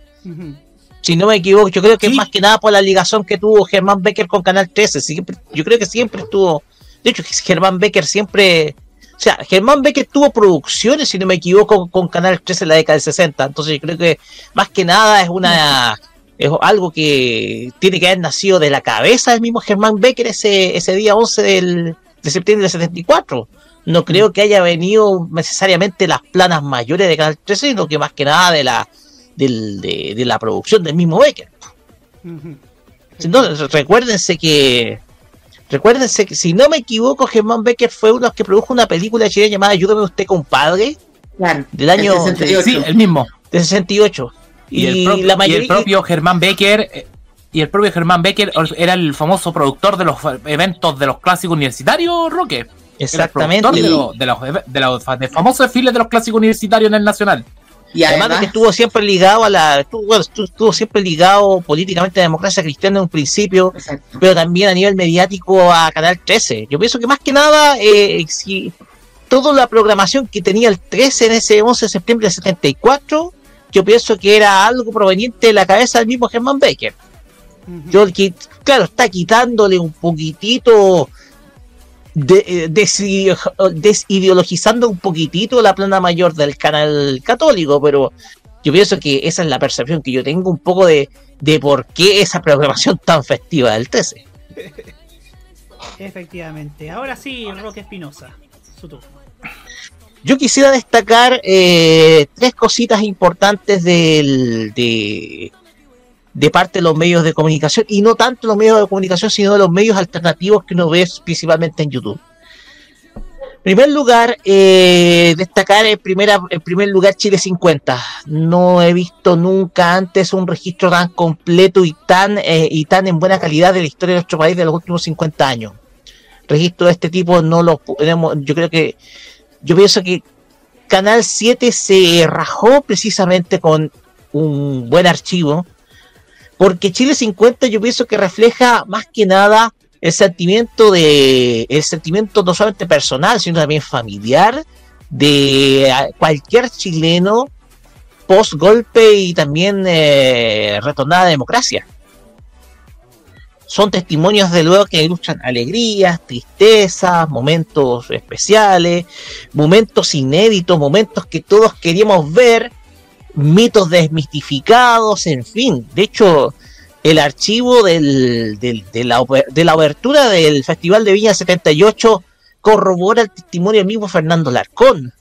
Si no me equivoco, yo creo que más que nada por la ligación que tuvo Germán Becker con Canal 13. Siempre, yo creo que siempre estuvo. De hecho, Germán Becker siempre. O sea, Germán Becker tuvo producciones, si no me equivoco, con Canal 13 en la década del 60. Entonces, yo creo que más que nada es una. Es algo que tiene que haber nacido de la cabeza del mismo Germán Becker ese, ese día 11 del, de septiembre del 74. No creo que haya venido necesariamente las planas mayores de Canal 13, sino que más que nada de la, del- de, de la producción del mismo Becker. Entonces, recuérdense que. Recuérdense que, si no me equivoco, Germán Becker fue uno de los que produjo una película chilena llamada Ayúdame usted, compadre. Claro. Del año. el 68. Sí, el mismo. Del 68. Y, Y, el, propio, la y mayoría. el propio Germán Becker. Y el propio Germán Becker era el famoso productor de los eventos de los clásicos universitarios, Roque. Era el Exactamente. productor De, los- de los de los de famosos desfiles de los clásicos universitarios en el Nacional. Y además, de además- que estuvo siempre ligado a la. Estuvo, bueno, estuvo- estuvo siempre ligado políticamente a la democracia cristiana en un principio, pero también a nivel mediático a Canal 13. Yo pienso que más que nada, eh, si toda la programación que tenía el 13 en ese 11 de septiembre del 74, yo pienso que era algo proveniente de la cabeza del mismo Germán Baker. Yo, que, claro, está quitándole un poquitito, de, eh, desi- desideologizando un poquitito la plana mayor del canal católico, pero yo pienso que esa es la percepción que yo tengo un poco de, de por qué esa programación tan festiva del 13. Efectivamente. Ahora sí, Roque Espinosa. Su turno. Yo quisiera destacar eh, tres cositas importantes del, de, parte de los medios de comunicación, y no tanto los medios de comunicación, sino de los medios alternativos que uno ve principalmente en YouTube. En primer lugar, eh, destacar en, primera, en primer lugar Chile 50. No he visto nunca antes un registro tan completo y tan, eh, y tan en buena calidad de la historia de nuestro país de los últimos 50 años. Registro de este tipo no lo podemos, yo creo que yo pienso que Canal 7 se rajó precisamente con un buen archivo, porque Chile 50 yo pienso que refleja más que nada el sentimiento de el sentimiento no solamente personal, sino también familiar de cualquier chileno post golpe y también eh, retornada a la democracia. Son testimonios de luego que ilustran alegrías, tristezas, momentos especiales, momentos inéditos, momentos que todos queríamos ver, mitos desmistificados, en fin. De hecho, el archivo de, la, de la obertura del Festival de Viña 78 corrobora el testimonio del mismo Fernando Larcón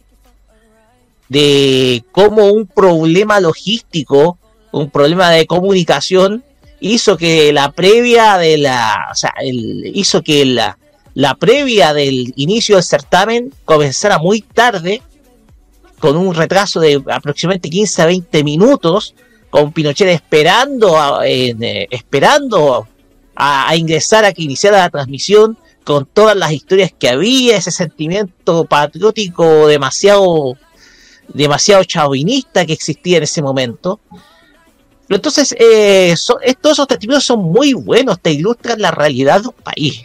de cómo un problema logístico un problema de comunicación hizo que la previa de la, o sea, hizo que la, la previa del inicio del certamen comenzara muy tarde, con un retraso de aproximadamente 15 a 20 minutos, con Pinochet esperando, a, eh, esperando a, ingresar a que iniciara la transmisión, con todas las historias que había, ese sentimiento patriótico demasiado, demasiado chauvinista que existía en ese momento. Entonces, eh, todos esos testimonios son muy buenos, te ilustran la realidad de un país.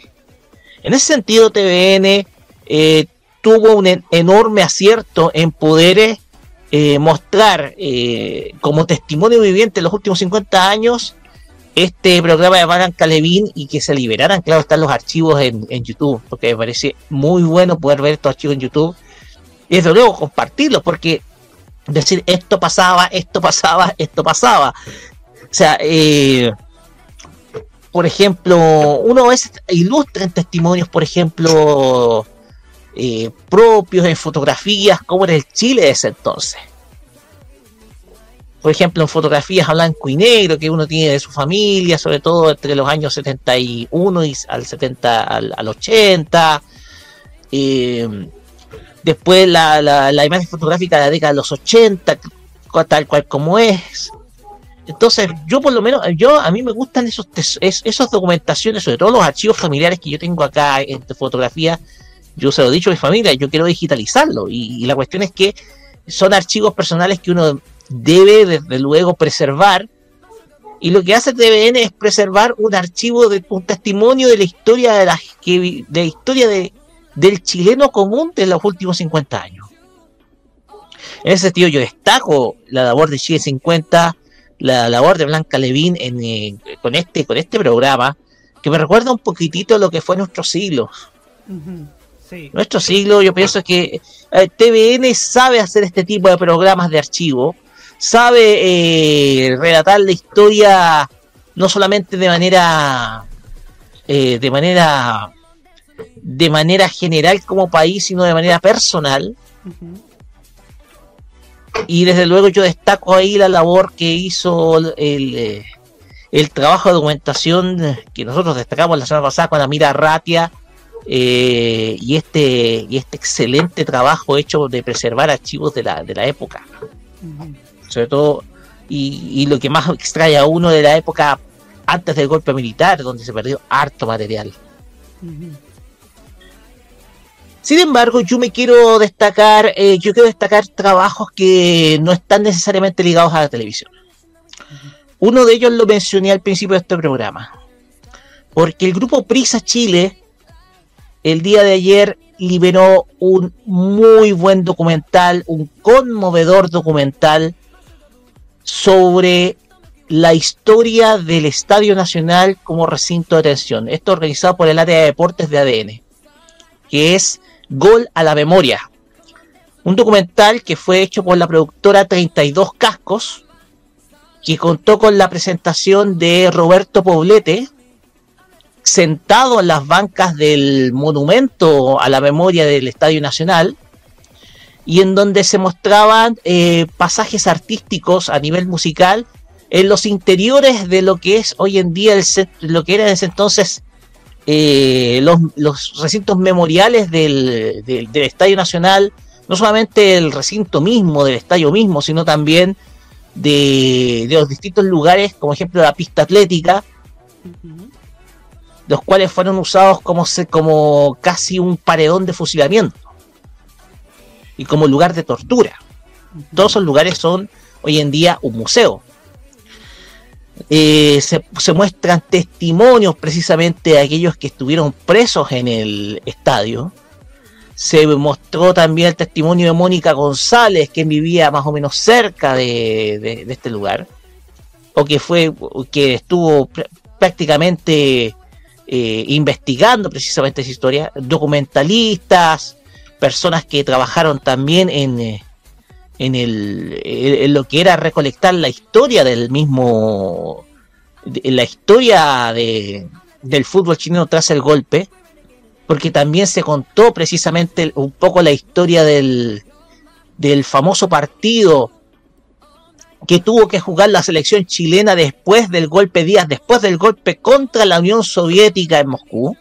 En ese sentido, TVN eh, tuvo un enorme acierto en poder eh, mostrar eh, como testimonio viviente en los últimos 50 años este programa de Blanca Levin y que se liberaran, claro, están los archivos en, YouTube, porque me parece muy bueno poder ver estos archivos en YouTube y desde luego compartirlos, porque decir esto pasaba, esto pasaba, esto pasaba. O sea, eh, por ejemplo, uno veces ilustra en testimonios, por ejemplo, eh, propios, en fotografías, como era el Chile de ese entonces. Por ejemplo, en fotografías a blanco y negro que uno tiene de su familia, sobre todo entre los años 71 y al 70, al, 80. Eh, después la, la, imagen fotográfica de la década de los 80, tal cual como es. Entonces, yo por lo menos, yo a mí me gustan esos, esos documentaciones, sobre todo los archivos familiares que yo tengo acá en fotografía yo se lo he dicho a mi familia, yo quiero digitalizarlo. Y, la cuestión es que son archivos personales que uno debe desde luego preservar. Y lo que hace TVN es preservar un archivo de un testimonio de la historia de la, de la historia de, del chileno común de los últimos 50 años. En ese sentido yo destaco la labor de Chile 50, la labor de Blanca Levín en, eh, con, este, con este programa, que me recuerda un poquitito a lo que fue nuestro siglo. Nuestro siglo, yo pienso que eh, TVN sabe hacer este tipo de programas de archivo, sabe eh, relatar la historia no solamente de manera de manera de manera general como país, sino de manera personal. Y desde luego yo destaco ahí la labor que hizo el, el trabajo de documentación que nosotros destacamos la semana pasada con Amira Ratia eh, y, este, y este excelente trabajo hecho de preservar archivos de la, de la época. Sobre todo, y, lo que más extrae a uno de la época antes del golpe militar, donde se perdió harto material. Sin embargo, yo me quiero destacar, eh, yo quiero destacar trabajos que no están necesariamente ligados a la televisión. Uno de ellos lo mencioné al principio de este programa, porque el grupo Prisa Chile el día de ayer liberó un muy buen documental, un conmovedor documental sobre la historia del Estadio Nacional como recinto de atención. Esto organizado por el área de deportes de ADN, que es Gol a la Memoria. Un documental que fue hecho por la productora 32 Cascos, que contó con la presentación de Roberto Poblete, sentado en las bancas del monumento a la memoria del Estadio Nacional y en donde se mostraban eh, pasajes artísticos a nivel musical en los interiores de lo que es hoy en día lo que era en ese entonces eh, los, recintos memoriales del, Estadio Nacional, no solamente el recinto mismo, del estadio mismo, sino también de, los distintos lugares, como ejemplo la pista atlética, los cuales fueron usados como, como casi un paredón de fusilamiento y como lugar de tortura. Todos esos lugares son hoy en día un museo. Eh, se, muestran testimonios precisamente de aquellos que estuvieron presos en el estadio. Se mostró también el testimonio de Mónica González, que vivía más o menos cerca de, este lugar, o que fue, que estuvo prácticamente eh, investigando precisamente esa historia, documentalistas, personas que trabajaron también en, eh, en, el, lo que era recolectar la historia del mismo, la historia de, del fútbol chileno tras el golpe, porque también se contó precisamente un poco la historia del, del famoso partido que tuvo que jugar la selección chilena después del golpe días después del golpe contra la Unión Soviética en Moscú.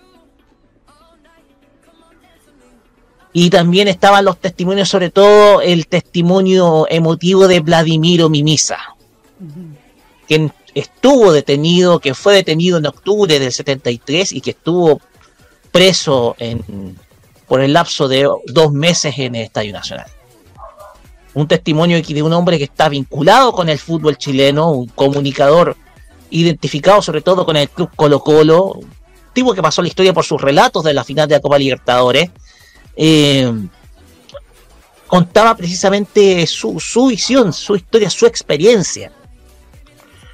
Y también estaban los testimonios, sobre todo el testimonio emotivo de Vladimiro Mimisa, quien estuvo detenido, que fue detenido en octubre del 73 y que estuvo preso en, por el lapso de dos meses en el Estadio Nacional. Un testimonio de un hombre que está vinculado con el fútbol chileno, un comunicador identificado sobre todo con el club Colo Colo, un tipo que pasó la historia por sus relatos de la final de la Copa Libertadores, eh, contaba precisamente su, visión, su historia, su experiencia.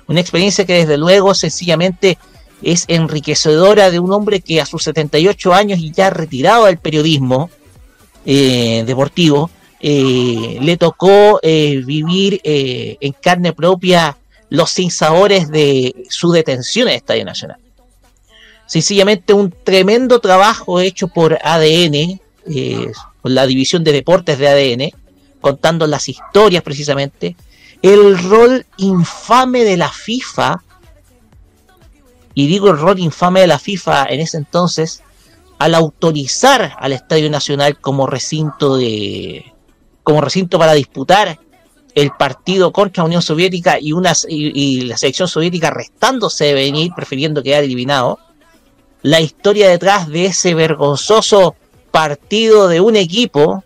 Una experiencia que desde luego sencillamente es enriquecedora de un hombre que a sus 78 años y ya retirado del periodismo eh, deportivo, eh, le tocó vivir en carne propia los sinsabores de su detención en Estadio Nacional. Sencillamente un tremendo trabajo hecho por ADN, por la división de deportes de ADN, contando las historias precisamente, el rol infame de la FIFA y digo el rol infame de la FIFA en ese entonces al autorizar al Estadio Nacional como recinto de como recinto para disputar el partido contra la Unión Soviética y, unas, y, la selección soviética restándose de venir, prefiriendo quedar eliminado, la historia detrás de ese vergonzoso partido de un equipo,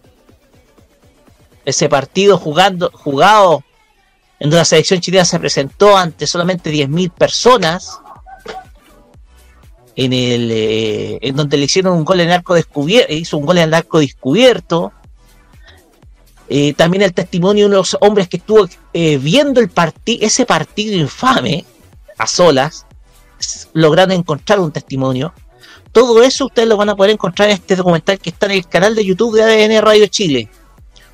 ese partido jugando, jugado en donde la selección chilena se presentó ante solamente 10.000 personas, en el eh, en donde le hicieron un gol en arco descubierto, hizo un gol en arco descubierto. Eh, también el testimonio de unos hombres que estuvo eh, viendo el ese partido infame a solas, logrando encontrar un testimonio. Todo eso ustedes lo van a poder encontrar en este documental que está en el canal de YouTube de ADN Radio Chile.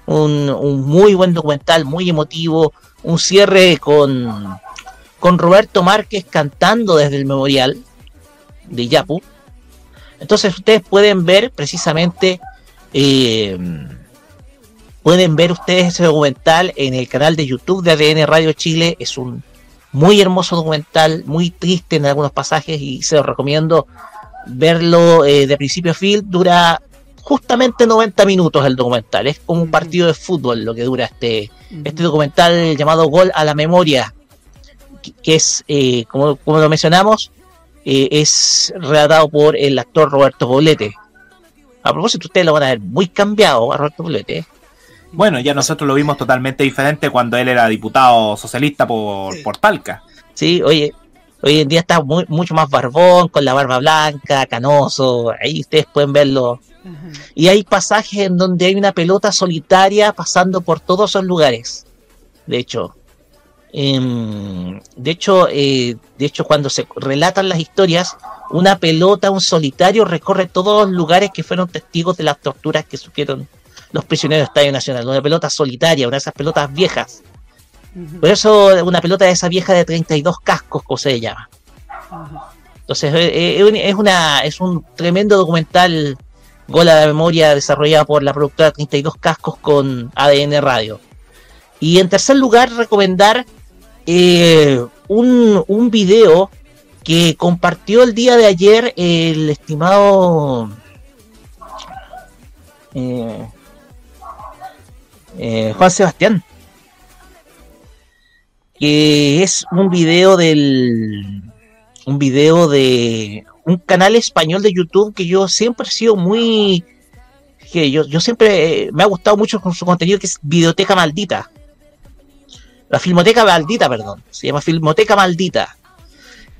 Un, muy buen documental, muy emotivo, un cierre con, con Roberto Márquez cantando desde el memorial de Yapu. Entonces ustedes pueden ver precisamente, eh, pueden ver ustedes ese documental en el canal de YouTube de ADN Radio Chile. Es un muy hermoso documental, muy triste en algunos pasajes y se los recomiendo verlo eh, de principio a fin. Dura justamente 90 minutos el documental. Es como un partido de fútbol lo que dura este, este documental llamado Gol a la Memoria, que, es, eh, como, como lo mencionamos, eh, es relatado por el actor Roberto Bolete. A propósito, ustedes lo van a ver muy cambiado a Roberto Bolete. Bueno, ya nosotros lo vimos totalmente diferente cuando él era diputado socialista por, por Talca. Sí, oye, hoy en día está muy, mucho más barbón, con la barba blanca, canoso, ahí ustedes pueden verlo. Y hay pasajes en donde hay una pelota solitaria pasando por todos esos lugares. De hecho, Em, de hecho, eh, de hecho, cuando se relatan las historias, una pelota, un solitario recorre todos los lugares que fueron testigos de las torturas que sufrieron los prisioneros de Estadio Nacional. Una pelota solitaria, una de esas pelotas viejas. Por eso, una pelota de esa vieja de 32 cascos, como se llama. Entonces, eh, eh, es, una, es un tremendo documental, Gola de Memoria, desarrollado por la productora 32 Cascos con ADN Radio. Y en tercer lugar, recomendar eh, un, un video que compartió el día de ayer el estimado Juan Sebastián, que es un video del un video de un canal español de YouTube que yo siempre he sido muy que yo, yo siempre me ha gustado mucho con su contenido que es Videoteca Maldita la Filmoteca Maldita, perdón, se llama Filmoteca Maldita.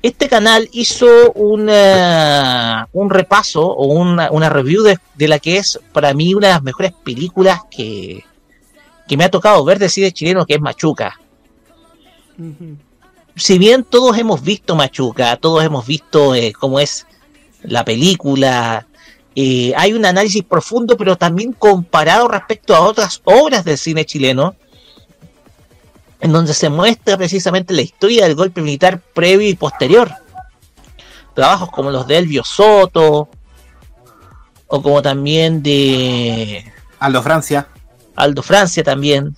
Este canal hizo una, un repaso o una, una review de, la que es para mí una de las mejores películas que, que me ha tocado ver de cine chileno, que es Machuca. Si bien todos hemos visto Machuca, todos hemos visto eh, cómo es la película, eh, hay un análisis profundo, pero también comparado respecto a otras obras del cine chileno, en donde se muestra precisamente la historia del golpe militar previo y posterior. Trabajos como los de Elvio Soto, o como también de... Aldo Francia. Aldo Francia también.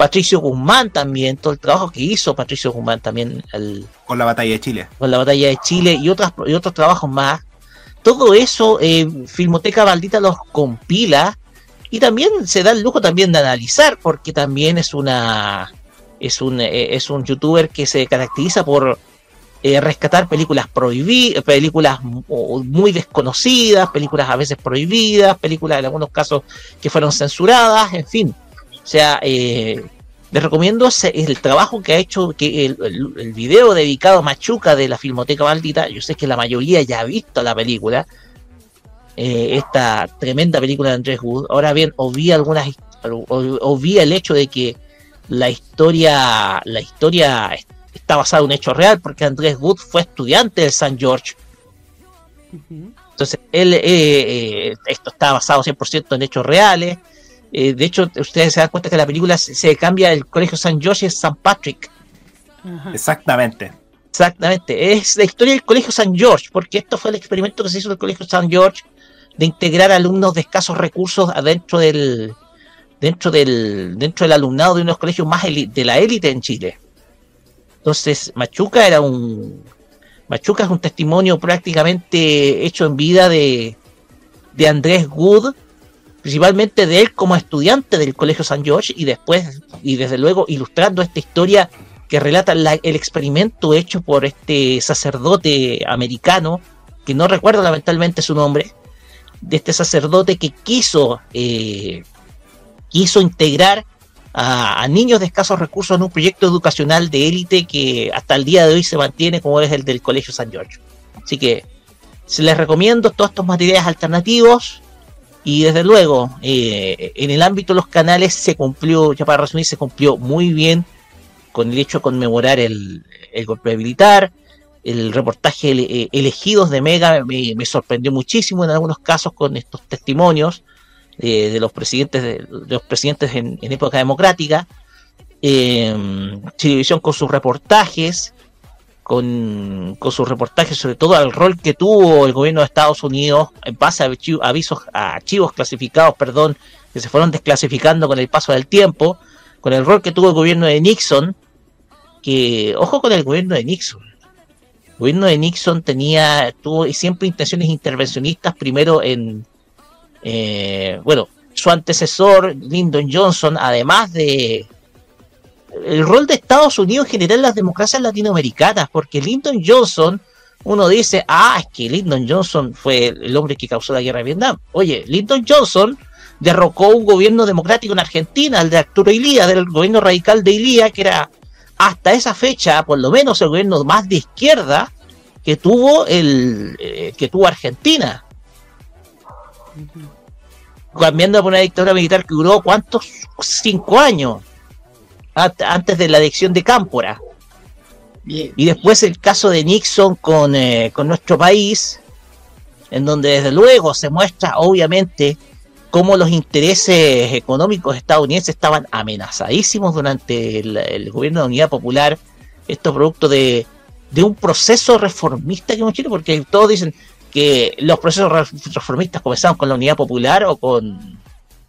Patricio Guzmán también, todo el trabajo que hizo Patricio Guzmán también el, Con la batalla de Chile. con la batalla de Chile y, otras, y otros trabajos más. Todo eso eh, Filmoteca Maldita los compila y también se da el lujo también de analizar porque también es una es un eh, es un youtuber que se caracteriza por eh, rescatar películas prohibidas, películas mu- muy desconocidas, películas a veces prohibidas, películas en algunos casos que fueron censuradas, en fin. O sea, eh, les recomiendo el trabajo que ha hecho, que el, el- el video dedicado a Machuca de la Filmoteca Maldita. Yo sé que la mayoría ya ha visto la película, eh, esta tremenda película de Andrés Wood. Ahora bien, obvia algunas, obvia el hecho de que la historia, la historia es- está basada en un hecho real, porque Andrés Wood fue estudiante del St. George. Entonces, él, eh, eh, esto está basado 100% en hechos reales. Eh, de hecho, ustedes se dan cuenta que la película se, se cambia el colegio St. George es St. Patrick. Exactamente. Exactamente, es la historia del colegio St. George, porque esto fue el experimento que se hizo en el colegio St. George de integrar alumnos de escasos recursos adentro del dentro del dentro del alumnado de unos colegios más de la élite en Chile. Entonces, Machuca era un Machuca es un testimonio prácticamente hecho en vida de de Andrés Wood, principalmente de él como estudiante del colegio St. George y después y desde luego ilustrando esta historia que relata la- el experimento hecho por este sacerdote americano, que no recuerdo lamentablemente su nombre, de este sacerdote que quiso, eh, quiso integrar a, a niños de escasos recursos en un proyecto educacional de élite que hasta el día de hoy se mantiene como es el del Colegio San George. Así que se les recomiendo todos estos materiales alternativos y desde luego eh, en el ámbito de los canales se cumplió, ya para resumir, se cumplió muy bien con el hecho de conmemorar el, el golpe militar. El reportaje eh, elegidos de Mega me, sorprendió muchísimo en algunos casos con estos testimonios eh, de los presidentes de, de los presidentes en, en época democrática. Eh, Televisión con sus reportajes, con, con sus reportajes sobre todo al rol que tuvo el gobierno de Estados Unidos en base a avisos, a archivos clasificados, perdón, que se fueron desclasificando con el paso del tiempo, con el rol que tuvo el gobierno de Nixon, que, ojo con el gobierno de Nixon. El gobierno de Nixon tenía, tuvo siempre intenciones intervencionistas, primero en, eh, bueno, su antecesor, Lyndon Johnson, además de el rol de Estados Unidos en general en las democracias latinoamericanas, porque Lyndon Johnson, uno dice, ah, es que Lyndon Johnson fue el hombre que causó la guerra de Vietnam. Oye, Lyndon Johnson derrocó un gobierno democrático en Argentina, el de Arturo Ilía, del gobierno radical de Ilía, que era hasta esa fecha, por lo menos el gobierno más de izquierda que tuvo el eh, que tuvo Argentina. Cambiando por una dictadura militar que duró cuántos cinco años antes de la elección de Cámpora. Y después el caso de Nixon con, eh, con nuestro país, en donde desde luego se muestra obviamente cómo los intereses económicos estadounidenses estaban amenazadísimos durante el, el gobierno de Unidad Popular, esto producto de, de un proceso reformista que en Chile, porque todos dicen que los procesos re- reformistas comenzaron con la Unidad Popular o con,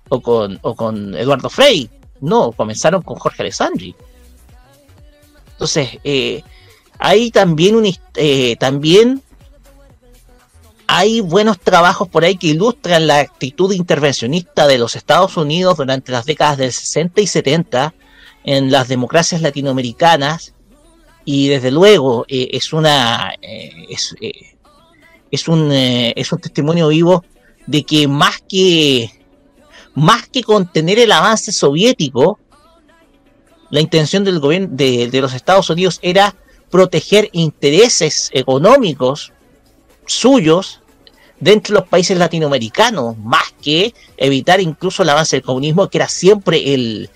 o con, o con Eduardo Frei, no, comenzaron con Jorge Alessandri. Entonces, eh, hay también un, eh, también hay buenos trabajos por ahí que ilustran la actitud intervencionista de los Estados Unidos durante las décadas del 60 y 70 en las democracias latinoamericanas y desde luego eh, es una eh, es, eh, es un es un testimonio vivo de que más que más que contener el avance soviético la intención del gobierno de, los Estados Unidos era proteger intereses económicos suyos dentro de los países latinoamericanos, más que evitar incluso el avance del comunismo, que era siempre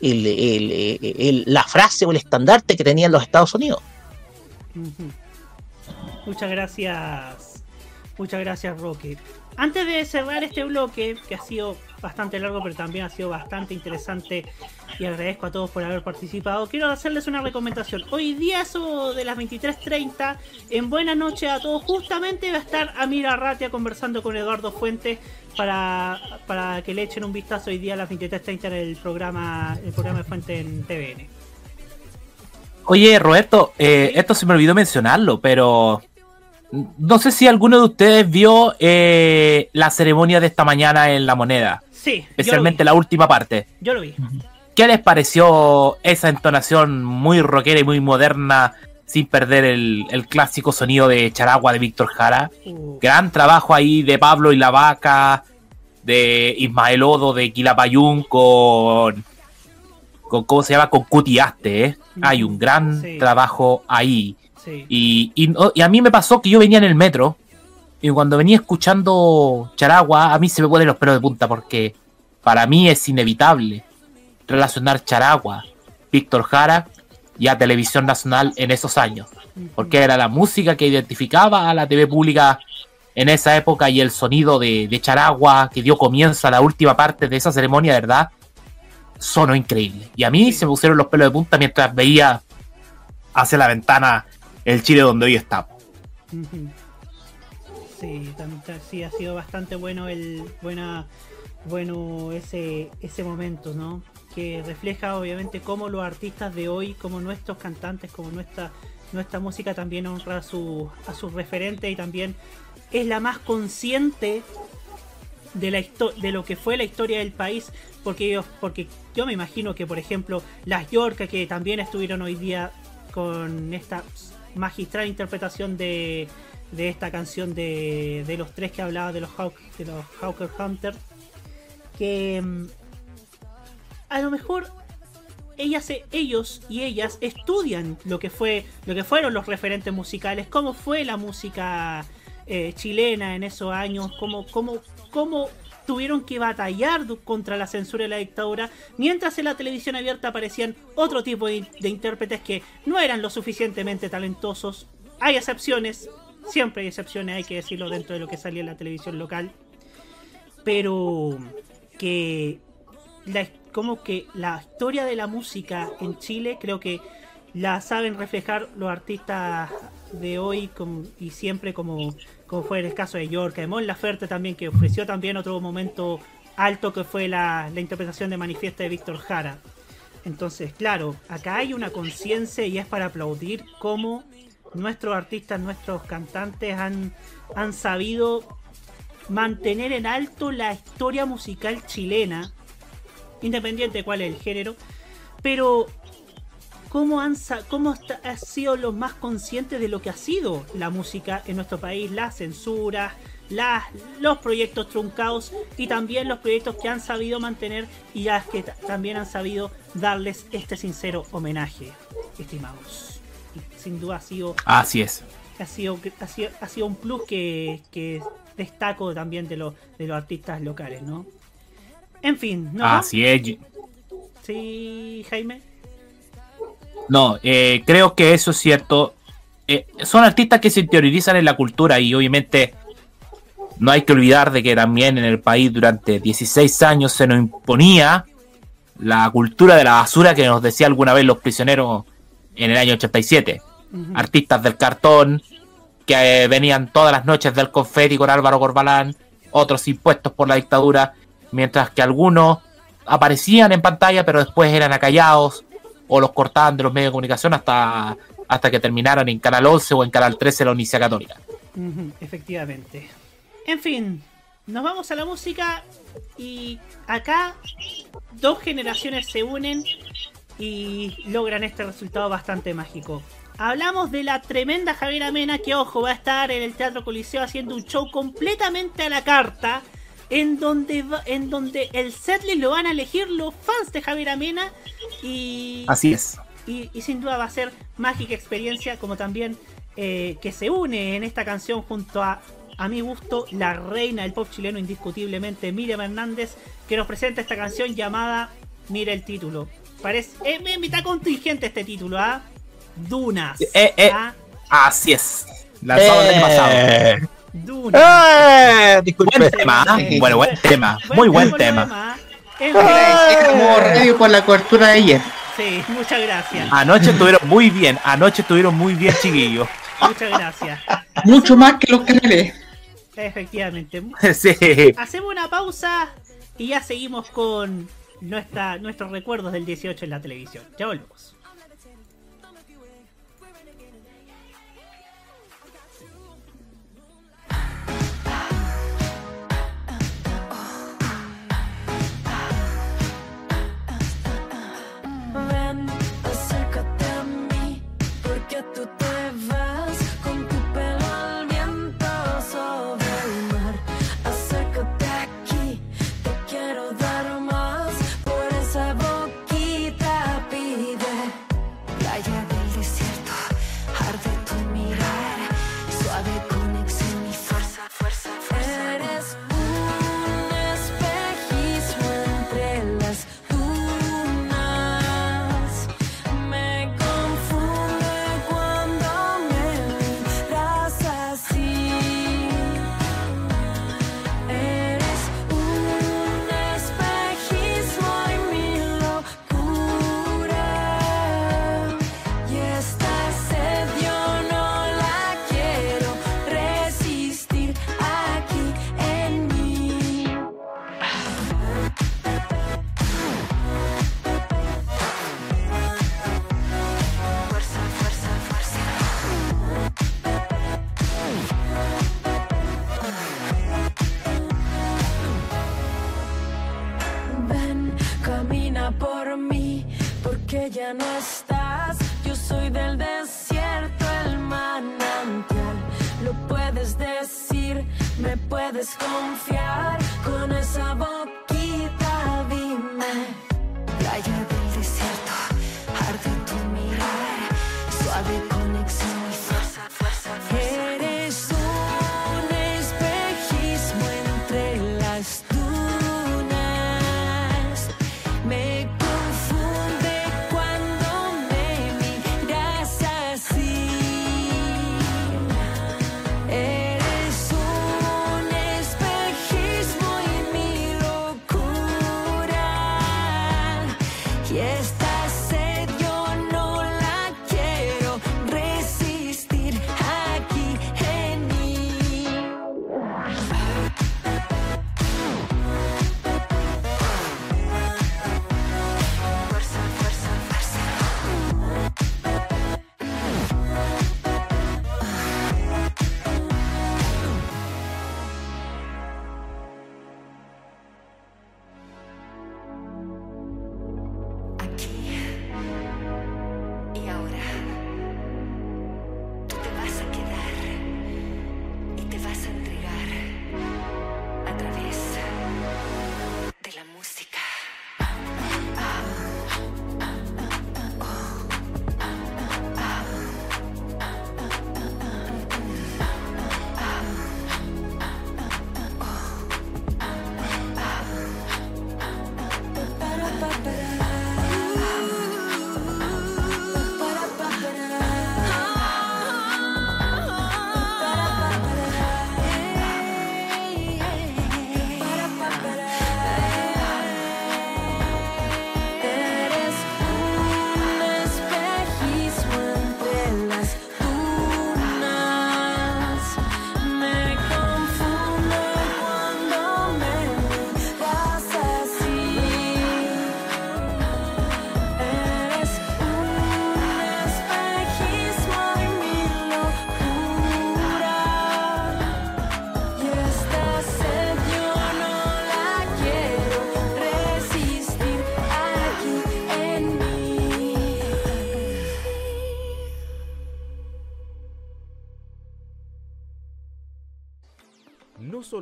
la frase o el estandarte que tenían los Estados Unidos. Muchas gracias. Muchas gracias, Roque. Antes de cerrar este bloque, que ha sido bastante largo, pero también ha sido bastante interesante, y agradezco a todos por haber participado, quiero hacerles una recomendación. Hoy día, eso de las 23.30, en Buena Noche a todos, justamente va a estar Amira Ratia conversando con Eduardo Fuentes para, para que le echen un vistazo hoy día a las 23.30 en el programa, el programa de Fuente en TVN. Oye, Roberto, eh, esto se me olvidó mencionarlo, pero no sé si alguno de ustedes vio eh, la ceremonia de esta mañana en La Moneda. Sí, Especialmente la última parte. Yo lo vi. ¿Qué les pareció esa entonación muy rockera y muy moderna sin perder el, el clásico sonido de Charagua de Víctor Jara? Uh. Gran trabajo ahí de Pablo y la Vaca, de Ismael Odo, de Quilapayún con, con ¿cómo se llama? Con Cutiaste, ¿eh? Hay un gran Sí. trabajo ahí. Sí. Y, y, no- y a mí me pasó que yo venía en el metro y cuando venía escuchando Charagua, a mí se me ponen los pelos de punta porque para mí es inevitable relacionar Charagua, Víctor Jara y a Televisión Nacional en esos años. Porque era la música que identificaba a la TV pública en esa época y el sonido de, de Charagua que dio comienzo a la última parte de esa ceremonia, de verdad, sonó increíble. Y a mí se me pusieron los pelos de punta mientras veía hacia la ventana el Chile donde hoy estamos. Sí, sí, ha sido bastante bueno el buena bueno ese ese momento, ¿no? Que refleja obviamente cómo los artistas de hoy, como nuestros cantantes, como nuestra nuestra música también honra a su a sus referentes y también es la más consciente de la de lo que fue la historia del país porque ellos porque yo me imagino que por ejemplo las Yorka que también estuvieron hoy día con esta magistral interpretación de, de esta canción de, de los tres que hablaba de los Hawk, de los Hawker Hunter que mm, a lo mejor e- ellos y ellas estudian lo que fue lo que fueron los referentes musicales, cómo fue la música eh, chilena en esos años, cómo, cómo, cómo tuvieron que batallar contra la censura y la dictadura, mientras en la televisión abierta aparecían otro tipo de, de intérpretes que no eran lo suficientemente talentosos. Hay excepciones, siempre hay excepciones, hay que decirlo dentro de lo que salía en la televisión local, pero que como que la historia de la música en Chile creo que la saben reflejar los artistas de hoy y siempre como, como fue el caso de York, de Mon Laferte también que ofreció también otro momento alto que fue la, la interpretación de Manifiesta de Víctor Jara. Entonces, claro, acá hay una conciencia y es para aplaudir cómo nuestros artistas, nuestros cantantes han, han sabido mantener en alto la historia musical chilena, independiente de cuál es el género, pero cómo han, cómo han sido los más conscientes de lo que ha sido la música en nuestro país, las censuras, las, los proyectos truncados y también los proyectos que han sabido mantener y las que ta- también han sabido darles este sincero homenaje, estimados. Sin duda ha sido Así es. ha sido, ha sido, ha sido un plus que, que destaco también de, los de los artistas locales, ¿no? En fin, ¿no? Así es. Sí, Jaime. No, eh, creo que eso es cierto. Eh, son artistas que se interiorizan en la cultura y obviamente no hay que olvidar de que también en el país durante 16 años se nos imponía la cultura de la basura que nos decía alguna vez los prisioneros en el año 87. Artistas del cartón que eh, venían todas las noches del confeti con Álvaro Corbalán, otros impuestos por la dictadura, mientras que algunos aparecían en pantalla pero después eran acallados o los cortaban de los medios de comunicación hasta, hasta que terminaran en Canal 11 o en Canal 13 la Universidad Católica. Efectivamente. En fin, nos vamos a la música y acá dos generaciones se unen y logran este resultado bastante mágico. Hablamos de la tremenda Javiera Mena que, ojo, va a estar en el Teatro Coliseo haciendo un show completamente a la carta en donde, va- en donde el setlist lo van a elegir los fans de Javiera Mena y Así es. y, y sin duda va a ser mágica experiencia como también eh, que se une en esta canción junto a a mi gusto la reina del pop chileno indiscutiblemente Miriam Hernández que nos presenta esta canción llamada mira el título parece es mitad contingente este título ¿ah? Dunas. Eh, eh. eh. Ah. Así es. Lanzado eh. el año pasado. Dunas. Eh, disculpe. Buen tema. ¿ah? Bueno, buen tema. Muy buen, buen tema. Como eh. radio por la cobertura de ayer. Sí, muchas gracias. Anoche estuvieron muy bien. Anoche estuvieron muy bien, chiquillos. Muchas gracias. Mucho más que los canales. Efectivamente. Sí. Hacemos una pausa y ya seguimos con nuestra, nuestros recuerdos del 18 en la televisión. Ya volvemos.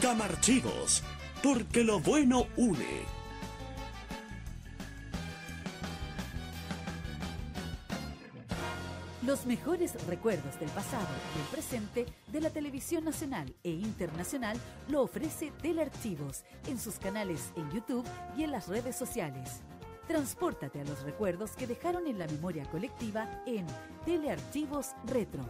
Camarchivos, porque lo bueno une. Los mejores recuerdos del pasado y el presente de la televisión nacional e internacional lo ofrece Telearchivos en sus canales en YouTube y en las redes sociales. Transpórtate a los recuerdos que dejaron en la memoria colectiva en Telearchivos Retro.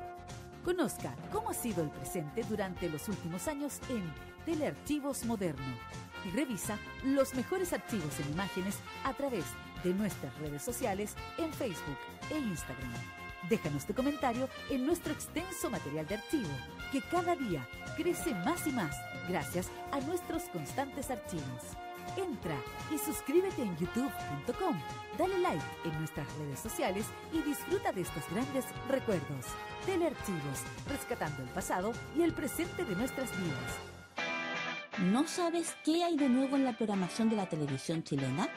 Conozca cómo ha sido el presente durante los últimos años en Telearchivos Moderno y revisa los mejores archivos en imágenes a través de nuestras redes sociales en Facebook e Instagram. Déjanos tu comentario en nuestro extenso material de archivo, que cada día crece más y más gracias a nuestros constantes archivos. Entra y suscríbete en youtube.com, dale like en nuestras redes sociales y disfruta de estos grandes recuerdos. Telearchivos, rescatando el pasado y el presente de nuestras vidas. ¿No sabes qué hay de nuevo en la programación de la televisión chilena?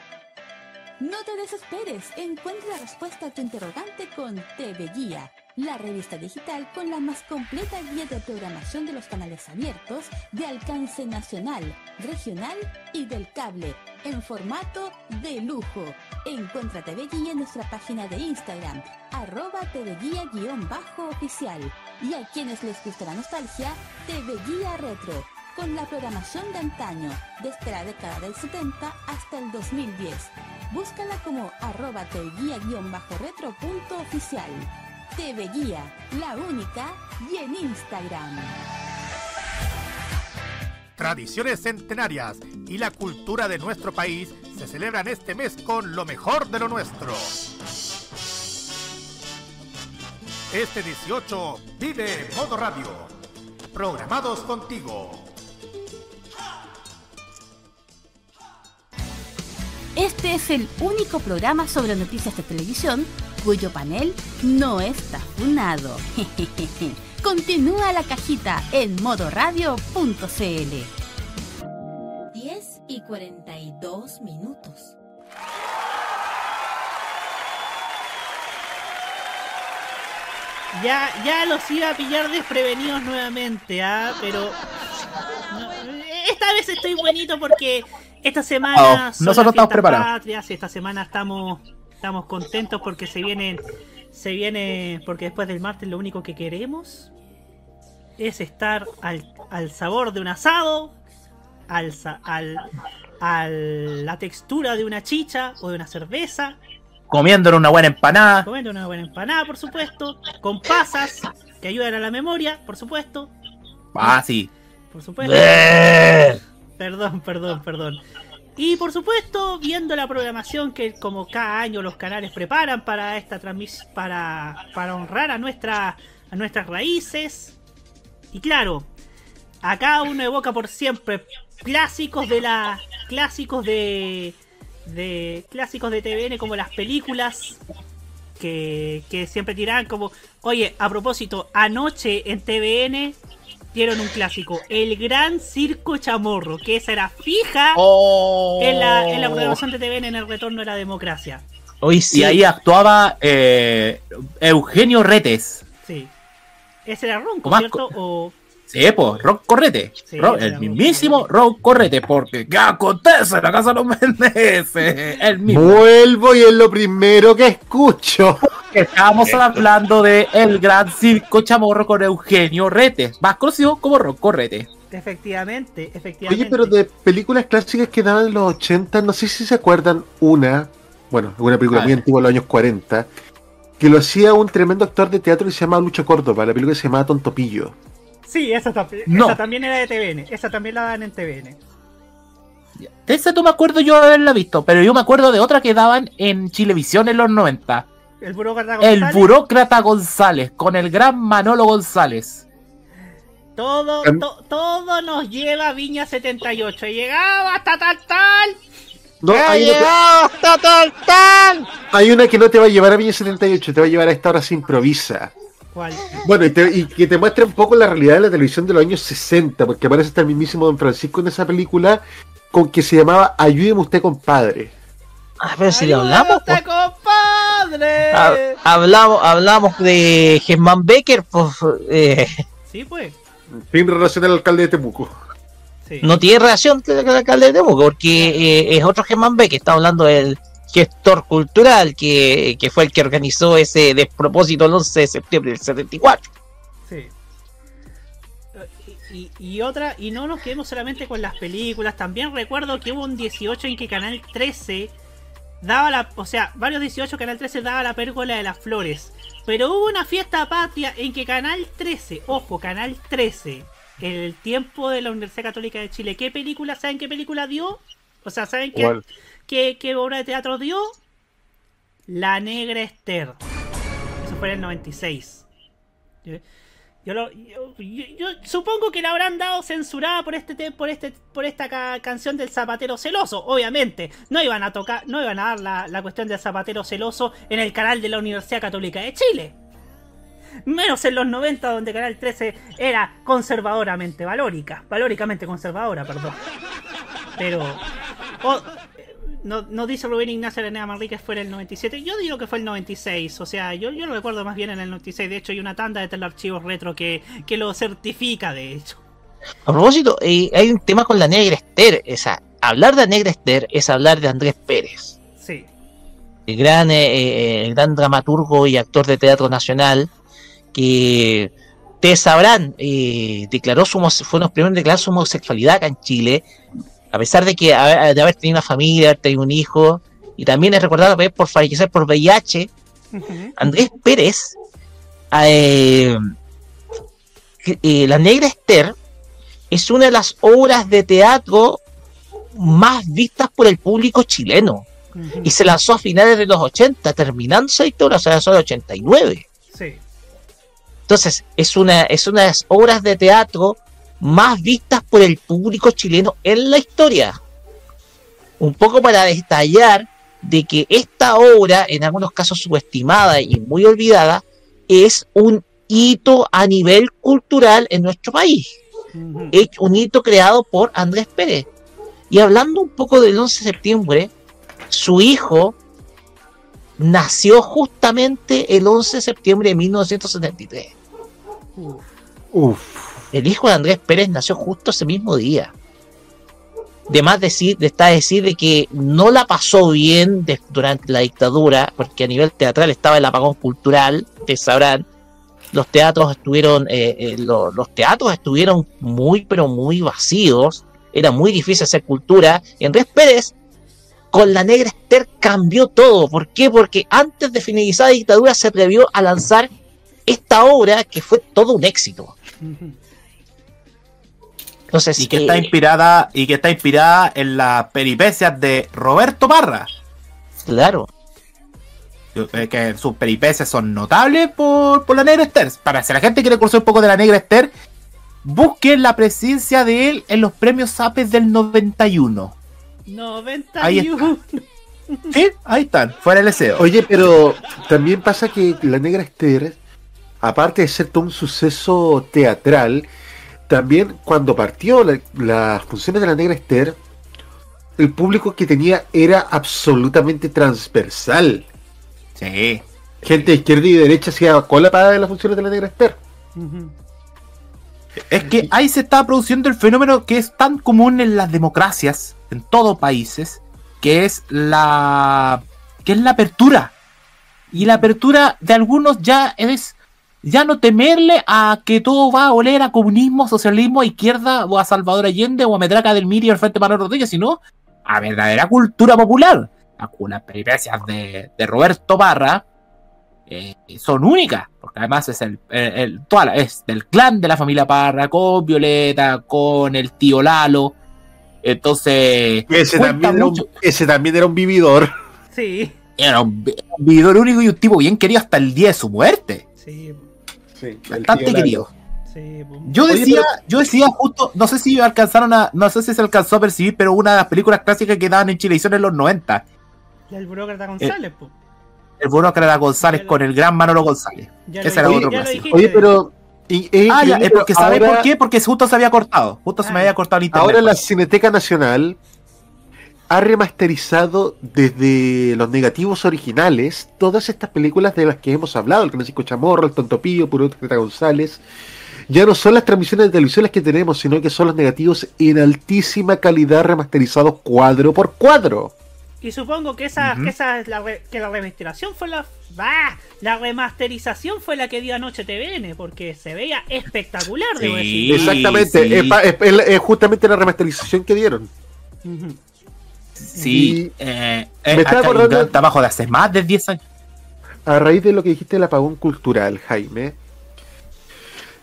No te desesperes, encuentra la respuesta a tu interrogante con TV Guía, la revista digital con la más completa guía de programación de los canales abiertos de alcance nacional, regional y del cable, en formato de lujo. Encuentra TV Guía en nuestra página de Instagram, arroba TV Guía-oficial. Y a quienes les gusta la nostalgia, TV Guía Retro, con la programación de antaño, desde la década del 70 hasta el 2010 Búscala como arroba tguía-retro.oficial. TV Guía, la única, y en Instagram. Tradiciones centenarias y la cultura de nuestro país se celebran este mes con lo mejor de lo nuestro. Este 18 vive Modo Radio. Programados contigo. Este es el único programa sobre noticias de televisión cuyo panel no está funado. Continúa la cajita en modoradio.cl. 10 y 42 minutos. Ya, ya los iba a pillar desprevenidos nuevamente, ¿ah? Pero. esta vez estoy bonito porque esta semana. Oh, nosotros estamos preparados. esta semana estamos, estamos contentos porque se vienen. Se viene. Porque después del martes lo único que queremos es estar al, al sabor de un asado. Al, al, a la textura de una chicha o de una cerveza. Comiendo una buena empanada. Comiendo una buena empanada, por supuesto. Con pasas que ayudan a la memoria, por supuesto. Ah, sí. Por supuesto. Perdón, perdón, perdón. Y por supuesto, viendo la programación que como cada año los canales preparan para esta transmisión, para, para honrar a, nuestra, a nuestras raíces. Y claro, acá uno evoca por siempre clásicos de la. clásicos de. de. clásicos de TVN como las películas. Que, que siempre tiran como. Oye, a propósito, anoche en TVN dieron un clásico, El Gran Circo Chamorro, que esa era fija en, la, en la programación de TVN en el retorno de la democracia. Hoy sí. Y ahí actuaba eh, Eugenio Retes. Sí. Ese era Ronco, ¿cierto? O... Sí, pues, Rock Correte. el mismísimo Rock Correte, porque ¿qué acontece en la casa de los Mendes? El mismo. Vuelvo y es lo primero que escucho. Estábamos hablando de El Gran Circo Chamorro con Eugenio Rete, más conocido como Rock Correte. Efectivamente, efectivamente. Oye, pero de películas clásicas que daban en los 80, no sé si se acuerdan una, bueno, una película muy antigua de los años 40, que lo hacía un tremendo actor de teatro que se llamaba Lucho Córdoba, la película se llamaba Tontopillo. Sí, esa, esa también era de TVN, esa también la dan en TVN. De esa no me acuerdo yo de haberla visto, pero yo me acuerdo de otra que daban en Chilevisión en los 90. El burócrata González. El burócrata González, con el gran Manolo González. Todo, todo nos lleva a Viña 78. Llegaba hasta tal tal. No, hay una, hasta tal tal. hay una que no te va a llevar a Viña 78, te va a llevar a esta hora se improvisa. ¿Cuál? Bueno, y, te- y que te muestre un poco la realidad de la televisión de los años 60, porque aparece hasta el mismísimo Don Francisco en esa película con que se llamaba Ayúdeme usted, compadre. A ver si le hablamos. pues. Hablamos, hablamos de Germán Becker, pues eh, Sí, pues. Fin relación al alcalde de Temuco. no tiene relación con el alcalde de Temuco, porque eh, es otro Germán Becker, está hablando del gestor cultural que, que fue el que organizó ese despropósito el 11 de septiembre del 74. Sí. Y, y otra, y no nos quedemos solamente con las películas, también recuerdo que hubo un 18 en que Canal 13 daba la, o sea, varios 18 Canal 13 daba la pérgola de las flores, pero hubo una fiesta patria en que Canal 13, ojo, Canal 13, en el tiempo de la Universidad Católica de Chile, ¿qué película, saben qué película dio? O sea, ¿saben qué, qué, qué obra de teatro dio? La Negra Esther. Eso fue en el 96. Yo, lo- yo- supongo que la habrán dado censurada por este te- por este por esta ca- canción del zapatero celoso, obviamente. No iban a tocar, no iban a dar la, la cuestión del zapatero celoso en el canal de la Universidad Católica de Chile. Menos en los 90 donde Canal 13 era conservadoramente valórica, valóricamente conservadora, perdón. Pero no, no dice Rubén Ignacio Araneda Manríquez fue en el 97. Yo digo que fue el 96. O sea, yo, yo lo recuerdo más bien en el 96. De hecho, hay una tanda de telearchivos retro que, que lo certifica, de hecho. A propósito, eh, hay un tema con la negra Esther. O sea, hablar de negra Esther es hablar de Andrés Pérez, Sí. el gran, eh, eh, el gran dramaturgo y actor de teatro nacional, que ustedes sabrán, eh, declaró su, fue uno de los primeros en declarar su homosexualidad acá en Chile, a pesar de que haber- de haber tenido una familia, haber tenido un hijo, y también es recordado pues, por fallecer por VIH. Andrés Pérez, eh, eh, La Negra Esther, es una de las obras de teatro más vistas por el público chileno. Y se lanzó a finales de los 80, terminando esa historia, se lanzó en el 89. Sí. Entonces, es una, es una de las obras de teatro más vistas por el público chileno en la historia. Un poco para detallar de que esta obra, en algunos casos subestimada y muy olvidada, es un hito a nivel cultural en nuestro país. Es un hito creado por Andrés Pérez. Y hablando un poco del 11 de septiembre, su hijo nació justamente el 11 de septiembre de 1973. Uf. El hijo de Andrés Pérez nació justo ese mismo día. De más decir, de está decir de que no la pasó bien durante la dictadura, porque a nivel teatral estaba el apagón cultural, ustedes sabrán. Los teatros estuvieron, eh, eh, lo- los teatros estuvieron muy, pero muy vacíos. Era muy difícil hacer cultura. Y Andrés Pérez, con la negra Esther, cambió todo. ¿Por qué? Porque antes de finalizar la dictadura se atrevió a lanzar esta obra que fue todo un éxito. Entonces, y que está eh, inspirada y que está inspirada en las peripecias de Roberto Parra. Claro. Que sus peripecias son notables por, por la Negra Esther. Para si la gente quiere conocer un poco de la Negra Esther, busquen la presencia de él en los premios Zapes del 91. 91. Sí, ahí están, fuera el deseo. Oye, pero también pasa que la Negra Esther, aparte de ser todo un suceso teatral, también cuando partió la- las funciones de la Negra Esther, el público que tenía era absolutamente transversal. Sí. Gente de izquierda y derecha hacía cola para las funciones de la Negra Esther. Es que ahí se está produciendo el fenómeno que es tan común en las democracias, en todos países, que es la que es la apertura. Y la apertura de algunos ya es ya no temerle a que todo va a oler a comunismo, socialismo, a izquierda, o a Salvador Allende, o a Medraca del Miri o al Frente Manuel Rodríguez, sino a verdadera cultura popular. Las peripecias de, de Roberto Parra eh, son únicas, porque además es el, el- el- toda la- es del clan de la familia Parra, con Violeta, con el tío Lalo. Entonces, Ese también, era un, ese también era un vividor. Sí. Era un vividor único y un tipo bien querido hasta el día de su muerte. Sí. Bastante tío querido. Sí, po. Yo Oye, decía, yo decía justo, no sé si alcanzaron a, no sé si se alcanzó a percibir, pero una de las películas clásicas que daban en Chilevisión en los 90. El burócrata González, po. el burócrata González con el gran Manolo González. Ya Ese lo era otro clásico. Oye, pero. y- es Ah, ya, increíble, es porque ¿sabe por qué? Porque justo se había cortado. Justo se me había cortado el internet. Ahora la Cineteca Nacional ha remasterizado desde los negativos originales todas estas películas de las que hemos hablado, el Francisco Chamorro, el Tonto Pío, Puro Teta González. Ya no son las transmisiones de televisión las que tenemos, sino que son los negativos en altísima calidad remasterizados cuadro por cuadro. Y supongo que esa, Ujú. que esa la re- que la remasterización fue la la remasterización fue la que dio anoche TVN porque se veía espectacular debo decir. Exactamente, sí. es, pa- es- es- es justamente la remasterización que dieron. Sí, eh, eh, Me hay un acordando- gran trabajo de hace más de 10 años. A raíz de lo que dijiste del apagón cultural, Jaime,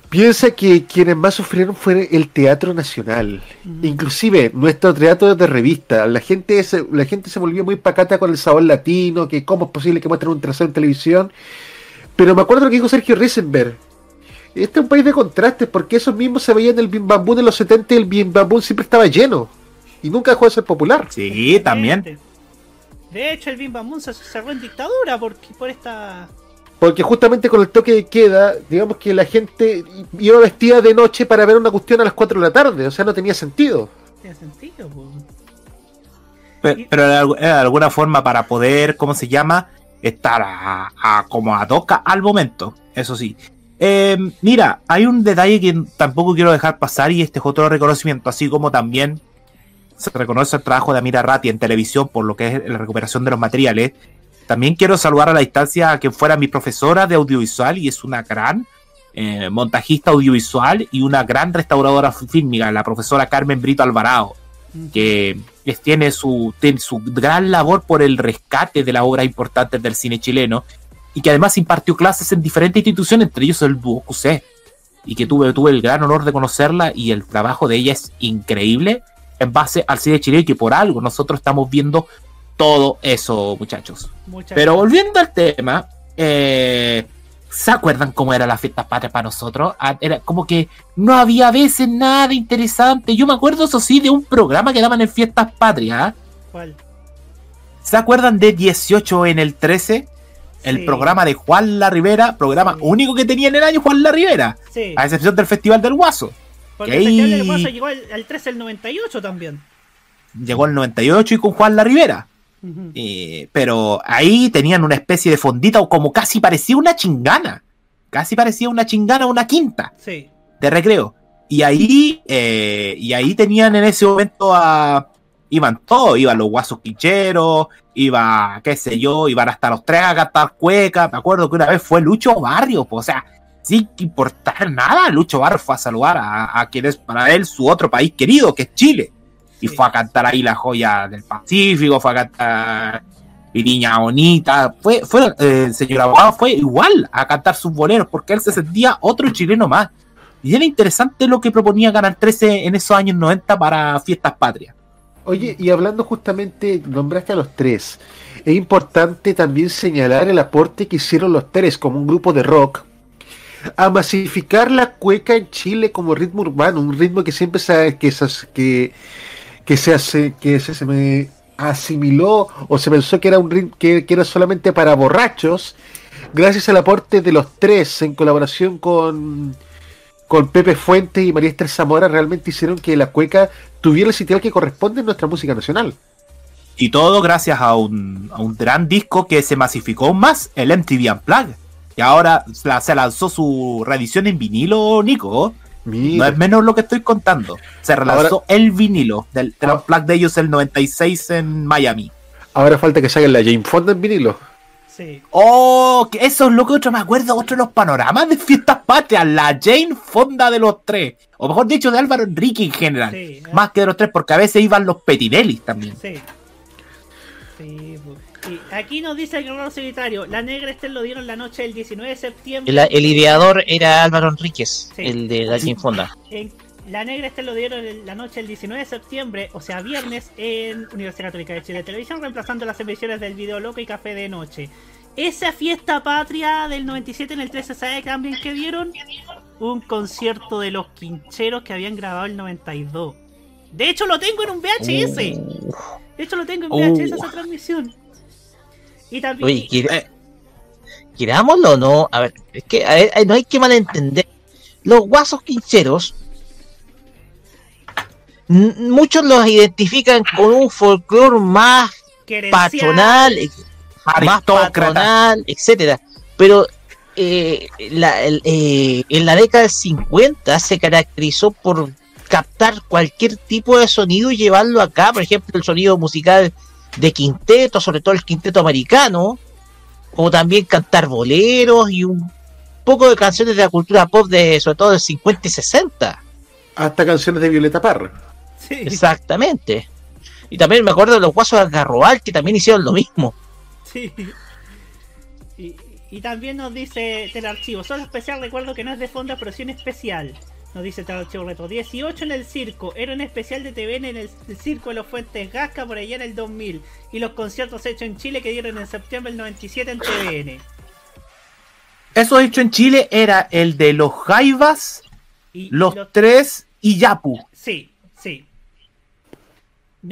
piensa que quienes más sufrieron fue el Teatro Nacional. Inclusive nuestro teatro de revista. La gente, se, la gente se volvió muy pacata con el sabor latino, que cómo es posible que muestren un trasero en televisión. Pero me acuerdo lo que dijo Sergio Risenberg. Este es un país de contrastes, porque esos mismos se veían en el Bim Bam Boom de los 70 y el Bim Bam Boom siempre estaba lleno. Y nunca dejó de ser popular. Sí, también. De hecho, el Bim Bam Boom se cerró en dictadura por, por esta. Porque justamente con el toque de queda, digamos que la gente iba vestida de noche para ver una cuestión a las 4 de la tarde, o sea, no tenía sentido. Tiene sentido, po. Pe- Pero, era de alguna forma para poder, ¿cómo se llama? Estar a, a- como a toca al momento. Eso sí. Eh, mira, hay un detalle que tampoco quiero dejar pasar y este es otro reconocimiento, así como también se reconoce el trabajo de Amira Ratti en televisión por lo que es la recuperación de los materiales. También quiero saludar a la distancia a quien fuera mi profesora de audiovisual y es una gran eh, montajista audiovisual y una gran restauradora fílmica, la profesora Carmen Brito Alvarado, que tiene su, su gran labor por el rescate de las obras importantes del cine chileno y que además impartió clases en diferentes instituciones, entre ellos el Dúo QC, y que tuve, tuve el gran honor de conocerla y el trabajo de ella es increíble en base al cine chileno y que por algo nosotros estamos viendo todo eso, muchachos. Muchas Pero volviendo al tema, eh, ¿se acuerdan cómo era la fiesta patria para nosotros? Ah, Era como que no había a veces nada interesante. Yo me acuerdo, eso sí, de un programa que daban en fiestas patrias. ¿ah? ¿Cuál? ¿Se acuerdan de 18 en el 13? El Sí. programa de Juan La Rivera, programa único que tenía en el año Juan La Rivera, Sí. a excepción del Festival del Guaso. Porque del Guaso llegó al, al 13 del 98 también. llegó el 98 y con Juan La Rivera. Eh, pero ahí tenían una especie de fondita o como casi parecía una chingana. Casi parecía una chingana, una quinta Sí. de recreo. Y ahí, eh, y ahí tenían en ese momento a. Iban todos, iban los guasos quicheros, iba, qué sé yo, iban hasta los tres a cantar cuecas. Me acuerdo que una vez fue Lucho Barrio, pues, o sea, sin importar nada, Lucho Barrio fue a saludar a, a quien es para él su otro país querido, que es Chile. Y fue a cantar ahí la joya del Pacífico, fue a cantar Viriña Bonita, fue, fue eh, el señor abogado fue igual a cantar sus boleros, porque él se sentía otro chileno más. Y era interesante lo que proponía Canal 13 en esos años 90 para fiestas patrias. Oye, y hablando justamente, nombraste a los tres. Es importante también señalar el aporte que hicieron los tres como un grupo de rock a masificar la cueca en Chile como ritmo urbano, un ritmo que siempre se, que que, que se hace, que se, se me asimiló o se pensó que era un ritmo que, era solamente para borrachos, gracias al aporte de los tres en colaboración con con Pepe Fuente y María Esther Zamora realmente hicieron que la cueca tuviera el sitio que corresponde en nuestra música nacional. Y todo gracias a un, a un gran disco que se masificó más, el MTV Unplugged. Y ahora la- se lanzó su reedición en vinilo, Nico. No es menos lo que estoy contando. Se relanzó el vinilo del, del Unplugged de ellos el 96 en Miami. Ahora falta que salgan la Jane Fonda en vinilo. Sí. Oh, que eso es lo que otro me acuerdo, otro de los panoramas de fiestas patrias, la Jane Fonda de los tres, o mejor dicho de Álvaro Enrique en general, Sí, más que de los tres, porque a veces iban los Petinelli también. Sí. Sí, pues. Aquí nos dice el guerrero solitario, la negra este lo dieron la noche del 19 de septiembre. El, el ideador era Álvaro Enríquez, Sí. el de la Jane Fonda. En- la negra este lo dieron la noche del 19 de septiembre, o sea, viernes, en Universidad Católica de Chile Televisión, reemplazando las emisiones del Video Loco y Café de Noche. Esa fiesta patria del 97 en el 13, ¿sabe también que dieron? Un concierto de los quincheros que habían grabado el 92. De hecho, lo tengo en un VHS. De hecho, lo tengo en VHS esa transmisión. Y también. Oye, que- Eh, querámoslo o no, a ver, es que a ver, no hay que malentender. Los guasos quincheros, muchos los identifican con un folclore más Querencial. patronal, más patronal, etcétera. Pero eh, la- el- eh, en la década del 50 se caracterizó por captar cualquier tipo de sonido y llevarlo acá, por ejemplo, el sonido musical de quinteto, sobre todo el quinteto americano, como también cantar boleros y un poco de canciones de la cultura pop de sobre todo del 50 y 60. Hasta canciones de Violeta Parra. Exactamente. Y también me acuerdo de los guasos de Algarrobal que también hicieron lo mismo. Sí. Y, y también nos dice Telarchivo, solo especial recuerdo que no es de fondo, pero sí un especial. Nos dice Telarchivo Retro. 18 en el circo, era un especial de TVN en el, el circo de los Fuentes Gasca por allá en el 2000. Y los conciertos hechos en Chile que dieron en septiembre del 97 en TVN. Eso hecho en Chile era el de los Jaivas, Y los los- tres y Yapu.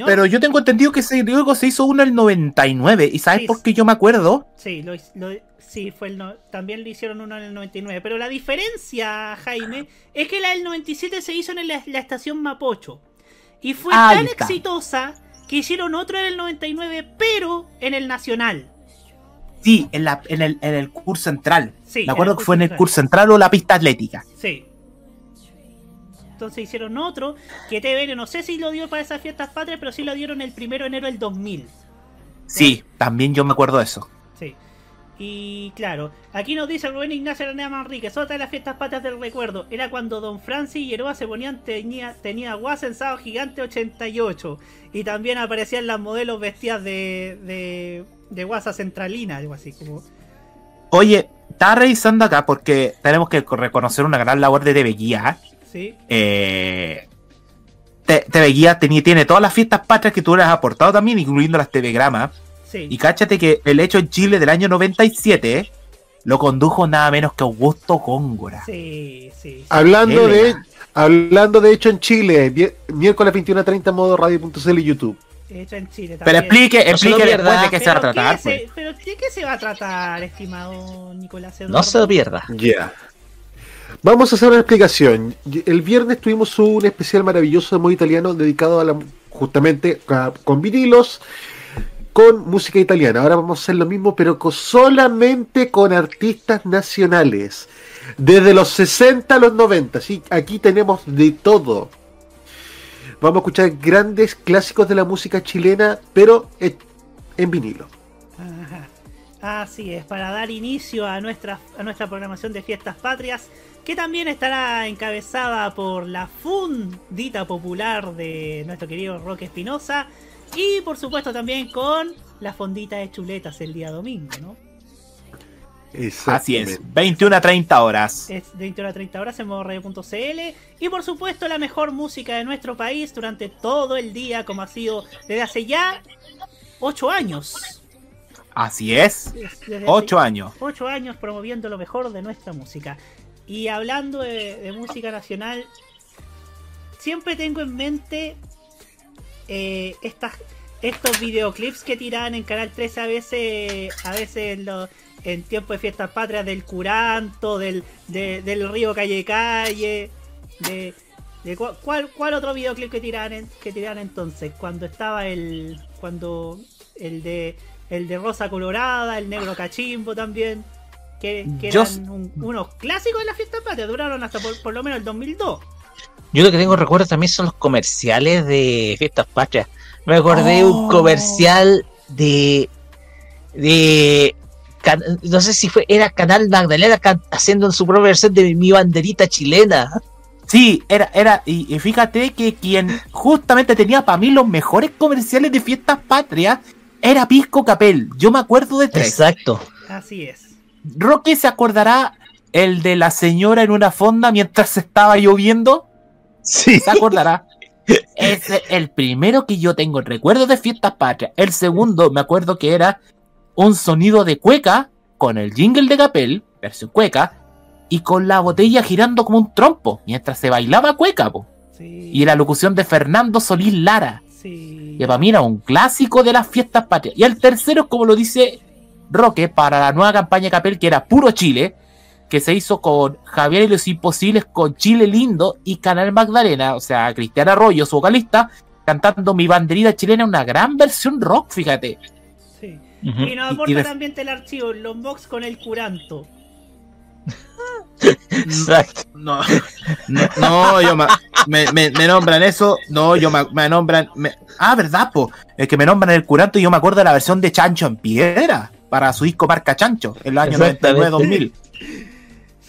Pero yo tengo entendido que ese luego se hizo uno en el 99. ¿Y sabes Sí, por qué yo me acuerdo? Sí, lo, lo- sí fue el no- también le hicieron uno en el 99. Pero la diferencia, Jaime, es que la del 97 se hizo en la, la estación Mapocho. Y fue Ahí tan está. exitosa que hicieron otro en el 99, pero en el Nacional. Sí, en, la, en, el, en el curso central. Sí, me acuerdo que fue en el curso central o la pista atlética. Sí. Entonces hicieron otro que TVN no sé si lo dio para esas fiestas patrias, pero sí lo dieron el primero de enero del 2000. Sí, también yo me acuerdo de eso. Sí. Y claro, aquí nos dice Rubén Ignacio Aranea Manríquez, otra de las fiestas patrias del recuerdo, era cuando Don Francis y Yeroa se ponían, tenía, tenía guasa en Sábado Gigante 88. Y también aparecían las modelos vestidas de, de, de guasa centralina, algo así como... Oye, estaba revisando acá porque tenemos que reconocer una gran labor de TV Guía. Sí. Eh, Te- TV Guía tenía- tiene todas las fiestas patrias que tú le has aportado también, incluyendo las TV-gramas. Sí. Y cáchate que el hecho en Chile del año 97 lo condujo nada menos que Augusto Góngora. Sí, sí. Hablando de, hablando de hecho en Chile, miércoles 21.30 modo radio.cl y YouTube. Hecho en Chile Pero explique, No explique pierda. después de qué se va a ¿Pero tratar. qué pues. se- ¿Pero de qué se va a tratar, estimado Nicolás No Eduardo? se lo pierda. Ya. Vamos a hacer una explicación. El viernes tuvimos un especial maravilloso de modo italiano dedicado a la justamente con vinilos con música italiana. Ahora vamos a hacer lo mismo, pero con- solamente con artistas nacionales. Desde los 60 a los 90. ¿sí? Aquí tenemos de todo. Vamos a escuchar grandes clásicos de la música chilena, pero en vinilo. Así es, para dar inicio a nuestra, a nuestra programación de fiestas patrias, que también estará encabezada por la fundita popular de nuestro querido Roque Espinosa y por supuesto también con la fondita de chuletas el día domingo, ¿no? Así es, 21 a 30 horas. Es de 21 a 30 horas en modoradio.cl y por supuesto la mejor música de nuestro país durante todo el día como ha sido desde hace ya 8 años. Así es, Desde 8 hace años. ocho años promoviendo lo mejor de nuestra música. Y hablando de, de música nacional, siempre tengo en mente eh, estas, estos videoclips que tiraban en Canal 13 a veces, a veces en, lo- en tiempo de fiestas patrias del Curanto, del, de- del río Calle Calle, de, de ¿cuál, cuál otro videoclip que tiraban, en- que tiraban entonces? Cuando estaba el, cuando el de el de Rosa Colorada, el Negro Cachimbo también, que, que Yo eran un- unos clásicos de la fiesta patria, duraron hasta por, por lo menos el 2002. Yo lo que tengo recuerdo también son los comerciales de Fiestas Patrias. Me acordé un Oh. comercial de. de. can- no sé si fue. Era Canal Magdalena can- haciendo su propia versión de mi banderita chilena. Sí, era, era, y, y fíjate que quien justamente tenía para mí los mejores comerciales de fiestas patrias era Pisco Capel. Yo me acuerdo de tres. Exacto. Así es. Roque se acordará el de la señora en una fonda mientras estaba lloviendo. Sí. ¿Se acordará? Es el primero que yo tengo en recuerdo de fiestas patrias. El segundo, me acuerdo que era un sonido de cueca con el jingle de Capel, versión cueca, y con la botella girando como un trompo mientras se bailaba cueca. po. Y la locución de Fernando Solís Lara. Que para mí era un clásico de las fiestas patrias. Y el tercero, como lo dice Roque para la nueva campaña de Capel que era Puro Chile, que se hizo con Javier y los Imposibles, con Chile Lindo y Canal Magdalena, o sea, Cristiana Arroyo, su vocalista, cantando Mi banderita chilena, una gran versión rock, fíjate. Sí. Y nos Y- aporta y de- también el archivo, los box con el curanto. Exacto. No, no, no, yo me, me- me nombran eso, no, yo me, me nombran. me- ah, ¿verdad, po? Es que me nombran el curanto y yo me acuerdo de la versión de Chancho en piedra para su disco Marca Chancho en los años Exactamente. 99-2000.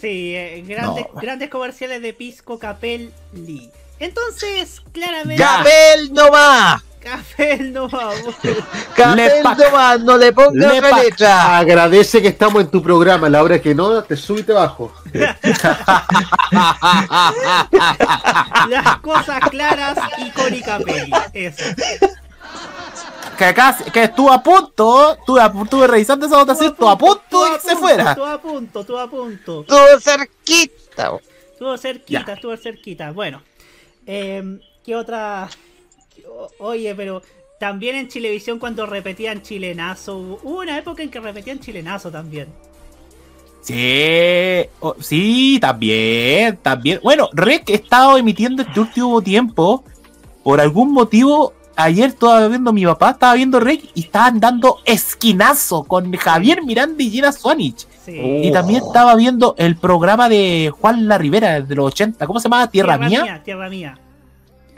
Sí, eh, grandes, grandes comerciales de Pisco Capel Lee. Entonces, claramente. ¡Capel no va! Capel no va. ¡Capel no va! ¡No le pongas Lepac. letra! Agradece que estamos en tu programa. La hora que no, te sube y te bajo. Las cosas claras y Cori Capelli. Eso. Que acá, que estuvo a punto, estuve, revisando esa votación, estuvo a punto de que se fuera. Estuvo a punto, estuvo a punto. Estuvo cerquita. Estuvo cerquita, estuvo cerquita. Bueno, eh, ¿qué otra? Oye, pero también en Chilevisión cuando repetían chilenazo, hubo una época en que repetían chilenazo también. Sí, oh, sí, también, también. Bueno, Rec he estado emitiendo este último tiempo. Por algún motivo, ayer estaba viendo mi papá, estaba viendo Rec y estaban dando esquinazo con Javier Miranda y Gina Swanich. Sí. Y también estaba viendo el programa de Juan La Rivera de los 80. ¿Cómo se llama? ¿Tierra, mía? Tierra mía.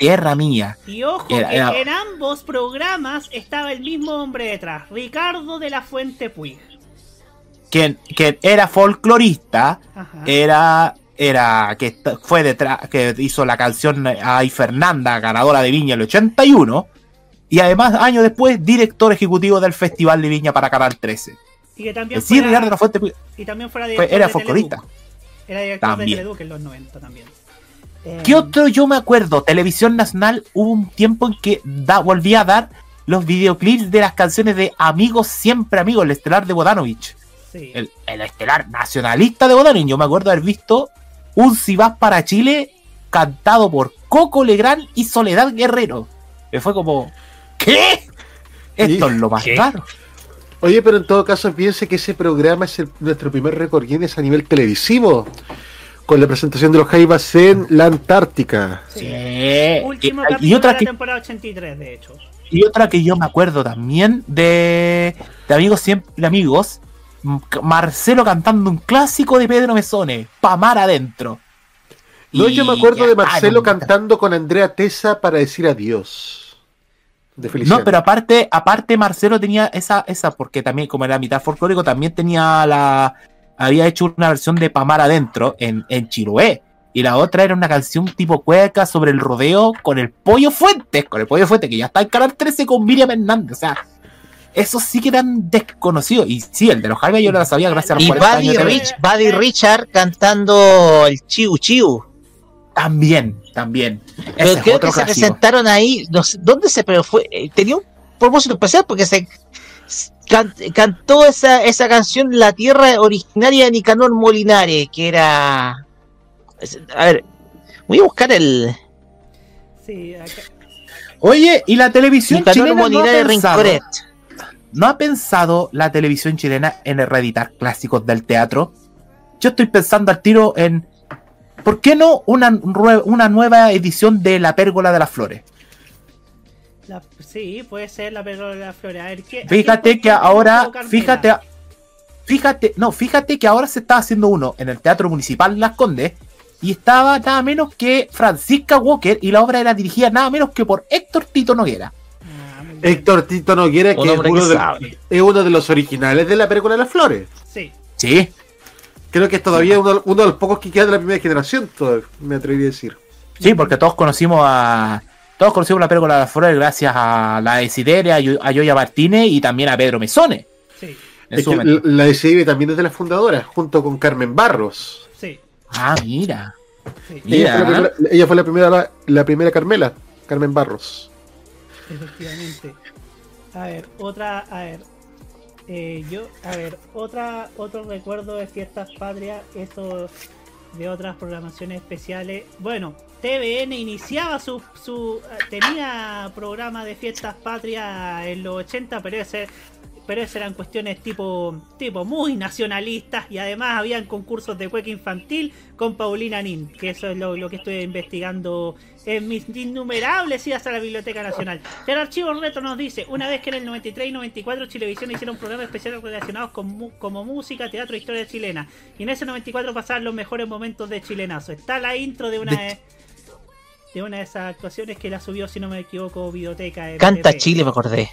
Tierra mía. Y ojo, Era- que era- en ambos programas estaba el mismo hombre detrás, Ricardo de la Fuente Puig. Quien, quien era folclorista, Ajá. era, era que fue detrás, que hizo la canción Ay Fernanda, ganadora de Viña el 81, y además, años después, director ejecutivo del Festival de Viña para Canal 13. Y que también Sí, fuera- de la Fuente Puig Y también fuera fue- era de folclorista. Era director También. de Teleduc en los 90 también. Eh, ¿Qué otro yo me acuerdo? Televisión Nacional hubo un tiempo en que da, volvía a dar los videoclips de las canciones de Amigos Siempre Amigos, el estelar de Bodanovich. Sí. El, el estelar nacionalista de Bodanovich. Yo me acuerdo haber visto un Si vas para Chile cantado por Coco Legrand y Soledad Guerrero. Me fue como, ¿qué? Esto es lo más ¿Qué? raro. Oye, pero en todo caso, piense que ese programa es el- nuestro primer récord Guinness a nivel televisivo. Con la presentación de los Jaivas en la Antártica. Sí. Último Eh, Y- capítulo y otra de la que temporada 83, de hecho. Y otra que yo me acuerdo también de, de Amigos Siempre Amigos, Marcelo cantando un clásico de Pedro Mesone, Pamar adentro. No, Y yo me acuerdo de Marcelo ah, no, cantando con Andrea Tesa para decir adiós. De Feliciano. No, pero aparte, aparte Marcelo tenía esa, esa, porque también, como era mitad folclórico, también tenía la. Había hecho una versión de Pamar adentro en, en Chiloé. Y la otra era una canción tipo cueca sobre el rodeo con el pollo Fuentes, con el pollo Fuentes, que ya está en Canal 13 con Miriam Hernández. O sea, esos sí que eran desconocidos. Y sí, el de los Jaime yo no la sabía gracias a los Y 40 años Buddy, de Rich, Buddy Richard cantando el Chiu Chiu. También, también. Pero Ese es creo otro que se presentaron ahí, no sé, ¿dónde se pero fue? eh, Tenía un propósito especial porque se can- cantó esa, esa canción La Tierra Originaria de Nicanor Molinare, que era... A ver, voy a buscar el... Sí, acá- Oye, y la televisión Nicanor chilena no ha, pensado. ¿no ha pensado la televisión chilena en reeditar clásicos del teatro? Yo estoy pensando al tiro en ¿por qué no una, una nueva edición de La Pérgola de las Flores? La- sí, puede ser la perro de la flores. A ver, ¿qué, Fíjate ¿a quién que ahora, fíjate, fíjate, no, fíjate que ahora se está haciendo uno en el Teatro Municipal Las Condes y estaba nada menos que Francisca Walker y la obra era dirigida nada menos que por Héctor Tito Noguera. Héctor Tito Noguera, que, es uno, que de, sabe. es uno de los originales de la película de las flores. Sí. Sí. Creo que es todavía uno, uno de los pocos que queda de la primera generación, me atrevería a decir. Sí, porque todos conocimos a. Todos conocimos la película de las flores gracias a la Desideria, a Yo- a Yoya Martínez y también a Pedro Mesone. Sí. Es que la de CIB también es de las fundadoras, junto con Carmen Barros. Sí. Ah, mira. Ella fue, la Mira. primera, ella fue la primera, la, la primera Carmela, Carmen Barros. Efectivamente. A ver, otra, a ver. eh, yo, a ver, otra, otro recuerdo de fiestas patrias, eso de otras programaciones especiales. Bueno, TVN iniciaba su, su tenía programa de fiestas patrias en los 80, pero ese pero esas eran cuestiones tipo, tipo muy nacionalistas y además habían concursos de cueca infantil con Paulina Nin, que eso es lo, lo que estoy investigando en mis innumerables idas a la Biblioteca Nacional. El archivo retro nos dice, una vez que en el 93 y 94 Chilevisión hicieron programas especiales relacionados con mu- como música, teatro e historia chilena. Y en ese 94 pasaban los mejores momentos de chilenazo. Está la intro de una de, de una de esas actuaciones que la subió, si no me equivoco, Biblioteca. de Canta. Chile, me acordé.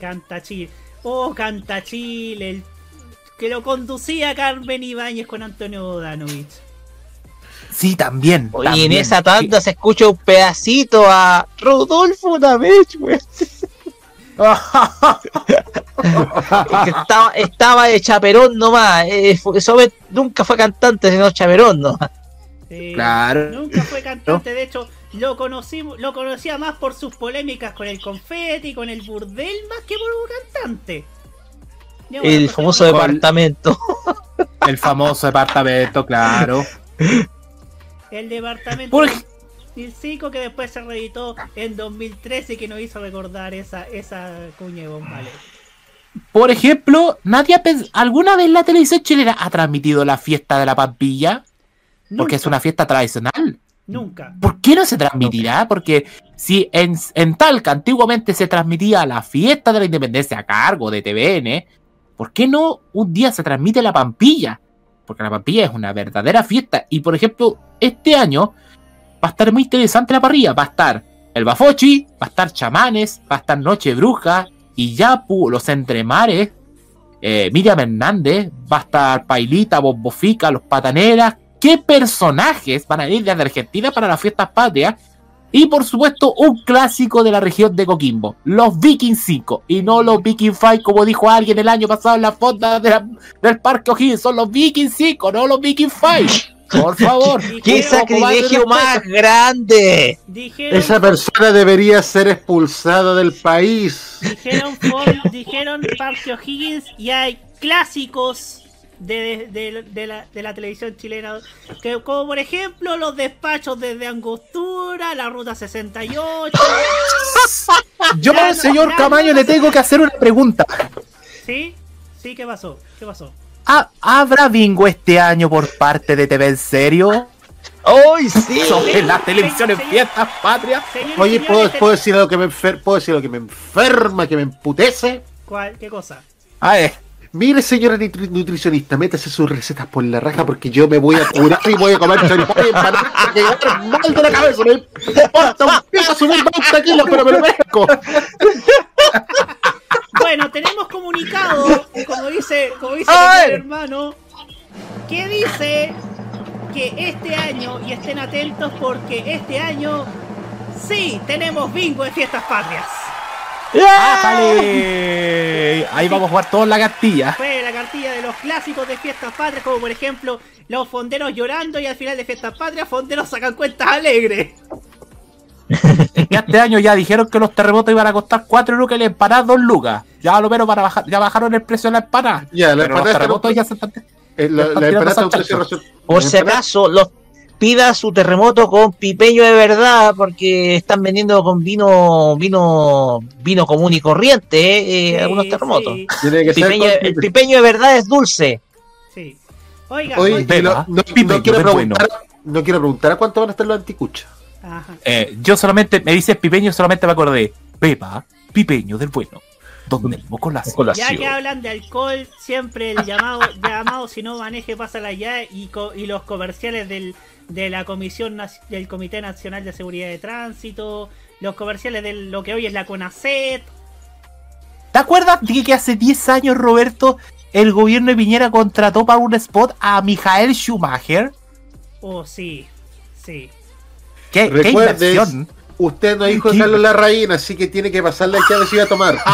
Canta Chile. Oh, Canta Chile. el- que lo conducía Carmen Ibáñez con Antonio Bodanovich. Sí, también. Y en también. esa tanda se escucha un pedacito a Rodolfo vez, güey. Estaba, estaba de chaperón nomás. eh, fue- Eso ve- nunca fue cantante, sino chaperón nomás. Sí, Claro. Nunca fue cantante, de hecho, lo conocimos, lo conocía más por sus polémicas con el confeti, con el burdel, más que por un cantante. Ya, bueno, El famoso departamento. El famoso departamento, claro. El departamento Por- del que después se reeditó en 2013 que nos hizo recordar esa, esa cuña de bombales. Por ejemplo, nadie ¿alguna vez la televisión chilena ha transmitido la fiesta de la pampilla? Porque es una fiesta tradicional. Nunca. ¿Por qué no se transmitirá? Porque si en, en Talca antiguamente se transmitía la fiesta de la independencia a cargo de TVN, ¿por qué no un día se transmite la Pampilla? Porque la Pampilla es una verdadera fiesta. Y por ejemplo, este año va a estar muy interesante la parrilla. Va a estar el Bafochi, va a estar Chamanes, va a estar Noche Bruja, y Yapu, los Entremares, eh, Miriam Hernández, va a estar Pailita, Bobofica, los Pataneras. ¿Qué personajes van a ir desde Argentina para las fiestas patrias? Y por supuesto, un clásico de la región de Coquimbo, los Viking 5, y no los Viking 5, como dijo alguien el año pasado en la fonda de la- del Parque O'Higgins, son los Viking 5, no los Viking 5. Por favor. ¡Qué sacrilegio más grande! Dijeron, Esa persona debería ser expulsada del país. dijeron, dijeron Parque O'Higgins y hay clásicos de, de- de la, de la televisión chilena, que, como por ejemplo los despachos desde Angostura, la Ruta 68. Yo, no- señor ya Camaño, no le tengo que hacer una pregunta. ¿Sí? ¿Sí? ¿Qué pasó? ¿Qué pasó? ¿Ha- ¿Habrá bingo este año por parte de TV en serio? ¡Ay, sí! Sobre la televisión en fiestas patrias. Oye, señores, ¿puedo, puedo decir algo que me enfer- ¿puedo decir algo que me enferma, que me emputece? ¿Cuál? ¿Qué cosa? A ver. Mire, señora nutri- nutricionista, métase sus recetas por la raja porque yo me voy a curar y voy a comer choripán para quedar mal de la cabeza. Me importa un subir 20 kilos, pero me lo merezco. Bueno, tenemos comunicado, como dice, como dice el hermano, que dice que este año, y estén atentos porque este año sí tenemos bingo de fiestas patrias. ¡Ájale! Ahí vamos a jugar todos la cartilla. Fue la cartilla de los clásicos de fiestas patrias, como por ejemplo los fonderos llorando y al final de fiestas patrias, fonderos sacan cuentas alegres. Y este año ya dijeron que los terremotos iban a costar 4 lucas y la empanada 2 lucas. Ya lo menos para bajar, ya bajaron el precio de la empanada. Ya, la Pero los empanada terremotos está- ya se están. Eh, la, Están la tirando empanada está a un salsa. precio razón- Por si empanada- acaso, los pida su terremoto con pipeño de verdad, porque están vendiendo con vino, vino, vino común y corriente, eh, eh, algunos terremotos. Sí, Tiene que ser con- el pipeño de verdad es dulce. sí. Oiga, no, no Pipeño quiero del bueno. preguntar, no quiero preguntar a cuánto van a estar los anticuchos. Eh, yo solamente, me dices pipeño, solamente me acordé. Pepa, pipeño del bueno. Donde el moco la Ya que hablan de alcohol, siempre el llamado, llamado si no maneje, pásala ya y, co- y los comerciales del, de la Comisión del Comité Nacional de Seguridad de Tránsito, los comerciales de lo que hoy es la CONACET. ¿Te acuerdas de que hace 10 años, Roberto, el gobierno de Piñera contrató para un spot a Michael Schumacher? Oh, sí, sí. ¿Qué, qué inversión? usted no es hijo de. Carlos Larraín, así que tiene que pasarle el que iba a tomar.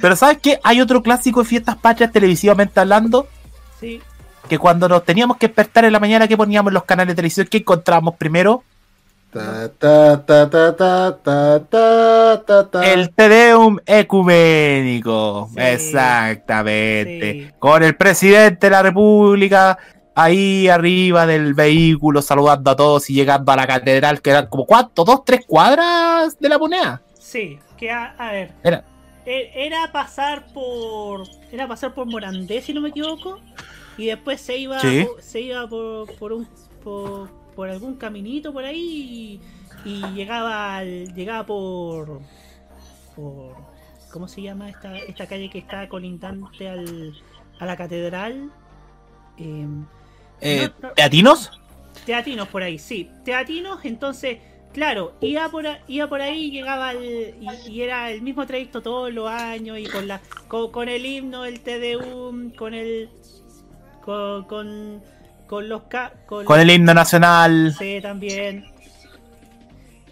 Pero ¿sabes qué? Hay otro clásico de fiestas patrias televisivamente hablando. Sí que cuando nos teníamos que despertar en la mañana, que poníamos los canales de televisión, que encontrábamos primero? El Tedeum ecuménico, exactamente. Con el presidente de la República ahí arriba del vehículo saludando a todos y llegando a la catedral, que eran como cuánto, dos, tres cuadras de la moneda. Sí, que a, ver. Era. E, era pasar por. Era pasar por Morandé, si no me equivoco. Y después se iba, Sí. se iba por, por un. Por, por algún caminito por ahí. Y, y llegaba al, llegaba por. por. ¿Cómo se llama esta, esta calle que está colindante al, a la catedral? Em, Eh, no, no. ¿Teatinos? Teatinos por ahí, sí. Teatinos, entonces, claro, iba por, iba por ahí, llegaba al, y, y era el mismo trayecto todos los años y con la con, con el himno, el TDUM, con el con con, con los ca- Con el himno nacional. Sí, también.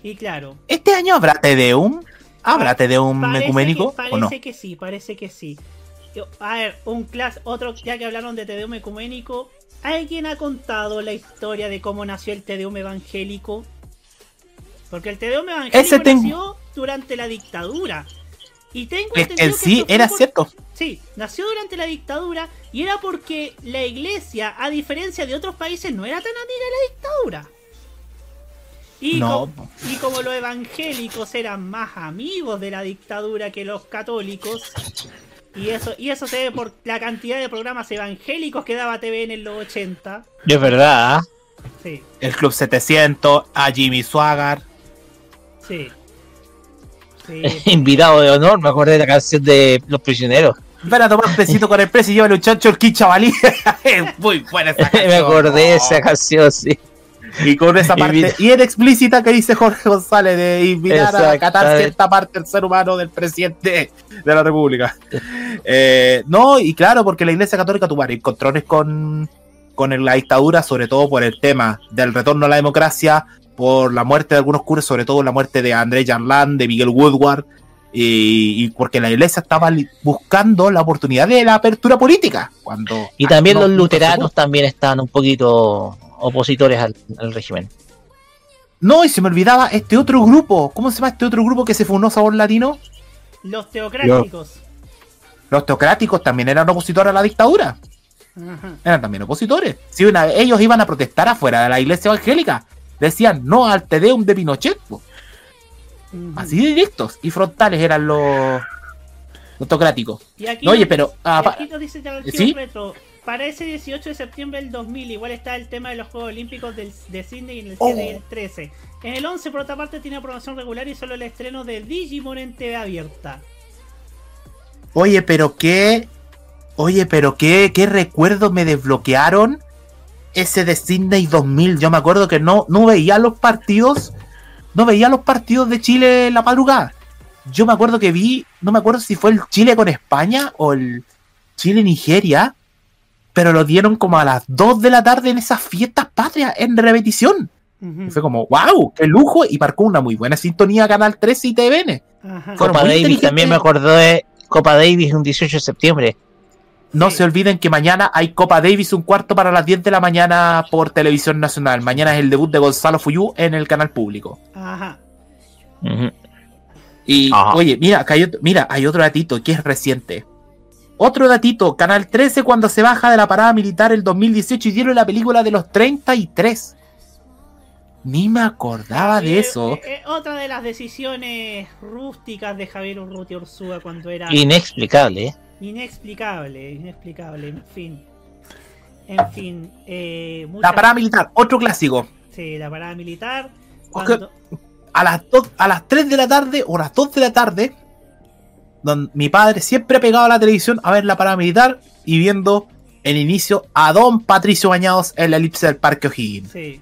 Y claro, ¿Este año habrá Tedeum? ¿Habrá Tedeum parece ecuménico que, parece o no? que sí, parece que sí. A ver, un clas otro, ya que hablaron de Tedeum ecuménico, ¿alguien ha contado la historia de cómo nació el Tedeum evangélico? Porque el Tedeum evangélico Ese nació durante la dictadura. Y tengo Es entendido sí, esto fue era por- cierto. Sí, nació durante la dictadura y era porque la iglesia, a diferencia de otros países, no era tan amiga de la dictadura. Y, No. y como los evangélicos eran más amigos de la dictadura que los católicos, y eso, y eso se ve por la cantidad de programas evangélicos que daba TVN en los 80. Es verdad. ¿ah? Sí, El Club 700, a Jimmy Swaggart. sí. Sí. Invitado de honor, me acordé de la canción de Los Prisioneros. Ven a tomar besito con el precio y llévale un chancho el Kichabalí. es muy buena esa canción. me acordé de esa canción, sí. Y con esa parte Invita- bien explícita que dice Jorge González de invitar a acatar cierta parte del ser humano del presidente de la República. Eh, no, y claro, porque la Iglesia Católica tuvo varios encontrones con, con la dictadura, sobre todo por el tema del retorno a la democracia, por la muerte de algunos curas, sobre todo la muerte de André Janlán, de Miguel Woodward, y, y porque la Iglesia estaba buscando la oportunidad de la apertura política. Cuando Y también los no luteranos también estaban un poquito opositores al, al régimen. No, y se me olvidaba este otro grupo. ¿Cómo se llama este otro grupo que se fundó Sabor Latino? Los teocráticos. Los teocráticos también eran opositores a la dictadura. Ajá. Eran también opositores. Si una, ellos iban a protestar afuera de la iglesia evangélica. Decían no al Tedeum de Pinochet. po. Así de directos y frontales eran los, los teocráticos. Y aquí, No, oye, pero. ah, y pa- aquí nos retro. Para ese 18 de septiembre del 2000, igual está el tema de los Juegos Olímpicos del, de Sydney en el 7 y el 13. En el 11, por otra parte, tiene programación regular y solo el estreno de Digimon en TV abierta. Oye, pero qué. Oye, pero qué, qué recuerdos me desbloquearon ese de Sydney 2000. Yo me acuerdo que no, no veía los partidos. No veía los partidos de Chile en la madrugada. Yo me acuerdo que vi. No me acuerdo si fue el Chile con España o el Chile-Nigeria. Pero lo dieron como a las 2 de la tarde en esas fiestas patrias en repetición. Y fue como, wow, qué lujo. Y marcó una muy buena sintonía Canal 13 y TVN. Copa Davis también me acordé de Copa Davis un 18 de septiembre. No se olviden que mañana hay Copa Davis un cuarto para las 10 de la mañana por Televisión Nacional. Mañana es el debut de Gonzalo Fuyú en el canal público. Ajá. Y oye, mira, hay otro, mira, hay otro datito que es reciente. Otro datito, Canal 13 cuando se baja de la parada militar el 2018 y dieron la película de los 33. Ni me acordaba de eso. Eh, otra de las decisiones rústicas de Javier Urruti Ursúa cuando era Inexplicable, ¿eh? Inexplicable, inexplicable, en fin. En fin, eh, muchas- La parada militar, otro clásico. Sí, la parada militar. Cuando, a las, dos- a las 3 de la tarde o las 2 de la tarde, don- mi padre siempre ha pegado a la televisión a ver la parada militar y viendo el inicio a don Patricio Bañados en la elipse del Parque O'Higgins. sí,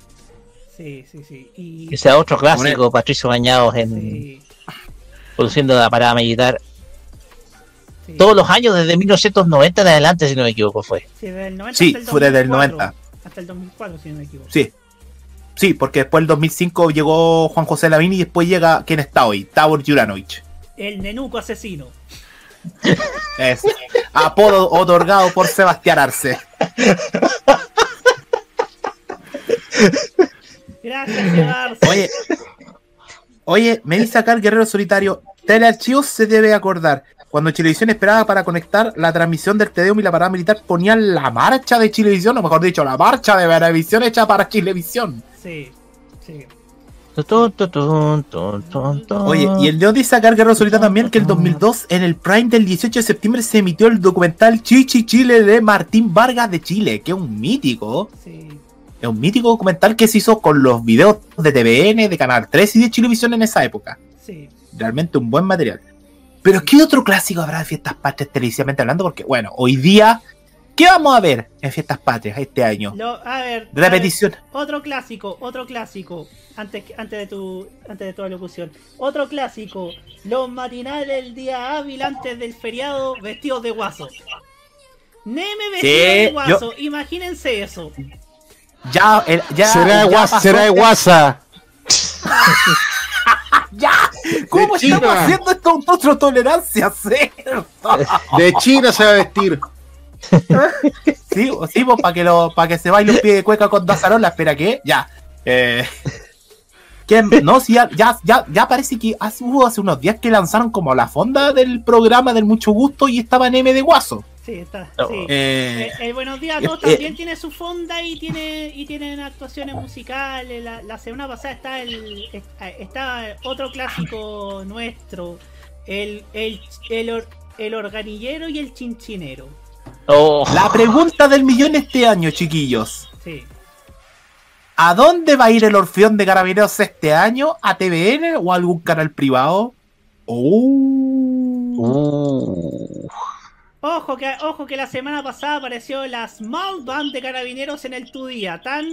sí, sí, sí. Y, Ese otro clásico, Patricio Bañados en produciendo la parada militar. Todos los años, desde 1990 en adelante, si no me equivoco, fue. sí, desde el 90 Sí, hasta el fue desde el 2004. 90. Hasta el 2004, si no me equivoco. Sí. Sí, porque después del 2005 llegó Juan José Lavín y después llega quien está hoy, Tabor Juranovic. El nenuco asesino. Es apodo otorgado por Sebastián Arce. Gracias, Sebarce. Oye, oye, me dice acá el Guerrero Solitario, Telearchivos se debe acordar. Cuando Chilevisión esperaba para conectar la transmisión del Tedeum y la parada militar, ponían la marcha de Chilevisión, o mejor dicho, la marcha de Venevisión hecha para Chilevisión. Sí, sí. Oye, y el de Odyssey sacar Guerrero Solita también, que el 2002, en el Prime del 18 de septiembre, se emitió el documental Chichi Chile de Martín Vargas de Chile, que es un mítico. Es un mítico documental que se hizo con los videos de TVN, de Canal 3 y de Chilevisión en esa época. Sí. Realmente un buen material. Pero ¿qué otro clásico habrá de fiestas patrias televisivamente hablando? Porque, bueno, hoy día, ¿qué vamos a ver en fiestas patrias este año? Lo- a ver. Repetición. a ver, otro clásico, otro clásico. Antes, antes de tu antes de tu alocución. Otro clásico. Los matinales del día hábil antes del feriado vestidos de guaso. Neme vestido de guaso. Imagínense eso. Ya, el- ya, será de guasa, será de guasa. ¡Ya! ¿Cómo De China. estamos haciendo esto autotolerancia tolerancia cero? De China se va a vestir. Sí, sí, para que lo, para que se baile un pie de cueca con dos arolas, espera que, ya. Eh, que, no, sí, ya, ya, ya, ya parece que hace, hubo hace unos días que lanzaron como la fonda del programa del mucho gusto y estaba en M de Guaso. Sí, está. No, sí. eh, Eh, el Buenos Días a eh, todos eh. también tiene su fonda y tiene y tienen actuaciones musicales. La, la semana pasada está el está otro clásico nuestro, el el, el, or- el organillero y el chinchinero. La pregunta del millón este año, chiquillos. Sí. ¿A dónde va a ir el Orfeón de Carabineros este año? ¿A TVN o a algún canal privado? Oh. Ojo que ojo que la semana pasada apareció la Small Band de Carabineros en el Tu Día. Tan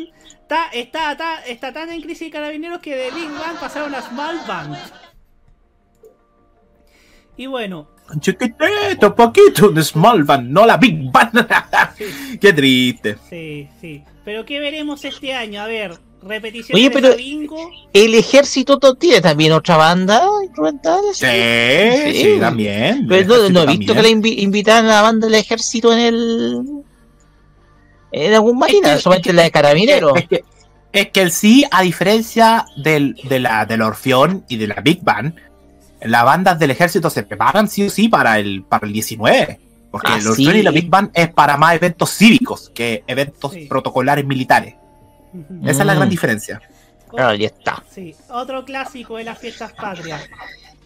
ta- está, ta- está tan en crisis de Carabineros que de Big Bang pasaron a Small Band. Y bueno, Chiquitito, poquito de Small Band, no la Big Band. Qué triste. Sí, sí. Pero ¿qué veremos este año? A ver, repeticiones Oye, de pero el ejército to- tiene también otra banda instrumental. Sí, sí, también. Pero no, he visto que la invi- invitaran a la banda del ejército en el. En algún marina, solamente la de carabineros. Es que, es que el sí, a diferencia del, de la, del Orfeón y de la Big Band, las bandas del ejército se preparan sí o sí para el, para el 19. Porque Ah, el Orfeón sí. y la Big Band es para más eventos cívicos que eventos protocolares militares. Esa es la Mm. gran diferencia. Claro, ya está. Sí, otro clásico de las fiestas patrias.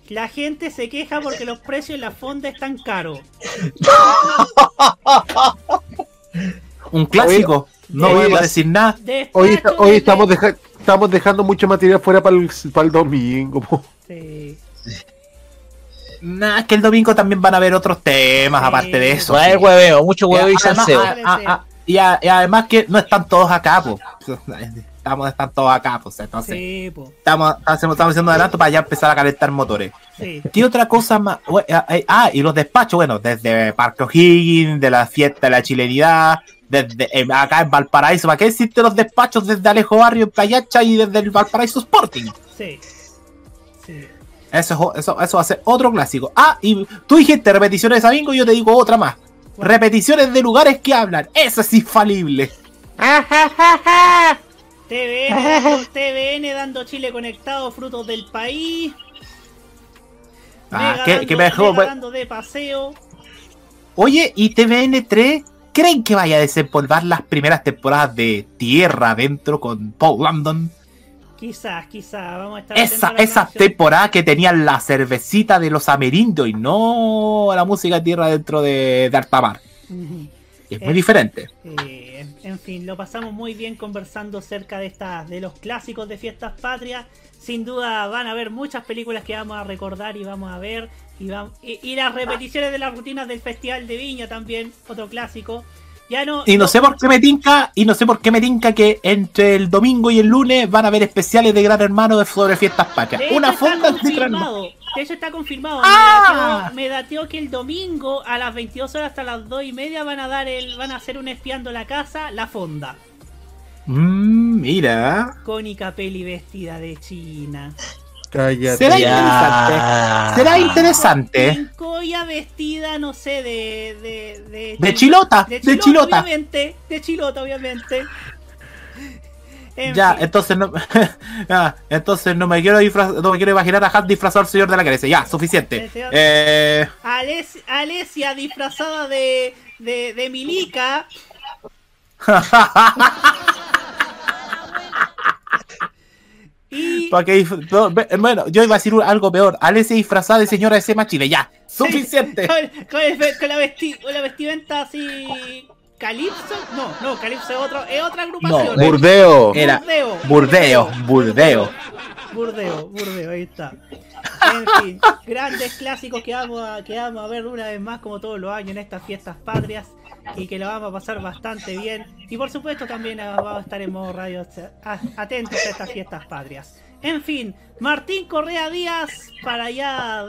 La gente se queja porque los precios en la fonda están caros. Un clásico. no voy a decir nada. Hoy, hoy estamos, deja- estamos dejando mucho material fuera para el, para el domingo. po. Nah, es que el domingo también van a haber otros temas aparte de eso. Va a haber hueveo, mucho hueveo y salseo. A- a- a- y, a- y además que no están todos acá, pues. Estamos, están todos acá, pues. Entonces, Sí, po. estamos, estamos, estamos haciendo adelanto para ya empezar a calentar motores. Sí. ¿Qué otra cosa más? Ah, eh, Ah, y los despachos, bueno, desde Parque O'Higgins, de la fiesta de la chilenidad, desde eh, acá en Valparaíso. ¿Para qué existen los despachos desde Alejo Barrio en Playacha y desde el Valparaíso Sporting? Sí. Sí. Eso, eso, eso va a ser otro clásico. Ah, y tú dijiste repeticiones de bingo y yo te digo otra más. Repeticiones de lugares que hablan. Eso es infalible. TVN TVN dando Chile conectado, frutos del país. Ah, Mega que, dando, que me dejó- Mega dando de paseo. Oye, ¿y TVN3 creen que vaya a desempolvar las primeras temporadas de Tierra adentro con Paul London? Quizás, quizás. Vamos a estar Esa, esa temporada que tenían la cervecita de los amerindios y no la música Tierra dentro de, de. Es muy Eh, diferente. Eh, en- fin, lo pasamos muy bien conversando acerca de estas, de los clásicos de fiestas patrias. Sin duda van a haber muchas películas que vamos a recordar y vamos a ver. Y, vam- y, y las repeticiones de las rutinas del Festival de Viña también, otro clásico. Ya no. Y no sé por qué me tinca, y no sé por qué me tinca que entre el domingo y el lunes van a haber especiales de Gran Hermano de sobre fiestas patrias. Una fonda de Gran Hermano. hecho, está confirmado. ¡Ah! Me, dateó que el domingo a las 22 horas hasta las 2 y media van a dar el, van a hacer un espiando la casa, la fonda. Mm, mira. Con Capelli vestida de China. Cállate. Será interesante. Será interesante. Pincoya vestida, no sé, de. De, de, De chilota, de chilota. Obviamente, de chilota, obviamente. En Ya, fin. entonces no, ya, entonces no me quiero no me quiero imaginar a Hat disfrazado al señor de la Grecia. Ya, suficiente. Eh, Ales- Alesia disfrazada de, de, de Milica. Y que no, bueno, yo iba a decir algo peor. Ale se disfrazada de señora de Sema Chile. Ya, suficiente. Con, con el- con la, vesti- con la vestimenta así. ¿Calipso? No, no, Calipso es, otro, es otra No, agrupación. Burdeo. Era Burdeo. Burdeo, Burdeo. Burdeo, burdeo, ahí está. En fin, grandes clásicos que vamos, a, que vamos a ver una vez más como todos los años en estas fiestas patrias y que lo vamos a pasar bastante bien. Y por supuesto también vamos a estar en modo radio atentos a estas fiestas patrias. En fin, Martín Correa Díaz para ya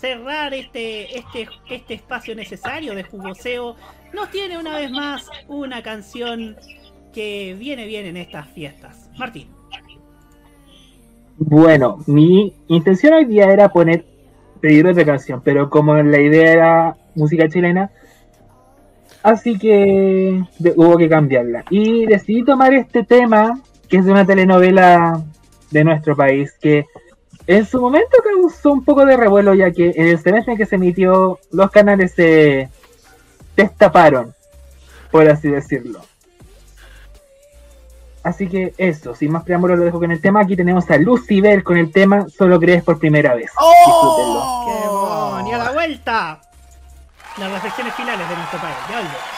cerrar este, este, este espacio necesario de jugoseo, nos tiene una vez más una canción que viene bien en estas fiestas. Martín. Bueno, mi intención hoy día era poner, pedir otra canción, pero como la idea era música chilena, así que hubo que cambiarla. Y decidí tomar este tema, que es de una telenovela de nuestro país, que en su momento causó un poco de revuelo, ya que en el semestre en que se emitió, los canales se destaparon, por así decirlo. Así que eso, sin más preámbulos lo dejo con el tema. Aquí tenemos a Lucibel con el tema Solo crees por primera vez. Disfrútenlo. ¡Qué bon! ¡Y a la vuelta! Las reflexiones finales de nuestro país. Ya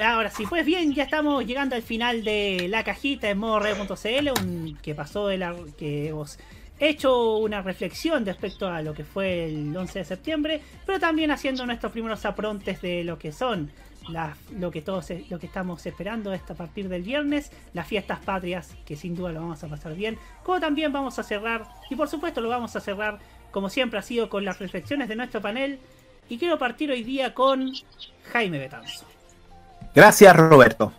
ahora sí, pues bien, ya estamos llegando al final de la cajita en modo un que pasó de la que hemos hecho una reflexión respecto a lo que fue el 11 de septiembre, pero también haciendo nuestros primeros aprontes de lo que son la- lo que todos lo que estamos esperando a partir del viernes, las fiestas patrias, que sin duda lo vamos a pasar bien, como también vamos a cerrar, y por supuesto lo vamos a cerrar como siempre ha sido con las reflexiones de nuestro panel, y quiero partir hoy día con Jaime Betanzo. Gracias, Roberto.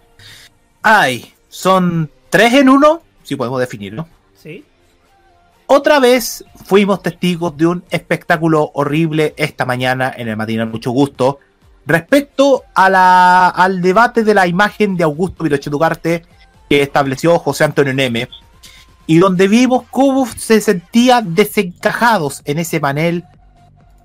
Ay, son tres en uno, si podemos definirlo. ¿Sí? Otra vez fuimos testigos de un espectáculo horrible esta mañana en el matinal Mucho Gusto respecto a al debate de la imagen de Augusto Pinochet Ugarte que estableció José Antonio Neme y donde vimos cómo se sentían desencajados en ese panel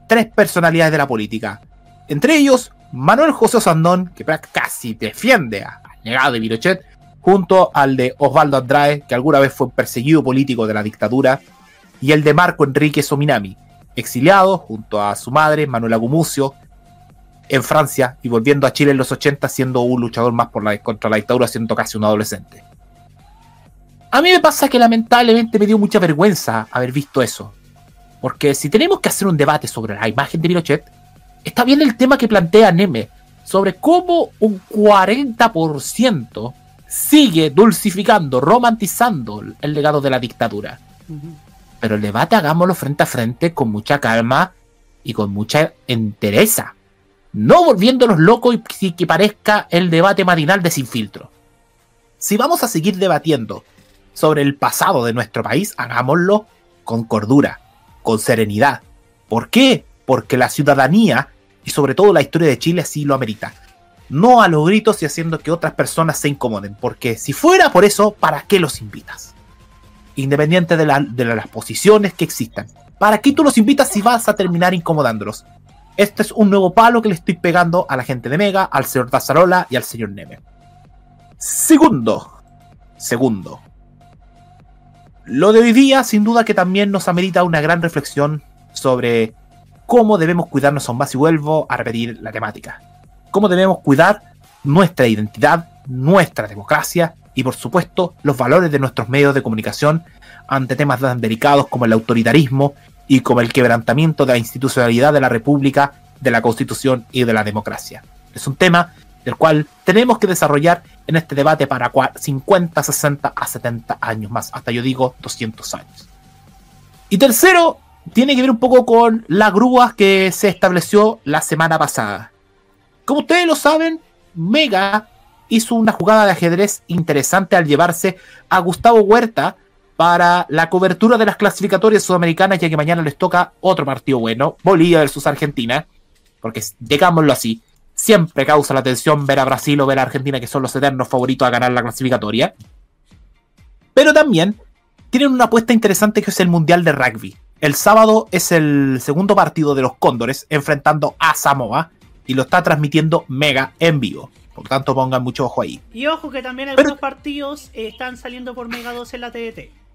tres personalidades de la política. Entre ellos, Manuel José Sandón, que casi defiende al legado de Pinochet, junto al de Osvaldo Andrade, que alguna vez fue perseguido político de la dictadura, y el de Marco Enrique Sominami, exiliado junto a su madre, Manuela Gumucio, en Francia y volviendo a Chile en los 80 siendo un luchador más por la, contra la dictadura, siendo casi un adolescente. A mí me pasa que lamentablemente me dio mucha vergüenza haber visto eso. Porque si tenemos que hacer un debate sobre la imagen de Pinochet, está bien el tema que plantea Neme sobre cómo un 40% sigue dulcificando, romantizando el legado de la dictadura. Pero el debate hagámoslo frente a frente con mucha calma y con mucha entereza. No volviéndonos locos y que parezca el debate matinal de sin filtro. Si vamos a seguir debatiendo sobre el pasado de nuestro país, hagámoslo con cordura, con serenidad. ¿Por qué? Porque la ciudadanía y sobre todo la historia de Chile así lo amerita. No a los gritos y haciendo que otras personas se incomoden, porque si fuera por eso, ¿para qué los invitas? Independiente de, de las posiciones que existan. ¿Para qué tú los invitas si vas a terminar incomodándolos? Este es un nuevo palo que le estoy pegando a la gente de Mega, al señor Dazarola y al señor Neme. Segundo, segundo. Lo de hoy día, sin duda que también nos amerita una gran reflexión sobre cómo debemos cuidarnos aún más y vuelvo a repetir la temática. Cómo debemos cuidar nuestra identidad, nuestra democracia y por supuesto los valores de nuestros medios de comunicación ante temas tan delicados como el autoritarismo y como el quebrantamiento de la institucionalidad de la República, de la Constitución y de la democracia. Es un tema del cual tenemos que desarrollar en este debate para cua- 50, 60 a 70 años más, hasta yo digo 200 años. Y tercero, tiene que ver un poco con la grúa que se estableció la semana pasada. Como ustedes lo saben, Mega hizo una jugada de ajedrez interesante al llevarse a Gustavo Huerta para la cobertura de las clasificatorias sudamericanas, ya que mañana les toca otro partido bueno, Bolivia versus Argentina, porque digámoslo así, siempre causa la atención ver a Brasil o ver a Argentina, que son los eternos favoritos a ganar la clasificatoria. Pero también tienen una apuesta interesante que es el Mundial de Rugby. El sábado es el segundo partido de los Cóndores enfrentando a Samoa y lo está transmitiendo Mega en vivo. Por tanto, pongan mucho ojo ahí. Y ojo que también algunos partidos eh, están saliendo por Mega 2 en la TDT.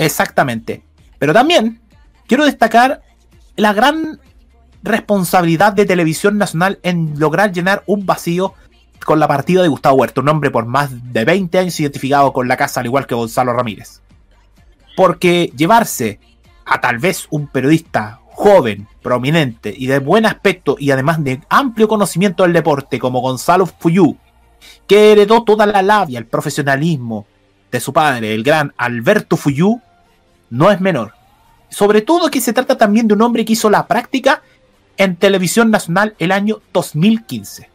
Exactamente. Pero también quiero destacar la gran responsabilidad de Televisión Nacional en lograr llenar un vacío con la partida de Gustavo Huerta, un hombre por más de 20 años identificado con la casa, al igual que Gonzalo Ramírez. Porque llevarse a tal vez un periodista joven, prominente y de buen aspecto y además de amplio conocimiento del deporte como Gonzalo Fuyú, que heredó toda la labia, el profesionalismo de su padre, el gran Alberto Fuyú, no es menor. Sobre todo que se trata también de un hombre que hizo la práctica en televisión nacional el año 2015.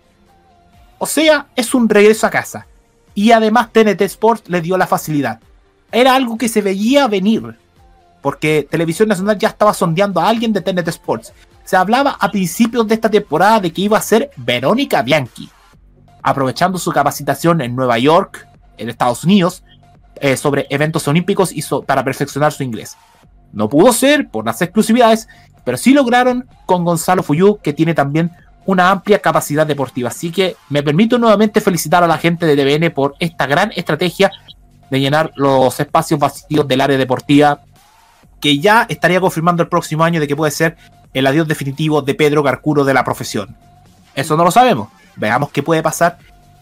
O sea, es un regreso a casa. Y además TNT Sports le dio la facilidad. Era algo que se veía venir. Porque Televisión Nacional ya estaba sondeando a alguien de TNT Sports. Se hablaba a principios de esta temporada de que iba a ser Verónica Bianchi. Aprovechando su capacitación en Nueva York, en Estados Unidos, eh, sobre eventos olímpicos y para perfeccionar su inglés. No pudo ser por las exclusividades, pero sí lograron con Gonzalo Fuyú, que tiene también una amplia capacidad deportiva. Así que me permito nuevamente felicitar a la gente de TVN por esta gran estrategia de llenar los espacios vacíos del área deportiva, que ya estaría confirmando el próximo año de que puede ser el adiós definitivo de Pedro Carcuro de la profesión. Eso no lo sabemos, Veamos qué puede pasar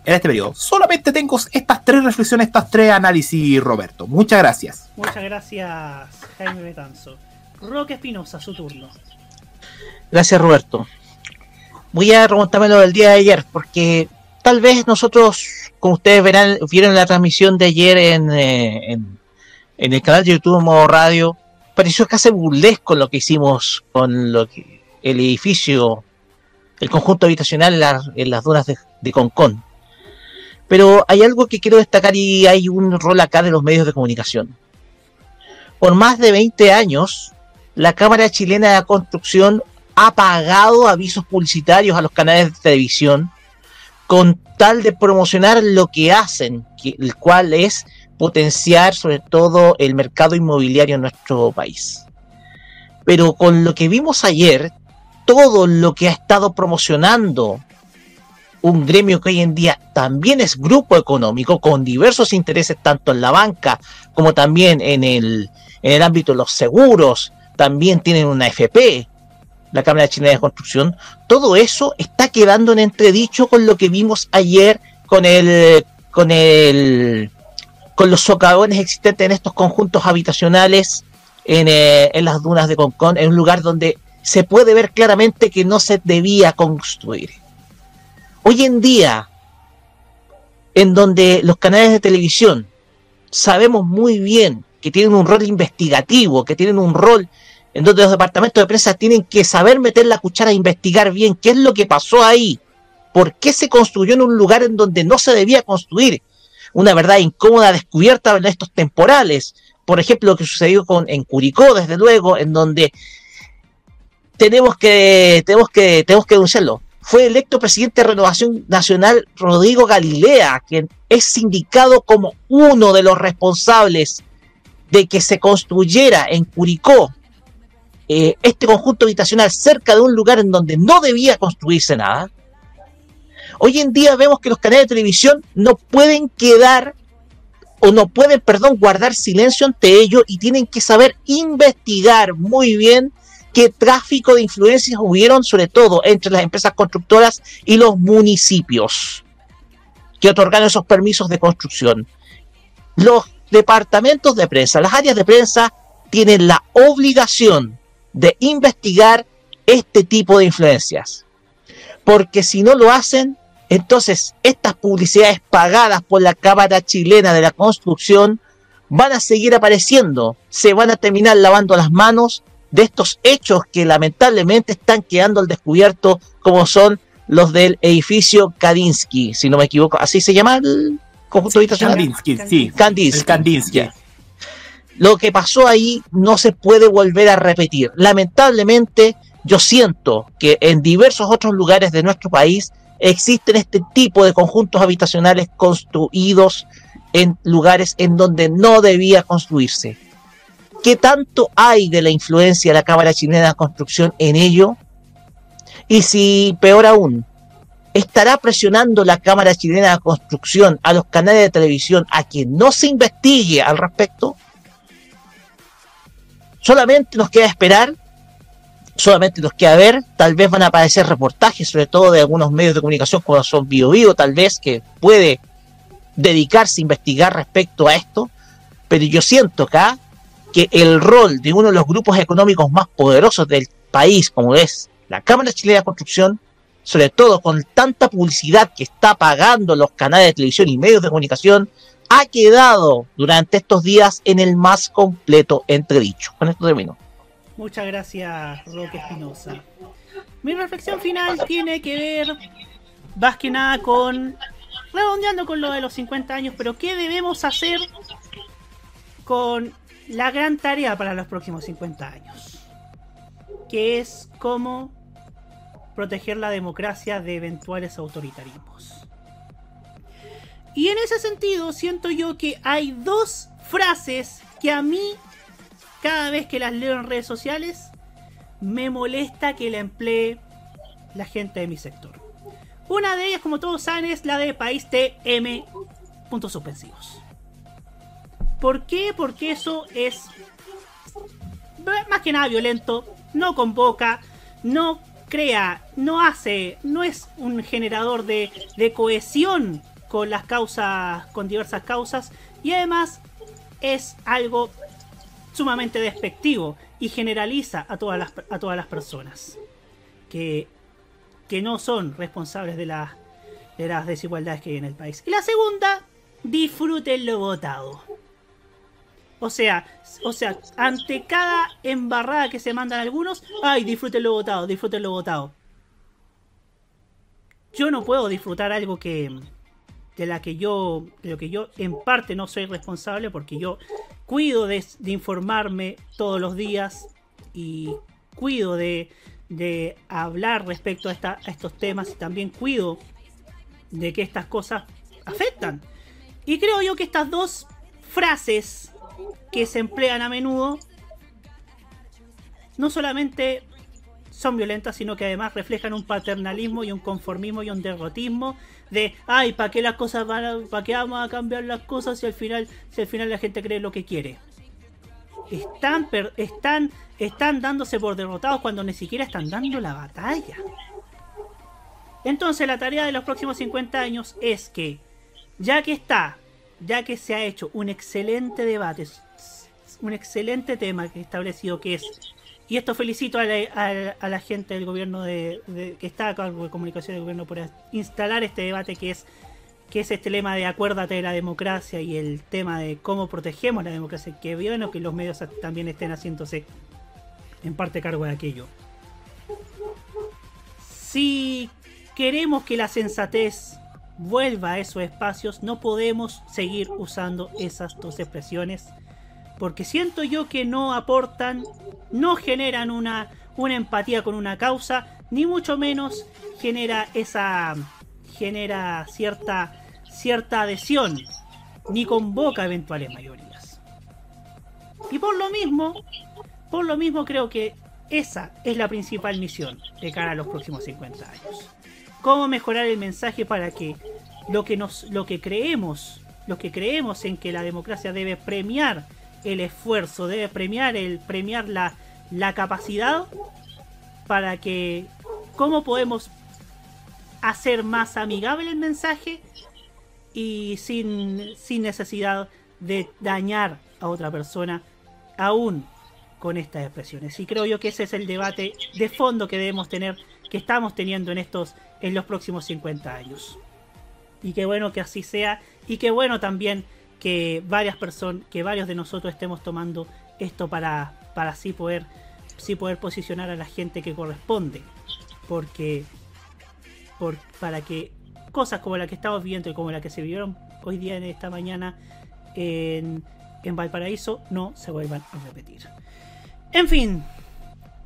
en este periodo. Solamente tengo estas tres reflexiones, estas tres análisis, Roberto. Muchas gracias. Muchas gracias, Jaime Betanzo. Roque Espinosa, su turno. Gracias, Roberto. Voy a remontarme lo del día de ayer, porque tal vez nosotros, como ustedes verán, vieron la transmisión de ayer en, eh, en, en el canal de YouTube Modo Radio, pareció casi burlesco lo que hicimos con lo que, el edificio, el conjunto habitacional en, la- en las dunas de, de Concón. Pero hay algo que quiero destacar y hay un rol acá de los medios de comunicación. Por más de 20 años, la Cámara Chilena de Construcción ha pagado avisos publicitarios a los canales de televisión con tal de promocionar lo que hacen, el cual es potenciar sobre todo el mercado inmobiliario en nuestro país. Pero con lo que vimos ayer, todo lo que ha estado promocionando un gremio que hoy en día también es grupo económico con diversos intereses tanto en la banca como también en el, en el ámbito de los seguros, también tienen una FP, la Cámara Chilena de Construcción, todo eso está quedando en entredicho con lo que vimos ayer con el con el con los socavones existentes en estos conjuntos habitacionales en, eh, en las dunas de Concón, en un lugar donde se puede ver claramente que no se debía construir. Hoy en día, en donde los canales de televisión sabemos muy bien que tienen un rol investigativo, que tienen un rol en donde los departamentos de prensa tienen que saber meter la cuchara e investigar bien qué es lo que pasó ahí, por qué se construyó en un lugar en donde no se debía construir, una verdad incómoda descubierta en estos temporales, por ejemplo lo que sucedió con en Curicó, desde luego, en donde tenemos que tenemos que tenemos que denunciarlo. Fue electo presidente de Renovación Nacional Rodrigo Galilea, quien es indicado como uno de los responsables de que se construyera en Curicó eh, este conjunto habitacional cerca de un lugar en donde no debía construirse nada. Hoy en día vemos que los canales de televisión no pueden quedar o no pueden, perdón, guardar silencio ante ello y tienen que saber investigar muy bien qué tráfico de influencias hubieron, sobre todo entre las empresas constructoras y los municipios que otorgaron esos permisos de construcción. Los departamentos de prensa, las áreas de prensa tienen la obligación de investigar este tipo de influencias. Porque si no lo hacen, entonces estas publicidades pagadas por la Cámara Chilena de la Construcción van a seguir apareciendo, se van a terminar lavando las manos de estos hechos que lamentablemente están quedando al descubierto, como son los del edificio Kadinsky, si no me equivoco, así se llama el conjunto habitacional. Kandinsky, sí. Kandinsky. El Kandinsky. Lo que pasó ahí no se puede volver a repetir. Lamentablemente, yo siento que en diversos otros lugares de nuestro país existen este tipo de conjuntos habitacionales construidos en lugares en donde no debía construirse. ¿Qué tanto hay de la influencia de la Cámara Chilena de Construcción en ello? Y si, peor aún, estará presionando la Cámara Chilena de Construcción a los canales de televisión a que no se investigue al respecto. Solamente nos queda esperar, solamente nos queda ver, tal vez van a aparecer reportajes, sobre todo de algunos medios de comunicación como son Bio Bio, tal vez, que puede dedicarse a investigar respecto a esto, pero yo siento acá que el rol de uno de los grupos económicos más poderosos del país, como es la Cámara Chilena de Construcción, sobre todo con tanta publicidad que está pagando los canales de televisión y medios de comunicación, ha quedado durante estos días en el más completo entredicho. Con esto termino. Muchas gracias, Roque Espinosa. Mi reflexión final tiene que ver más que nada con. redondeando con lo de los 50 años, pero ¿qué debemos hacer con la gran tarea para los próximos 50 años? Que es cómo proteger la democracia de eventuales autoritarismos. Y en ese sentido, siento yo que hay dos frases que a mí, cada vez que las leo en redes sociales, me molesta que la emplee la gente de mi sector. Una de ellas, como todos saben, es la de país TM. Puntos suspensivos. ¿Por qué? Porque eso es más que nada violento, no convoca, no crea, no hace, no es un generador de, cohesión con las causas, con diversas causas, y además es algo sumamente despectivo y generaliza a todas las, a todas las personas que, que no son responsables de las desigualdades que hay en el país. Y la segunda, disfruten lo votado. O sea, o sea, ante cada embarrada que se mandan algunos, ay, disfruten lo votado, disfruten lo votado. Yo no puedo disfrutar algo que de la que yo, de lo que yo en parte no soy responsable porque yo cuido de, informarme todos los días y cuido de, hablar respecto a, a estos temas y también cuido de que estas cosas afectan. Y creo yo que estas dos frases que se emplean a menudo no solamente son violentas, sino que además reflejan un paternalismo y un conformismo y un derrotismo de, ay, ¿para qué las cosas van a, para qué vamos a cambiar las cosas si al final, al final la gente cree lo que quiere? Están, están, están dándose por derrotados cuando ni siquiera están dando la batalla. Entonces la tarea de los próximos 50 años es que, ya que está, ya que se ha hecho un excelente debate, un excelente tema que establecido que es y esto felicito a la, gente del gobierno de, que está a cargo de comunicación del gobierno por instalar este debate que es que es este lema de acuérdate de la democracia y el tema de cómo protegemos la democracia, que bueno que los medios también estén haciéndose en parte cargo de aquello. Si queremos que la sensatez vuelva a esos espacios, no podemos seguir usando esas dos expresiones porque siento yo que no aportan, no generan una, una empatía con una causa, ni mucho menos genera esa genera cierta cierta adhesión, ni convoca eventuales mayorías. Y por lo mismo, por lo mismo creo que esa es la principal misión de cara a los próximos 50 años. Cómo mejorar el mensaje para que lo que nos lo que creemos, lo que creemos en que la democracia debe premiar el esfuerzo, debe premiar el premiar la, la capacidad para que cómo podemos hacer más amigable el mensaje y sin, sin necesidad de dañar a otra persona aún con estas expresiones. Y creo yo que ese es el debate de fondo que debemos tener, que estamos teniendo en estos, en los próximos 50 años. Y qué bueno que así sea, y qué bueno también que varias personas, que varios de nosotros estemos tomando esto para, para así poder, sí poder posicionar a la gente que corresponde. Porque por, para que cosas como la que estamos viendo y como la que se vieron hoy día en esta mañana en, en Valparaíso no se vuelvan a repetir. En fin,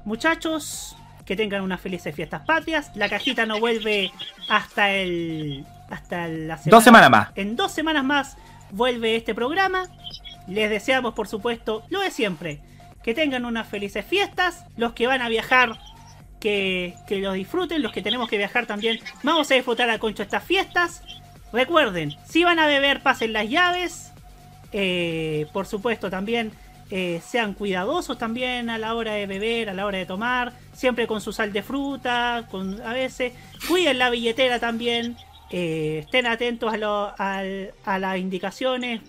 muchachos, que tengan unas felices fiestas patrias. La cajita no vuelve hasta el. hasta la semana. Dos semanas más. En dos semanas más vuelve este programa. Les deseamos, por supuesto, lo de siempre. Que tengan unas felices fiestas. Los que van a viajar, que, que lo disfruten. Los que tenemos que viajar también, vamos a disfrutar a concho estas fiestas. Recuerden, si van a beber, pasen las llaves. Eh, por supuesto, también eh, sean cuidadosos también a la hora de beber, a la hora de tomar. Siempre con su sal de fruta, con, a veces. Cuiden la billetera también. Eh, estén atentos a, a, las indicaciones,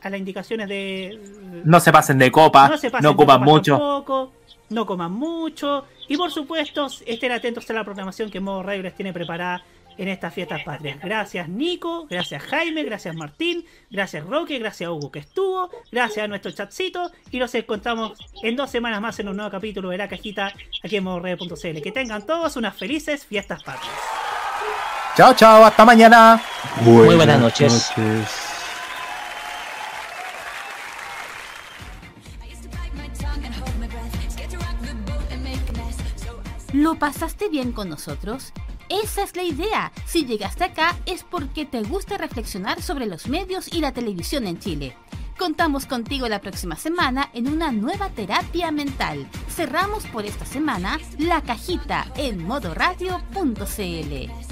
a las indicaciones de... No se pasen de copa, no, ocupan mucho. no coman mucho. Y por supuesto, estén atentos a la programación que Modo Radio les tiene preparada en estas fiestas patrias. Gracias Nico, gracias Jaime, gracias Martín, gracias Roque, gracias Hugo que estuvo, gracias a nuestro chatcito y nos encontramos en dos semanas más en un nuevo capítulo de la cajita aquí en modoradio.cl. Que tengan todos unas felices fiestas patrias. Chao, chao, hasta mañana. Muy buenas noches. ¿Lo pasaste bien con nosotros? Esa es la idea. Si llegaste acá es porque te gusta reflexionar sobre los medios y la televisión en Chile. Contamos contigo la próxima semana en una nueva terapia mental. Cerramos por esta semana la cajita en modoradio.cl.